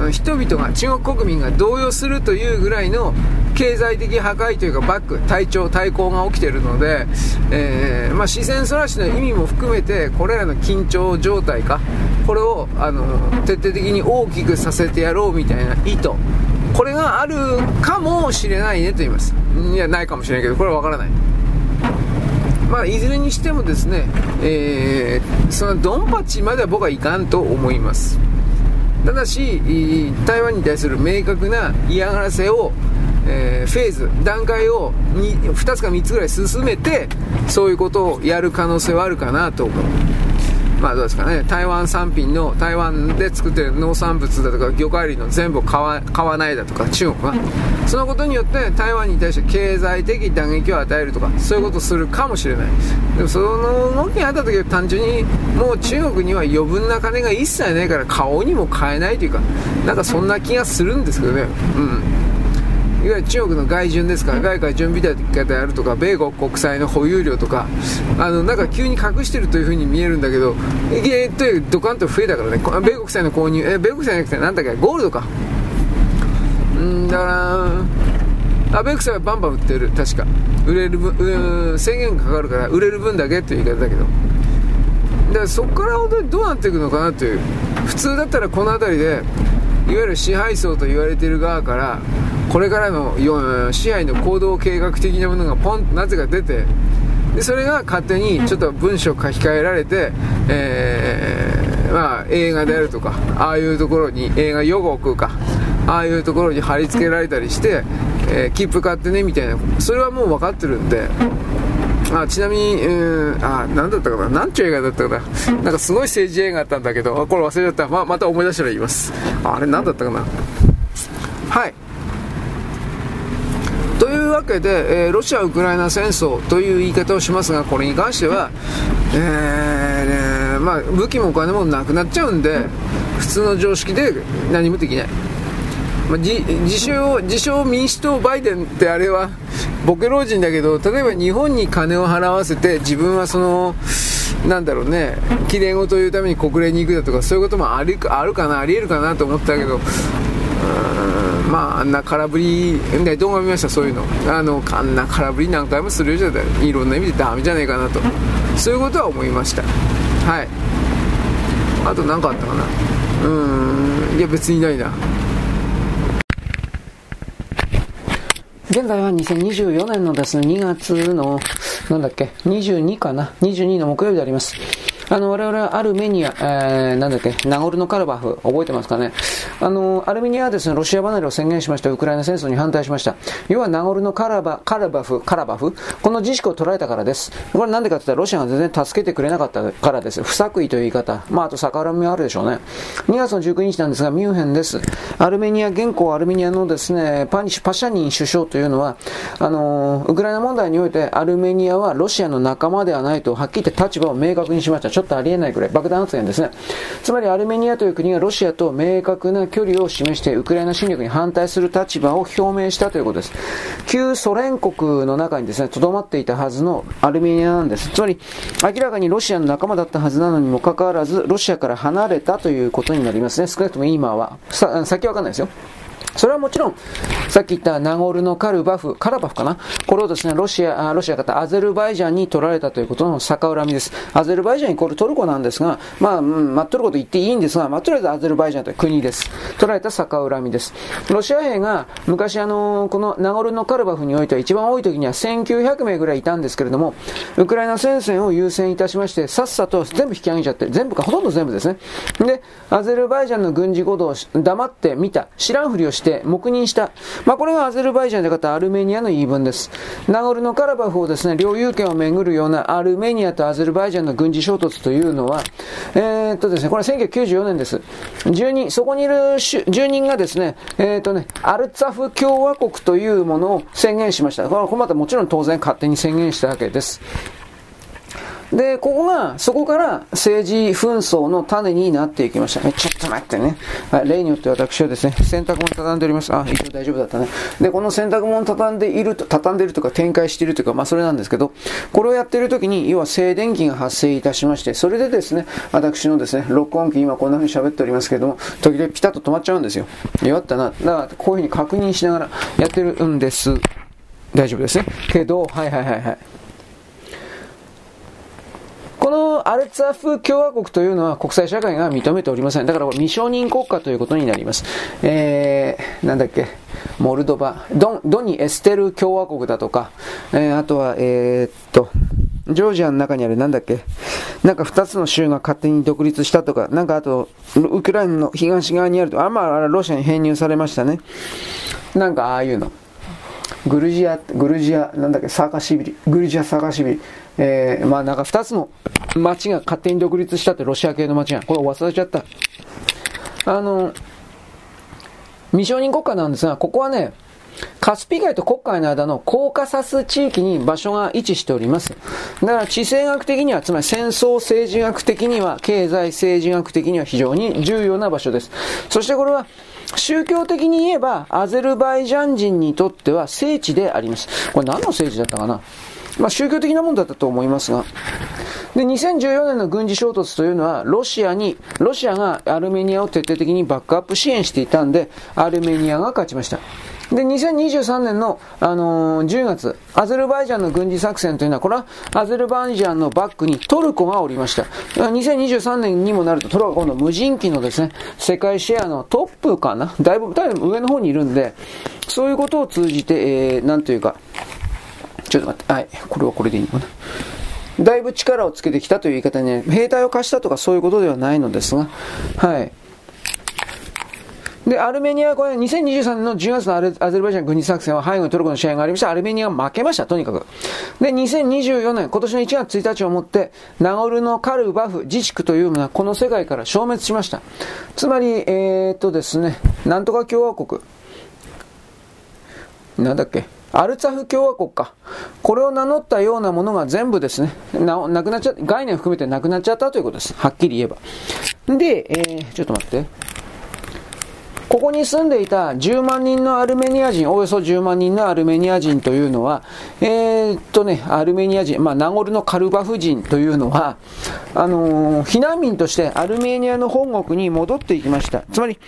うん人々が中国国民が動揺するというぐらいの経済的破壊というかバック体調対抗が起きているので、えー、まあ、視線そらしの意味も含めてこれらの緊張状態かこれをあの徹底的に大きくさせてやろうみたいな意図。これがあるかもしれないねと言います。いやないかもしれないけどこれは分からない。まあ、いずれにしてもですね、えー、そのドンパチまでは僕はいかんと思います。ただし台湾に対する明確な嫌がらせを、えー、フェーズ段階を 2, 2つか3つぐらい進めてそういうことをやる可能性はあるかなと思うまあどうですかね、台湾産品の、台湾で作ってる農産物だとか魚介類の全部買わ買わないだとか、中国は。そのことによって台湾に対して経済的打撃を与えるとか、そういうことをするかもしれない。でもその動きにあった時は単純に、もう中国には余分な金が一切ないから顔にも買えないというか、なんかそんな気がするんですけどね。うん。いわゆる中国の外順ですから外貨準備高であるとか米国国債の保有量とかあのなんか急に隠してるというふうに見えるんだけどえっとドカンと増えたからね。米国債の購入え米国債じゃなくて何だっけゴールドか。うんだからあ米国債はバンバン売ってる。確か。売れる分制限がかかるから売れる分だけっていう言い方だけど。だからそこから本当にどうなっていくのかなという。普通だったらこの辺りでいわゆる支配層と言われている側からこれからのよ支配の行動計画的なものがポンなぜか出てでそれが勝手にちょっと文章書き換えられて、えーまあ、映画であるとかああいうところに映画予告かああいうところに貼り付けられたりして、えー切符買ってねみたいなそれはもう分かってるんであちなみに、うん、あ、なんだったかな、なんちゅう映画だったかな、なんかすごい政治映画あったんだけど、あこれ忘れちゃった、ままた思い出したら言います。ああれ、なんだったかな。はい。けで、えーロシア・ウクライナ戦争という言い方をしますが、これに関しては、えーまあ、武器もお金もなくなっちゃうんで、普通の常識で何もできない。まあ、自称自称民主党バイデンってあれはボケ老人だけど例えば日本に金を払わせて自分はそのなんだろうねきれい事を言うために国連に行くだとかそういうこともありあるかなありえるかなと思ったけどまああんな空振りね動画見ましたそういうの。あのあんな空振り何回もするじゃない。いろんな意味でダメじゃないかなと。そういうことは思いました。はい。あと何かあったかな。うん。いや別にないな。現在は2024年のですね、2月の、なんだっけ、22かな ?22 の木曜日であります。あの、我々はアルメニア、えー、なんだっけ、ナゴルノカルバフ、覚えてますかね？あの、アルメニアはですね、ロシア離れを宣言しましたウクライナ戦争に反対しました。要はナゴルノカラバ、カラバフ、カラバフ、この自粛を捉えたからです。これなんでかって言ったら、ロシアが全然助けてくれなかったからです。不作為という言い方。まあ、あと逆恨みもあるでしょうね。2月の19日なんですが、ミュンヘンです。アルメニア、現行アルメニアのですね、パニシパシャニン首相というのは、あの、ウクライナ問題において、アルメニアはロシアの仲間ではないと、はっきり言って立場を明確にしました。ちょっとありえないくらい、爆弾発言ですね。つまり、アルメニアという国がロシアと明確な距離を示して、ウクライナ侵略に反対する立場を表明したということです。旧ソ連国の中にですね、留まっていたはずのアルメニアなんです。つまり、明らかにロシアの仲間だったはずなのにもかかわらず、ロシアから離れたということになりますね。少なくとも今は。さ先わかんないですよ。それはもちろん、さっき言ったナゴルノカルバフ、カラバフかな？これをですね、ロシア、ロシア方、アゼルバイジャンに取られたということの逆恨みです。アゼルバイジャンイコールトルコなんですが、まあ、うん、まあ、トルコと言っていいんですが、まあ、とりあえずアゼルバイジャンという国です。取られた逆恨みです。ロシア兵が、昔あの、このナゴルノカルバフにおいては一番多い時には1900名ぐらいいたんですけれども、ウクライナ戦線を優先いたしまして、さっさと全部引き上げちゃって、全部か、ほとんど全部ですね。で、アゼルバイジャンの軍事行動を黙って見た、知らんふりをして、黙認した。まあ、これがアゼルバイジャンで方アルメニアの言い分です。ナゴルノカラバフをですね、領有権をめぐるようなアルメニアとアゼルバイジャンの軍事衝突というのは、えー、っとですね、これは1994年です。住人、そこにいる住人がですね、えー、っとね、アルツァフ共和国というものを宣言しました。これはまたもちろん当然勝手に宣言したわけです。で、ここが、そこから政治紛争の種になっていきました。えちょっと待ってね。はい、例によって私はですね、洗濯物畳んでおります。あ、一応大丈夫だったね。で、この洗濯物畳んでいると、畳んでるとか展開しているというか、まあそれなんですけど、これをやっているときに、要は静電気が発生いたしまして、それでですね、私のですね、録音機、今こんな風に喋っておりますけれども、時々ピタッと止まっちゃうんですよ。弱ったな。だから、こういうふうに確認しながらやってるんです。大丈夫ですね。けど、はいはいはいはい。このアルツァフ共和国というのは国際社会が認めておりません。だから未承認国家ということになります。えー、なんだっけ、モルドバ、ドドニエステル共和国だとか、えー、あとは、えー、っと、ジョージアの中にあるなんだっけ、なんか二つの州が勝手に独立したとか、なんかあと、ウクライナの東側にあると、あ、まあ、ロシアに編入されましたね。なんかああいうの。グルジア、グルジア、なんだっけ、サーカシビリ、グルジア、サーカシビリ、えー、まあなんか二つの町が勝手に独立したって、ロシア系の町が。これ忘れちゃった。あの、未承認国家なんですが、ここはね、カスピ海と黒海の間のコーカサス地域に場所が位置しております。だから地政学的には、つまり戦争政治学的には、経済政治学的には非常に重要な場所です。そしてこれは、宗教的に言えば、アゼルバイジャン人にとっては聖地であります。これ何の聖地だったかな？まあ宗教的なものだったと思いますが。で、2014年の軍事衝突というのは、ロシアに、ロシアがアルメニアを徹底的にバックアップ支援していたんで、アルメニアが勝ちました。で、2023年の、あのー10月、アゼルバイジャンの軍事作戦というのは、これはアゼルバイジャンのバックにトルコがおりました。2023年にもなると、トルコは今度無人機のですね、世界シェアのトップかな？だいぶ、だいぶ上の方にいるんで、そういうことを通じて、えー、なんというか、ちょっと待って、はい、これはこれでいいのかな。だいぶ力をつけてきたという言い方に、ね、兵隊を貸したとかそういうことではないのですが、はい。で、アルメニアこれ2023年の10月のアアゼルバイジャン軍事作戦は背後にトルコの試合がありました。アルメニアが負けました、とにかく。で、2024年、今年の1月1日をもって、ナゴルノカルバフ自治区というのはこの世界から消滅しました。つまり、えー、っとですね、なんとか共和国。なんだっけ？アルツァフ共和国か。これを名乗ったようなものが全部ですね、ななくなっちゃ概念を含めてなくなっちゃったということです。はっきり言えば。で、えー、ちょっと待って。ここに住んでいた10万人のアルメニア人、およそ10万人のアルメニア人というのは、えー、っとね、アルメニア人、まあ、ナゴルのカルバフ人というのは、あのー避難民としてアルメニアの本国に戻っていきました。つまり、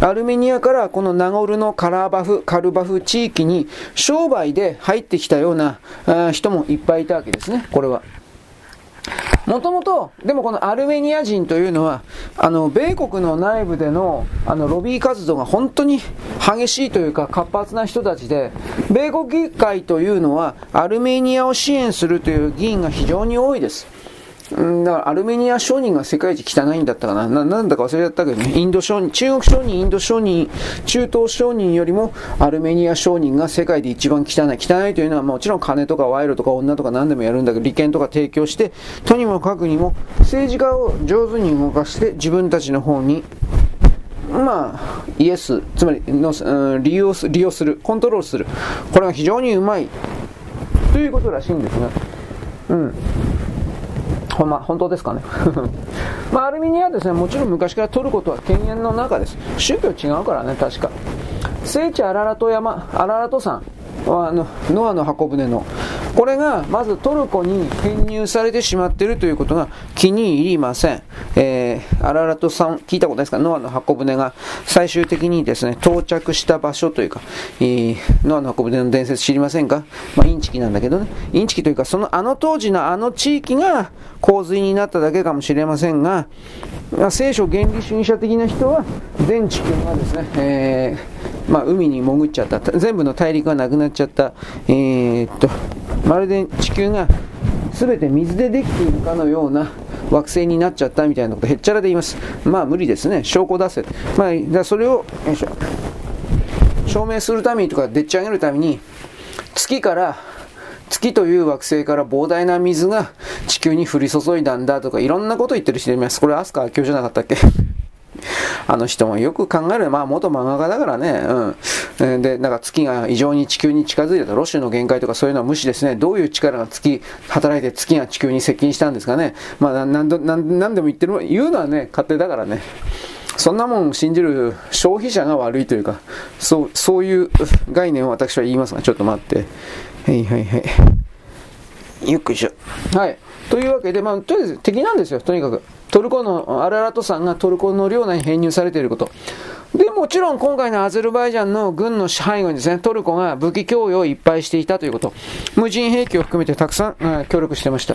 アルメニアからこのナゴルのカラバフ、カルバフ地域に商売で入ってきたような人もいっぱいいたわけですね、これは。もともと、でもこのアルメニア人というのは、あの、米国の内部での、あの、ロビー活動が本当に激しいというか活発な人たちで、米国議会というのは、アルメニアを支援するという議員が非常に多いです。うんだからアルメニア商人が世界一汚いんだったかな。な、なんだか忘れちゃったけどね、インド商人、中国商人、インド商人、中東商人よりもアルメニア商人が世界で一番汚い。汚いというのはもちろん金とか賄賂とか女とか何でもやるんだけど、利権とか提供して、とにもかくにも政治家を上手に動かして自分たちの方にまあ、イエス、つまりの、うん利用す利用する、コントロールする、これが非常にうまい。ということらしいんですが、うん、ほんま、本当ですかね。まあ、アルミニアはですね、もちろん昔から取ることは犬猿の中です。宗教違うからね、確か。聖地アララト山、アララト山、あの、ノアの箱舟の、これが、まずトルコに編入されてしまっているということが気に入りません。えー、アララトさん、聞いたことないですか？ノアの箱舟が最終的にですね、到着した場所というか、えー、ノアの箱舟の伝説知りませんか？まあ、インチキなんだけどね。インチキというか、そのあの当時のあの地域が洪水になっただけかもしれませんが、まあ聖書原理主義者的な人は、全地球がですね、えーまあ、海に潜っちゃった、全部の大陸がなくななっちゃった、えーっと、まるで地球が全て水でできているかのような惑星になっちゃったみたいなことへっちゃらで言います。まあ無理ですね。証拠出せ。まあ、だそれを、よいしょ証明するためにとかでっち上げるために、月から、月という惑星から膨大な水が地球に降り注いだんだとかいろんなこと言ってる人います。これ飛鳥明夫じゃなかったっけ？あの人もよく考える、まあ元漫画家だからね、うん。えーで、なんか月が異常に地球に近づいたと、ロシュの限界とかそういうのは無視ですね。どういう力が月、働いて月が地球に接近したんですかね。まあ、なんどなんなんでも言ってる、言うのはね、勝手だからね。そんなもん信じる消費者が悪いというか、そう、そういう概念を私は言いますが、ちょっと待って。はいはいはい。よっこいしょ。はい。というわけで、まあ、とりあえず敵なんですよ、とにかく。トルコの、アララト山がトルコの領内に編入されていること。で、もちろん今回のアゼルバイジャンの軍の支配後にですね、トルコが武器供与をいっぱいしていたということ。無人兵器を含めてたくさん、うん協力してました。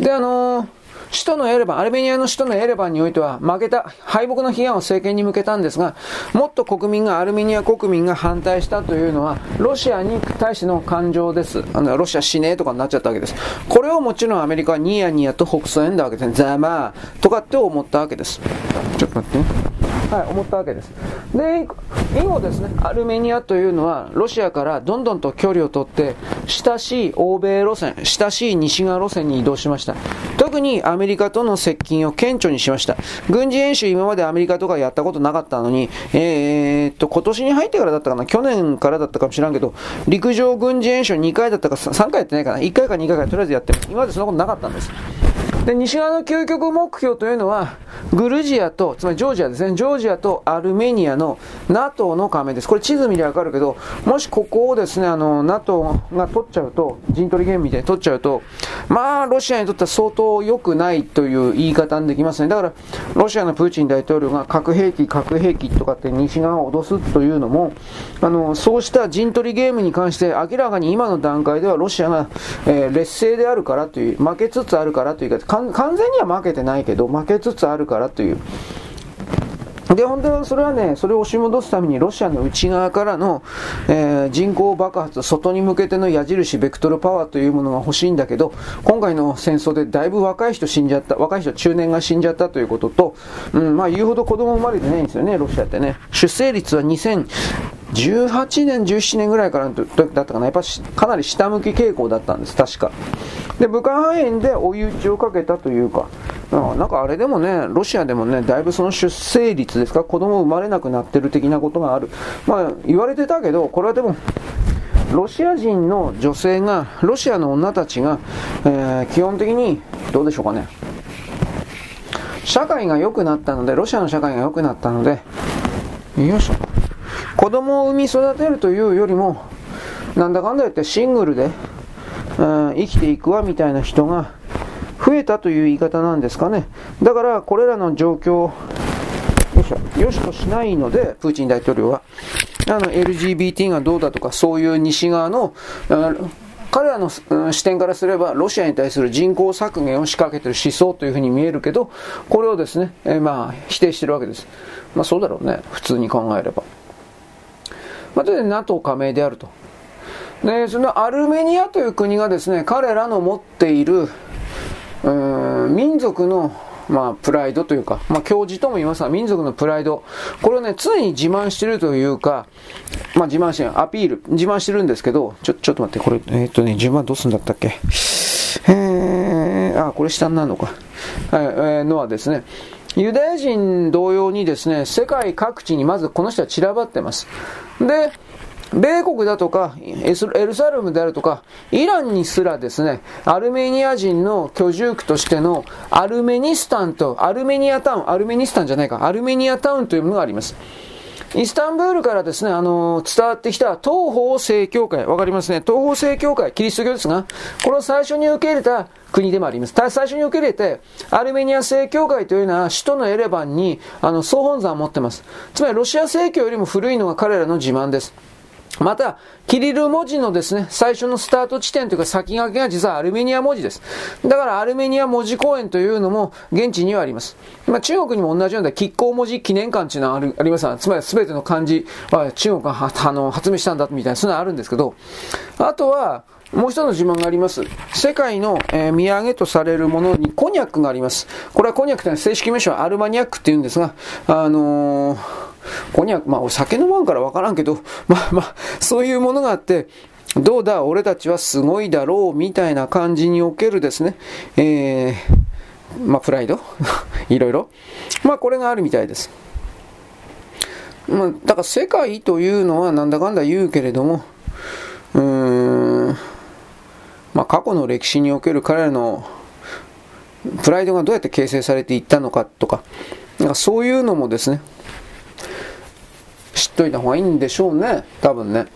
で、あのー首都のエレバン、アルメニアの首都のエレバンにおいては、負けた、敗北の批判を政権に向けたんですが、もっと国民が、アルメニア国民が反対したというのは、ロシアに対しての感情です。あの、ロシア死ねえとかになっちゃったわけです。これをもちろんアメリカはニヤニヤと北総んだわけですね。ざまあ、とかって思ったわけです。ちょっと待ってね。はい、思ったわけです。で、以後ですね、アルメニアというのは、ロシアからどんどんと距離を取って、親しい欧米路線、親しい西側路線に移動しました。特にアメメリカとの接近を顕著にしました。軍事演習今までアメリカとかやったことなかったのに、えー、っと、今年に入ってからだったかな、去年からだったかもしれんけど、陸上軍事演習2回だったか3回やってないかな、1回か2回かとりあえずやってる。今までそんなことなかったんです。で、西側の究極目標というのは、グルジアと、つまりジョージアですね、ジョージアとアルメニアの NATO の加盟です。これ地図見りゃわかるけど、もしここをですね、あの、NATO が取っちゃうと、陣取りゲームみたいに取っちゃうと、まあ、ロシアにとっては相当良くないという言い方にできますね。だから、ロシアのプーチン大統領が核兵器、核兵器とかって西側を脅すというのも、あの、そうした陣取りゲームに関して明らかに今の段階ではロシアが、えー、劣勢であるからという、負けつつあるからというか、完全には負けてないけど、負けつつあるからという。で、本当はそれはね、それを押し戻すためにロシアの内側からの、えー、人口爆発、外に向けての矢印、ベクトルパワーというものが欲しいんだけど、今回の戦争でだいぶ若い人死んじゃった、若い人、中年が死んじゃったということと、うん、まあ言うほど子供生まれてないんですよね、ロシアってね。出生率は2000、18年、17年ぐらいからだったかな、やっぱかなり下向き傾向だったんです、確か。で、武漢肺炎で追い打ちをかけたというか、なんかあれでもね、ロシアでもね、だいぶその出生率ですか、子供生まれなくなってる的なことがある。まあ、言われてたけど、これはでも、ロシア人の女性が、ロシアの女たちが、えー、基本的に、どうでしょうかね、社会が良くなったので、ロシアの社会が良くなったので、よいしょ。子供を産み育てるというよりも、なんだかんだ言ってシングルで、うん、生きていくわみたいな人が増えたという言い方なんですかね。だからこれらの状況よしょ、よしとしないので、プーチン大統領は。あの、LGBT がどうだとか、そういう西側の、彼らの視点からすれば、ロシアに対する人口削減を仕掛けている思想というふうに見えるけど、これをですね、えー、まあ、否定してるわけです。まあ、そうだろうね。普通に考えれば。また、あ、NATO 加盟であると。で、そのアルメニアという国がですね、彼らの持っている、うん、民族のまあ、プライドというか、まあ、教授とも言いますが、民族のプライド。これをね、常に自慢してるというか、まあ、自慢してる、アピール、自慢してるんですけど、ちょ、ちょっと待って、これ、えー、っとね、順番どうすんだったっけ？えー、あ、これ下になるのか。はい、えー、のはですね、ユダヤ人同様にですね、世界各地にまずこの人は散らばってます。で、米国だとか、エルサルムであるとか、イランにすらですね、アルメニア人の居住区としてのアルメニスタンと、アルメニアタウン、アルメニスタンじゃないか、アルメニアタウンというものがあります。イスタンブールからですね、あの、伝わってきた東方正教会、わかりますね。東方正教会、キリスト教ですが、これを最初に受け入れた国でもあります。最初に受け入れて、アルメニア正教会というのは首都のエレバンに、あの、総本山を持ってます。つまりロシア正教よりも古いのが彼らの自慢です。また、キリル文字のですね、最初のスタート地点というか先駆けが実はアルメニア文字です。だからアルメニア文字公園というのも現地にはあります。まあ、中国にも同じような亀甲文字記念館というのはありますつまり全ての漢字は中国が発明したんだみたいな、そういうのはあるんですけど、あとは、もう一つの自慢があります。世界の、えー、土産とされるものにコニャックがあります。これはコニャックというのは正式名称はアルマニャックって言うんですが、あのーここには、まあ、お酒飲まんからわからんけど、まあまあ、そういうものがあって、どうだ、俺たちはすごいだろう、みたいな感じにおけるですね、えー、まあ、プライド？いろいろ？まあ、これがあるみたいです。まあ、だから世界というのはなんだかんだ言うけれども、うーん、まあ、過去の歴史における彼らのプライドがどうやって形成されていったのかとか、なんかそういうのもですね、知っといた方がいいんでしょうね。多分ね。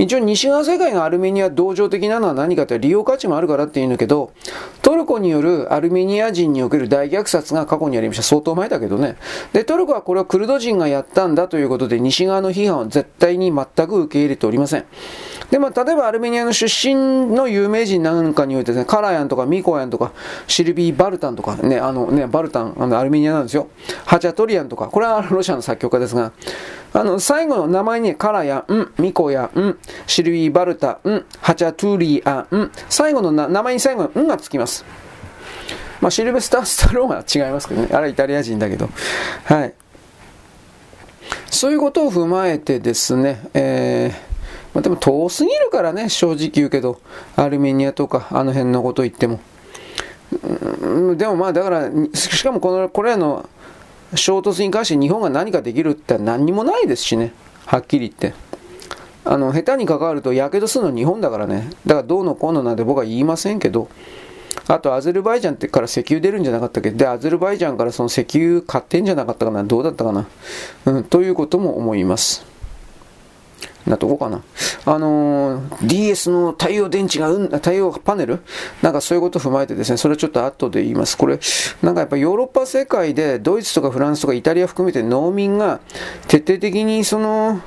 一応西側世界がアルメニア同情的なのは何かというと利用価値もあるからって言うんだけど、トルコによるアルメニア人における大虐殺が過去にありました。相当前だけどね。で、トルコはこれはクルド人がやったんだということで西側の批判は絶対に全く受け入れておりません。で、まあ、例えばアルメニアの出身の有名人なんかにおいてですね、カラヤンとかミコヤンとか、シルビー・バルタンとか、ね、あのね、バルタン、あのアルメニアなんですよ。ハチャトリアンとか、これはロシアの作曲家ですが、あの、最後の名前に、カラヤン、ミコヤン、シルビー・バルタン、ハチャトゥリアン、最後の名前に最後のんがつきます。まあ、シルベスター・スタローンは違いますけどね。あれイタリア人だけど。はい。そういうことを踏まえてですね、えー、まあ、でも遠すぎるからね、正直言うけど、アルメニアとか、あの辺のこと言っても。うん、でもまあ、だから、しかもこの、これらの衝突に関して日本が何かできるって何にもないですしね、はっきり言って。あの、下手に関わると、やけどするの日本だからね。だからどうのこうのなんて僕は言いませんけど、あとアゼルバイジャンってから石油出るんじゃなかったっけ？で、アゼルバイジャンからその石油買ってんじゃなかったかな？どうだったかな？うん、ということも思います。なとこかな。あのー、DS の太陽電池が、うん、太陽パネル？なんかそういうことを踏まえてですね、それちょっと後で言います。これ、なんかやっぱヨーロッパ世界でドイツとかフランスとかイタリア含めて農民が徹底的にその、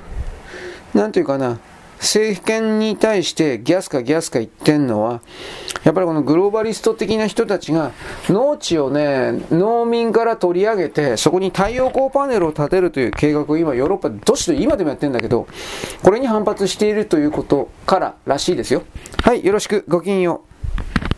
なんていうかな、政権に対してギャスかギャスか言ってんのは、やっぱりこのグローバリスト的な人たちが農地をね、農民から取り上げて、そこに太陽光パネルを建てるという計画を今ヨーロッパでどしど今でもやってんだけど、これに反発しているということかららしいですよ。はい、よろしく、ごきげんよう。